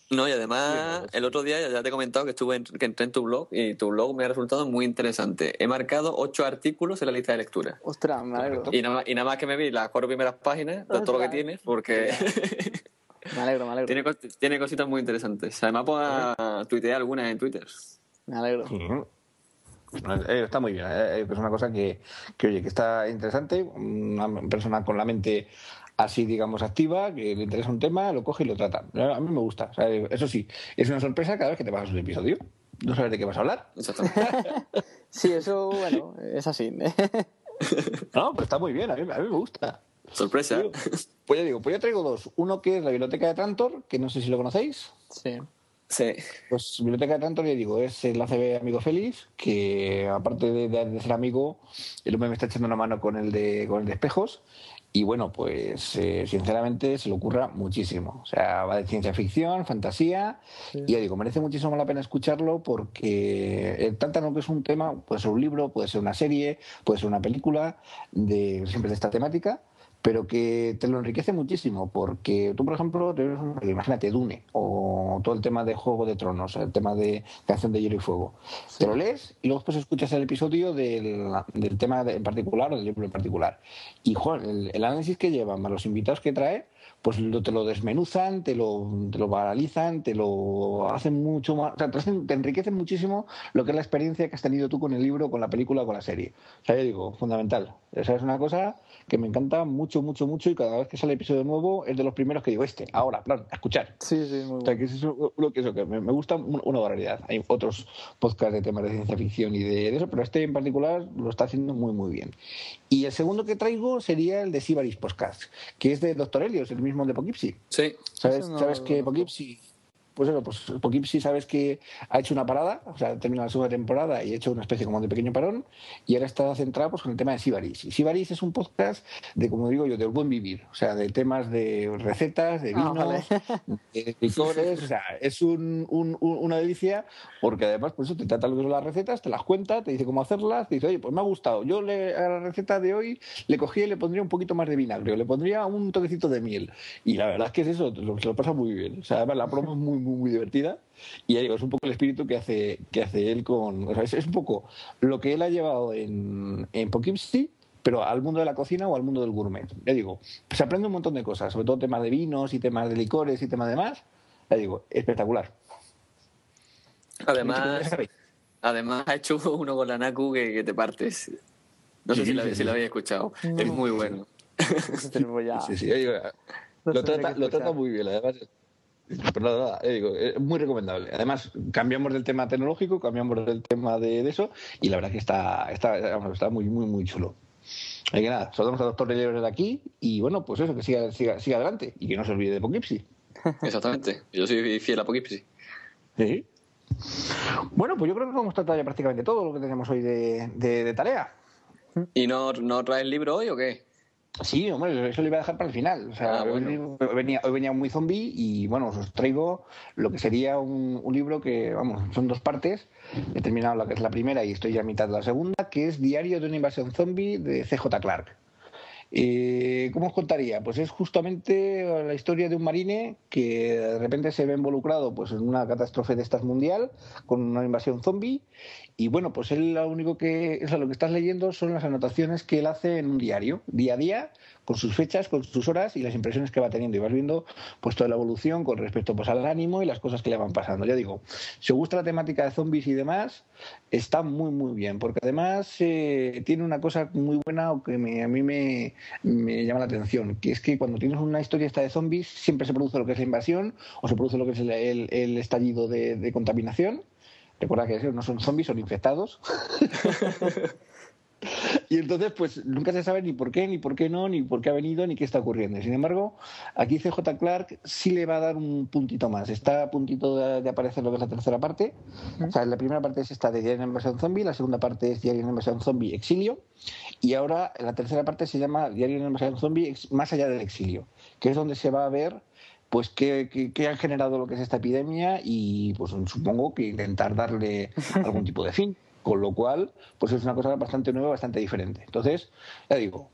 No, y además, el otro día ya te he comentado que estuve en, que entré en tu blog y tu blog me ha resultado muy interesante. He marcado ocho artículos en la lista de lectura. Ostras, me alegro. Y nada, más, y nada más que me vi las cuatro primeras páginas de todo lo que tienes, porque. [LAUGHS] me alegro, me alegro. Tiene, tiene, cositas muy interesantes. Además, puedo tuitear algunas en Twitter. Me alegro. Está muy bien, es una cosa que, que, oye, que está interesante. Una persona con la mente así, digamos, activa, que le interesa un tema, lo coge y lo trata. A mí me gusta. O sea, eso sí, es una sorpresa cada vez que te pasas un episodio. No sabes de qué vas a hablar. [LAUGHS] sí, eso, bueno, es así. [LAUGHS] no, pero está muy bien, a mí, a mí me gusta. Sorpresa. Pues ya digo, pues yo traigo dos. Uno que es la Biblioteca de Trantor, que no sé si lo conocéis. Sí. Sí. Pues Biblioteca de Trantor, ya digo, es el ACB Amigo Félix, que aparte de, de, de, ser amigo, el hombre me está echando una mano con el de, con el de espejos. Y bueno, pues eh, sinceramente se le ocurra muchísimo. O sea, va de ciencia ficción, fantasía, sí. y ya digo, merece muchísimo la pena escucharlo porque el Tántano que es un tema, puede ser un libro, puede ser una serie, puede ser una película, de siempre de esta temática, pero que te lo enriquece muchísimo porque tú, por ejemplo, imagínate Dune o todo el tema de Juego de Tronos, el tema de Canción de Hielo y Fuego. Sí. Te lo lees y luego después escuchas el episodio del, del tema de, en particular o del libro en particular. Y joder, el, el análisis que llevan, más los invitados que trae, pues lo, te lo desmenuzan, te lo, te lo paralizan, te lo hacen mucho más, o sea, te, hacen, te, enriquecen muchísimo lo que es la experiencia que has tenido tú con el libro, con la película, con la serie. O sea, yo digo, fundamental. Esa es una cosa que me encanta mucho, mucho, mucho y cada vez que sale episodio nuevo es de los primeros que digo, este, ahora, plan, a escuchar. Sí, sí, muy o sea, que es eso, lo que, eso, que me, me, gusta una barbaridad. Hay otros podcasts de temas de ciencia ficción y de, de, eso, pero este en particular lo está haciendo muy, muy bien. Y el segundo que traigo sería el de Sibaris Podcast, que es de Doctor Helios, el mismo de Poughkeepsie. Sí. ¿Sabes, no, ¿sabes que Poughkeepsie pues eso, pues Poughkeepsie sabes que ha hecho una parada, o sea, termina la segunda temporada y ha hecho una especie como de pequeño parón y ahora está centrado pues, con el tema de Sibaris. Y Sibaris es un podcast de, como digo yo, del buen vivir, o sea, de temas de recetas, de vinos, ah, vale. [LAUGHS] de licores, o sea, es un, un, una delicia porque además pues eso te trata lo son las recetas, te las cuenta, te dice cómo hacerlas, te dice, oye, pues me ha gustado, yo le, a la receta de hoy le cogí y le pondría un poquito más de vinagre, o le pondría un toquecito de miel. Y la verdad es que es eso, lo, se lo pasa muy bien. O sea, además la promo es muy, muy, muy divertida y ya digo, es un poco el espíritu que hace, que hace él con... O sea, es, es un poco lo que él ha llevado en, en Poughkeepsie pero al mundo de la cocina o al mundo del gourmet. Ya digo, se aprende un montón de cosas, sobre todo temas de vinos y temas de licores y temas de más. Ya digo, espectacular. Además, además ha hecho uno con la Naku que, que te partes. No sé sí, si, la, sí, si lo habéis escuchado. No. Es muy bueno. sí, sí, digo, lo, trata, lo trata muy bien, además. Pero nada, eh, digo, es muy recomendable. Además, cambiamos del tema tecnológico, cambiamos del tema de, de eso, y la verdad que está, está, está muy, muy, muy chulo. Así que nada, saludamos a Doctor Reyes de aquí y bueno, pues eso, que siga, siga, siga adelante y que no se olvide de Poughkeepsie. [LAUGHS] Exactamente, yo soy fiel a Poughkeepsie. Sí. Bueno, pues yo creo que hemos tratado ya prácticamente todo lo que tenemos hoy de, de, de tarea. ¿Y no, no traes el libro hoy o qué? Sí, hombre, eso lo iba a dejar para el final. O sea, ah, bueno. hoy, venía, hoy venía muy zombie y bueno, os traigo lo que sería un, un, libro que, vamos, son dos partes. He terminado la que es la primera y estoy ya a mitad de la segunda, que es Diario de una invasión zombie de CJ Clark. Eh, ¿Cómo os contaría? Pues es justamente la historia de un marine que de repente se ve involucrado pues, en una catástrofe de estas mundial con una invasión zombie y bueno, pues él lo único que, o sea, lo que estás leyendo son las anotaciones que él hace en un diario, día a día, con sus fechas, con sus horas y las impresiones que va teniendo. Y vas viendo pues toda la evolución con respecto pues, al ánimo y las cosas que le van pasando. Ya digo, si os gusta la temática de zombies y demás, está muy, muy bien. Porque además eh, tiene una cosa muy buena que me, a mí me, me, llama la atención, que es que cuando tienes una historia esta de zombies, siempre se produce lo que es la invasión o se produce lo que es el, el, el estallido de, de contaminación Recuerda que no son zombies, son infectados. [LAUGHS] Y entonces, pues nunca se sabe ni por qué, ni por qué no, ni por qué ha venido, ni qué está ocurriendo. Sin embargo, aquí CJ Clark sí le va a dar un puntito más. Está a puntito de, de aparecer lo que es la tercera parte. O sea, la primera parte es esta de Diario de Invasión Zombie, la segunda parte es Diario de Invasión Zombie Exilio, y ahora la tercera parte se llama Diario de Invasión Zombie Más allá del exilio, que es donde se va a ver pues qué, qué, qué han generado lo que es esta epidemia y pues supongo que intentar darle algún [LAUGHS] tipo de fin. Con lo cual, pues es una cosa bastante nueva, bastante diferente. Entonces, ya digo,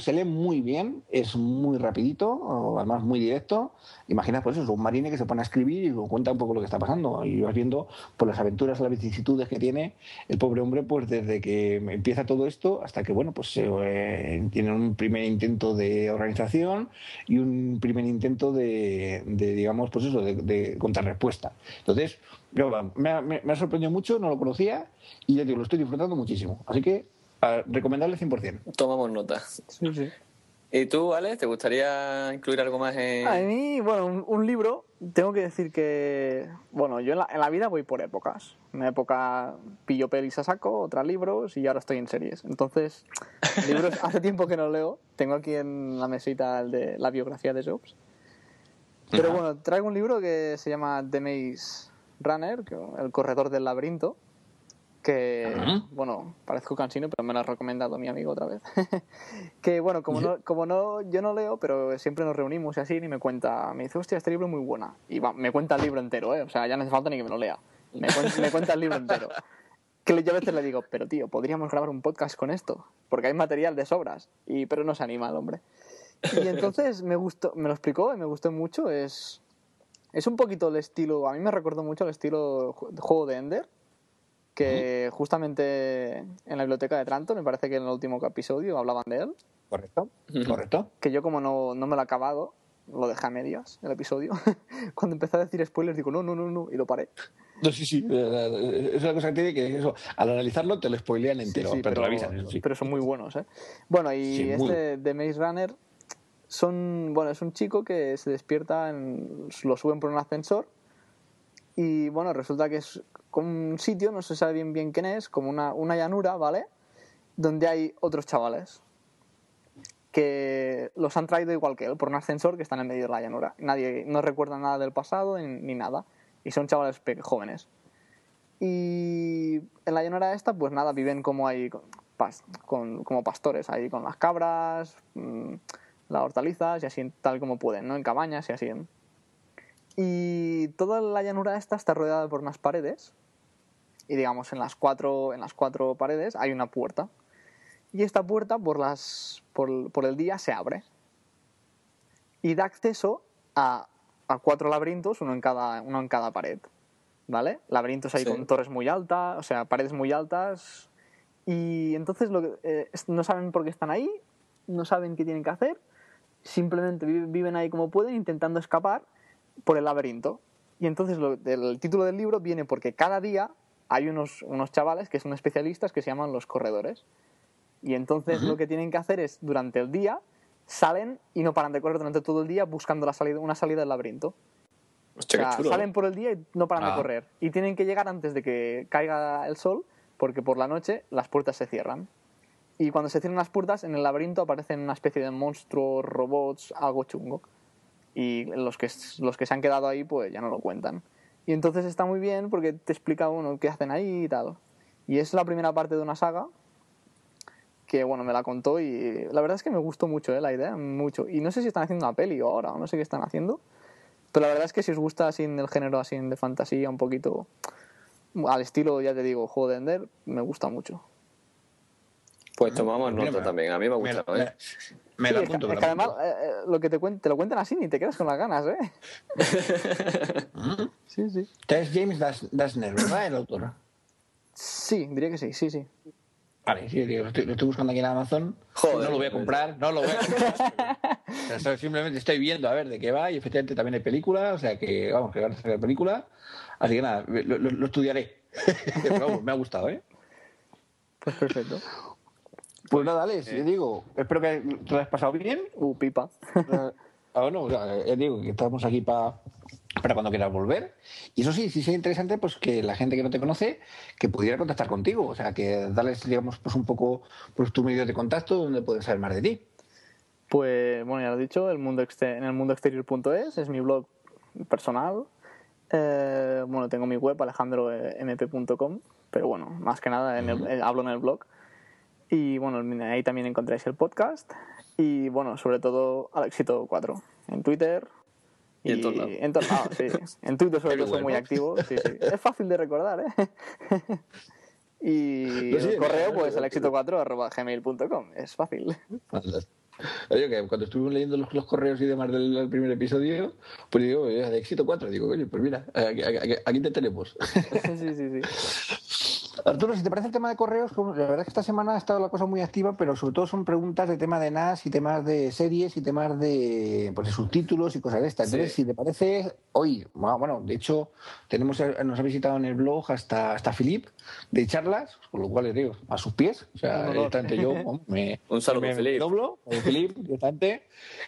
se lee muy bien, es muy rapidito, además muy directo. Imagina, pues eso, un marine que se pone a escribir y lo cuenta un poco lo que está pasando. Y vas viendo pues, las aventuras, las vicisitudes que tiene el pobre hombre, pues desde que empieza todo esto hasta que, bueno, pues eh, tiene un primer intento de organización y un primer intento de, de, digamos, pues eso, de, de contrarrespuesta. Entonces, me, ha, me- ha sorprendido mucho, no lo conocía y ya digo, lo estoy disfrutando muchísimo. Así que, recomendable 100%. Tomamos nota. Sí, sí. ¿Y tú, Alex, te gustaría incluir algo más en...? A mí, bueno, un, un libro, tengo que decir que, bueno, yo en la, en la vida voy por épocas. Una época pillo pelis a saco, otras libros y ahora estoy en series. Entonces, [LAUGHS] libros hace tiempo que no leo. Tengo aquí en la mesita el de la biografía de Jobs. Pero Ajá. bueno, traigo un libro que se llama The Maze Runner, El corredor del laberinto, que, Ajá. bueno, parezco cansino, pero me lo ha recomendado mi amigo otra vez. [LAUGHS] que, bueno, como no, como no, yo no leo, pero siempre nos reunimos y así, y me cuenta, me dice, hostia, este libro es muy buena. Y va, me cuenta el libro entero, ¿eh? O sea, ya no hace falta ni que me lo lea. Me, cuen- me cuenta el libro entero. Que yo a veces le digo, pero tío, podríamos grabar un podcast con esto, porque hay material de sobras. Y, pero no se anima el hombre. Y [LAUGHS] entonces me gustó, me lo explicó y me gustó mucho. Es, es un poquito el estilo, a mí me recordó mucho el estilo ju- juego de Ender, que justamente en la biblioteca de Tranto, me parece que en el último episodio hablaban de él, ¿Correcto? ¿Correcto? que yo como no, no me lo he acabado, lo dejé a medias el episodio. [LAUGHS] Cuando empecé a decir spoilers digo, no, no, no, no, y lo paré. No, sí, sí. eh, Es una cosa que tiene que eso, al analizarlo te lo spoilean entero, Sí, sí, pero, te lo avisan, eso sí. pero son muy buenos, ¿eh? Bueno, y Sí, muy este de Maze Runner son, bueno, es un chico que se despierta, en, lo suben por un ascensor y bueno, resulta que es como un sitio, no se sabe bien bien quién es, como una, una llanura, ¿vale? Donde hay otros chavales que los han traído igual que él, por un ascensor que están en medio de la llanura. Nadie, no recuerda nada del pasado ni, nada. Y son chavales jóvenes. Y en la llanura esta, pues nada, viven como ahí, con- como pastores, ahí con las cabras, mm, las hortalizas y así tal como pueden, ¿no? En cabañas y así. Y toda la llanura esta está rodeada por unas paredes. Y digamos, en las cuatro, en las cuatro paredes hay una puerta. Y esta puerta por, las, por, por el día se abre. Y da acceso a, a cuatro laberintos, uno en cada, uno en cada pared. ¿Vale? Laberintos ahí Sí. con torres muy altas, o sea, paredes muy altas. Y entonces lo que, eh, no saben por qué están ahí, no saben qué tienen que hacer, simplemente vi- viven ahí como pueden intentando escapar por el laberinto. Y entonces lo- el título del libro viene porque cada día hay unos, unos chavales que son especialistas que se llaman los corredores. Y entonces lo que tienen que hacer es, durante el día, salen y no paran de correr durante todo el día buscando la salida, una salida del laberinto. Hostia, O sea, chulo. salen por el día y no paran de Ah. correr. Y tienen que llegar antes de que caiga el sol, porque por la noche las puertas se cierran. Y cuando se cierran las puertas, en el laberinto aparecen una especie de monstruos, robots, algo chungo. Y los que, los que se han quedado ahí, pues ya no lo cuentan. Y entonces está muy bien porque te explica uno qué hacen ahí y tal. Y es la primera parte de una saga que, bueno, me la contó y la verdad es que me gustó mucho ¿eh? la idea, mucho. Y no sé si están haciendo una peli ahora, o no sé qué están haciendo. Pero la verdad es que si os gusta así el género así de fantasía, un poquito al estilo, ya te digo, juego de Ender, me gusta mucho. Pues tomamos nota me- también. A mí me ha Me, gustado, me- ¿eh? me Sí, la es que- apunto, es me que además apunto. eh, eh, lo que te, cuen- te lo cuentan así ni te quedas con las ganas, ¿eh? [LAUGHS] sí, sí. Es James Das- Dashner, ¿verdad? El autor. Sí, diría que sí, sí, sí. Vale, sí, digo, lo estoy, lo estoy buscando aquí en Amazon. Joder, no lo voy a comprar, no lo voy a comprar. [LAUGHS] O sea, simplemente estoy viendo a ver de qué va y efectivamente también hay película, o sea que vamos, que van a sacar película. Así que nada, lo, lo- lo estudiaré. [LAUGHS] Pero vamos, me ha gustado, ¿eh? Pues perfecto. Pues nada, Alex, yo digo, espero que te lo hayas pasado bien. Uh, pipa. Eh, ah, bueno, o sea, ya digo que estamos aquí para para cuando quieras volver. Y eso sí, sí sería interesante pues que la gente que no te conoce que pudiera contactar contigo, o sea, que darles digamos pues un poco pues tu medio de contacto donde pueden saber más de ti. Pues bueno, ya lo he dicho, el mundo en el mundo exterior.es es mi blog personal. Eh, bueno, tengo mi web alejandromp.com, pero bueno, más que nada en el, hablo en el blog. Y bueno, ahí también encontráis el podcast. Y bueno, sobre todo Alexito 4 en Twitter, y, en todos lados. En lados, sí. [LAUGHS] En Twitter sobre todo soy muy activo. Sí, sí. Es fácil de recordar, ¿eh? [LAUGHS] y el correo, pues, el éxito4 gmail.com. Es fácil. Oye, que cuando estuve leyendo los, los, correos y demás del, primer episodio, pues digo, de éxito 4, digo, oye, pues mira, aquí, aquí, aquí te tenemos. [LAUGHS] Sí, sí, sí. Arturo, si te parece el tema de correos, la verdad es que esta semana ha estado la cosa muy activa, pero sobre todo son preguntas de tema de NAS y temas de series y temas de, pues, subtítulos y cosas de estas. Entonces, si te parece, hoy, bueno, de hecho, tenemos nos ha visitado en el blog hasta, hasta Filip de charlas, con lo cual les digo, a sus pies, o sea, directamente yo [LAUGHS] me, Un saludo, me, Filip. doblo, Filip, [LAUGHS] directamente,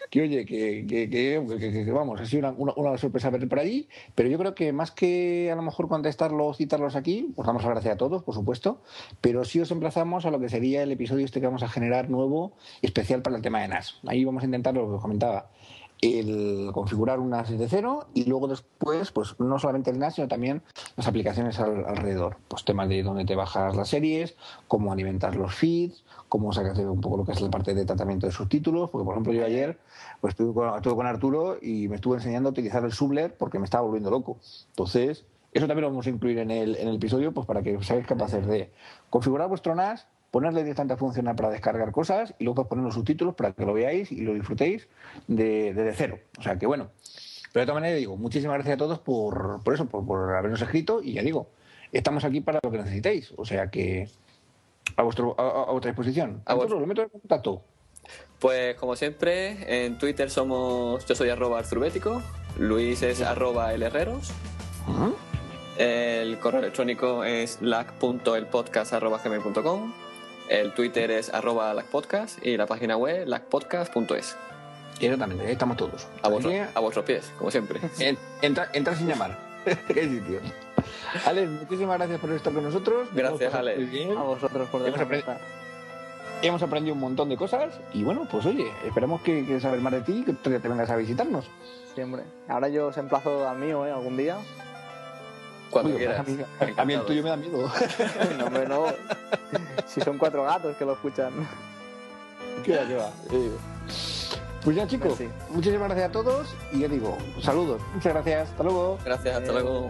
que oye, que, que, que, vamos, ha sido una, una, sorpresa verte por allí, pero yo creo que más que a lo mejor contestarlos, citarlos aquí, pues damos las gracias a todos por supuesto, pero sí os emplazamos a lo que sería el episodio este que vamos a generar nuevo, especial para el tema de NAS. Ahí vamos a intentar lo que os comentaba, el configurar un NAS desde cero y luego después, pues no solamente el NAS, sino también las aplicaciones alrededor. Pues temas de dónde te bajas las series, cómo alimentar los feeds, cómo sacas un poco lo que es la parte de tratamiento de subtítulos, porque por ejemplo yo ayer pues estuve con, estuve con Arturo y me estuve enseñando a utilizar el Subler porque me estaba volviendo loco. Entonces, eso también lo vamos a incluir en el, en el episodio, pues para que seáis capaces de configurar vuestro NAS, ponerle directamente a funcionar para descargar cosas y luego poner los subtítulos para que lo veáis y lo disfrutéis desde de, cero. O sea que bueno. Pero de todas maneras, digo, muchísimas gracias a todos por, por eso, por, habernos escrito y ya digo, estamos aquí para lo que necesitéis. O sea que a, vuestro, a, vuestra disposición. A vosotros, lo meto en contacto. Pues como siempre, en Twitter somos, yo soy arroba arturbético, Luis es arroba elherreros. El correo electrónico es lac.elpodcast.gmail.com El Twitter es arroba lacpodcast y la página web lacpodcast.es. Exactamente, ahí estamos todos. A, a vuestros pies, como siempre. [LAUGHS] entra, entra sin llamar. [LAUGHS] Qué sitio. Alex, muchísimas gracias por estar con nosotros. Gracias, Alex. A vosotros por hemos, aprendido, hemos aprendido un montón de cosas y bueno, pues oye, esperamos que, que saber más de ti y que te vengas a visitarnos. Siempre. Ahora yo os emplazo al mío, ¿eh? Algún día. Cuando quieras. A mí, el tuyo me da miedo. [LAUGHS] no, hombre, no. Si son cuatro gatos que lo escuchan. ¿Qué va, qué va? Pues ya, chicos, muchísimas gracias a todos y ya digo, saludos. Muchas gracias. Hasta luego. Gracias, hasta luego.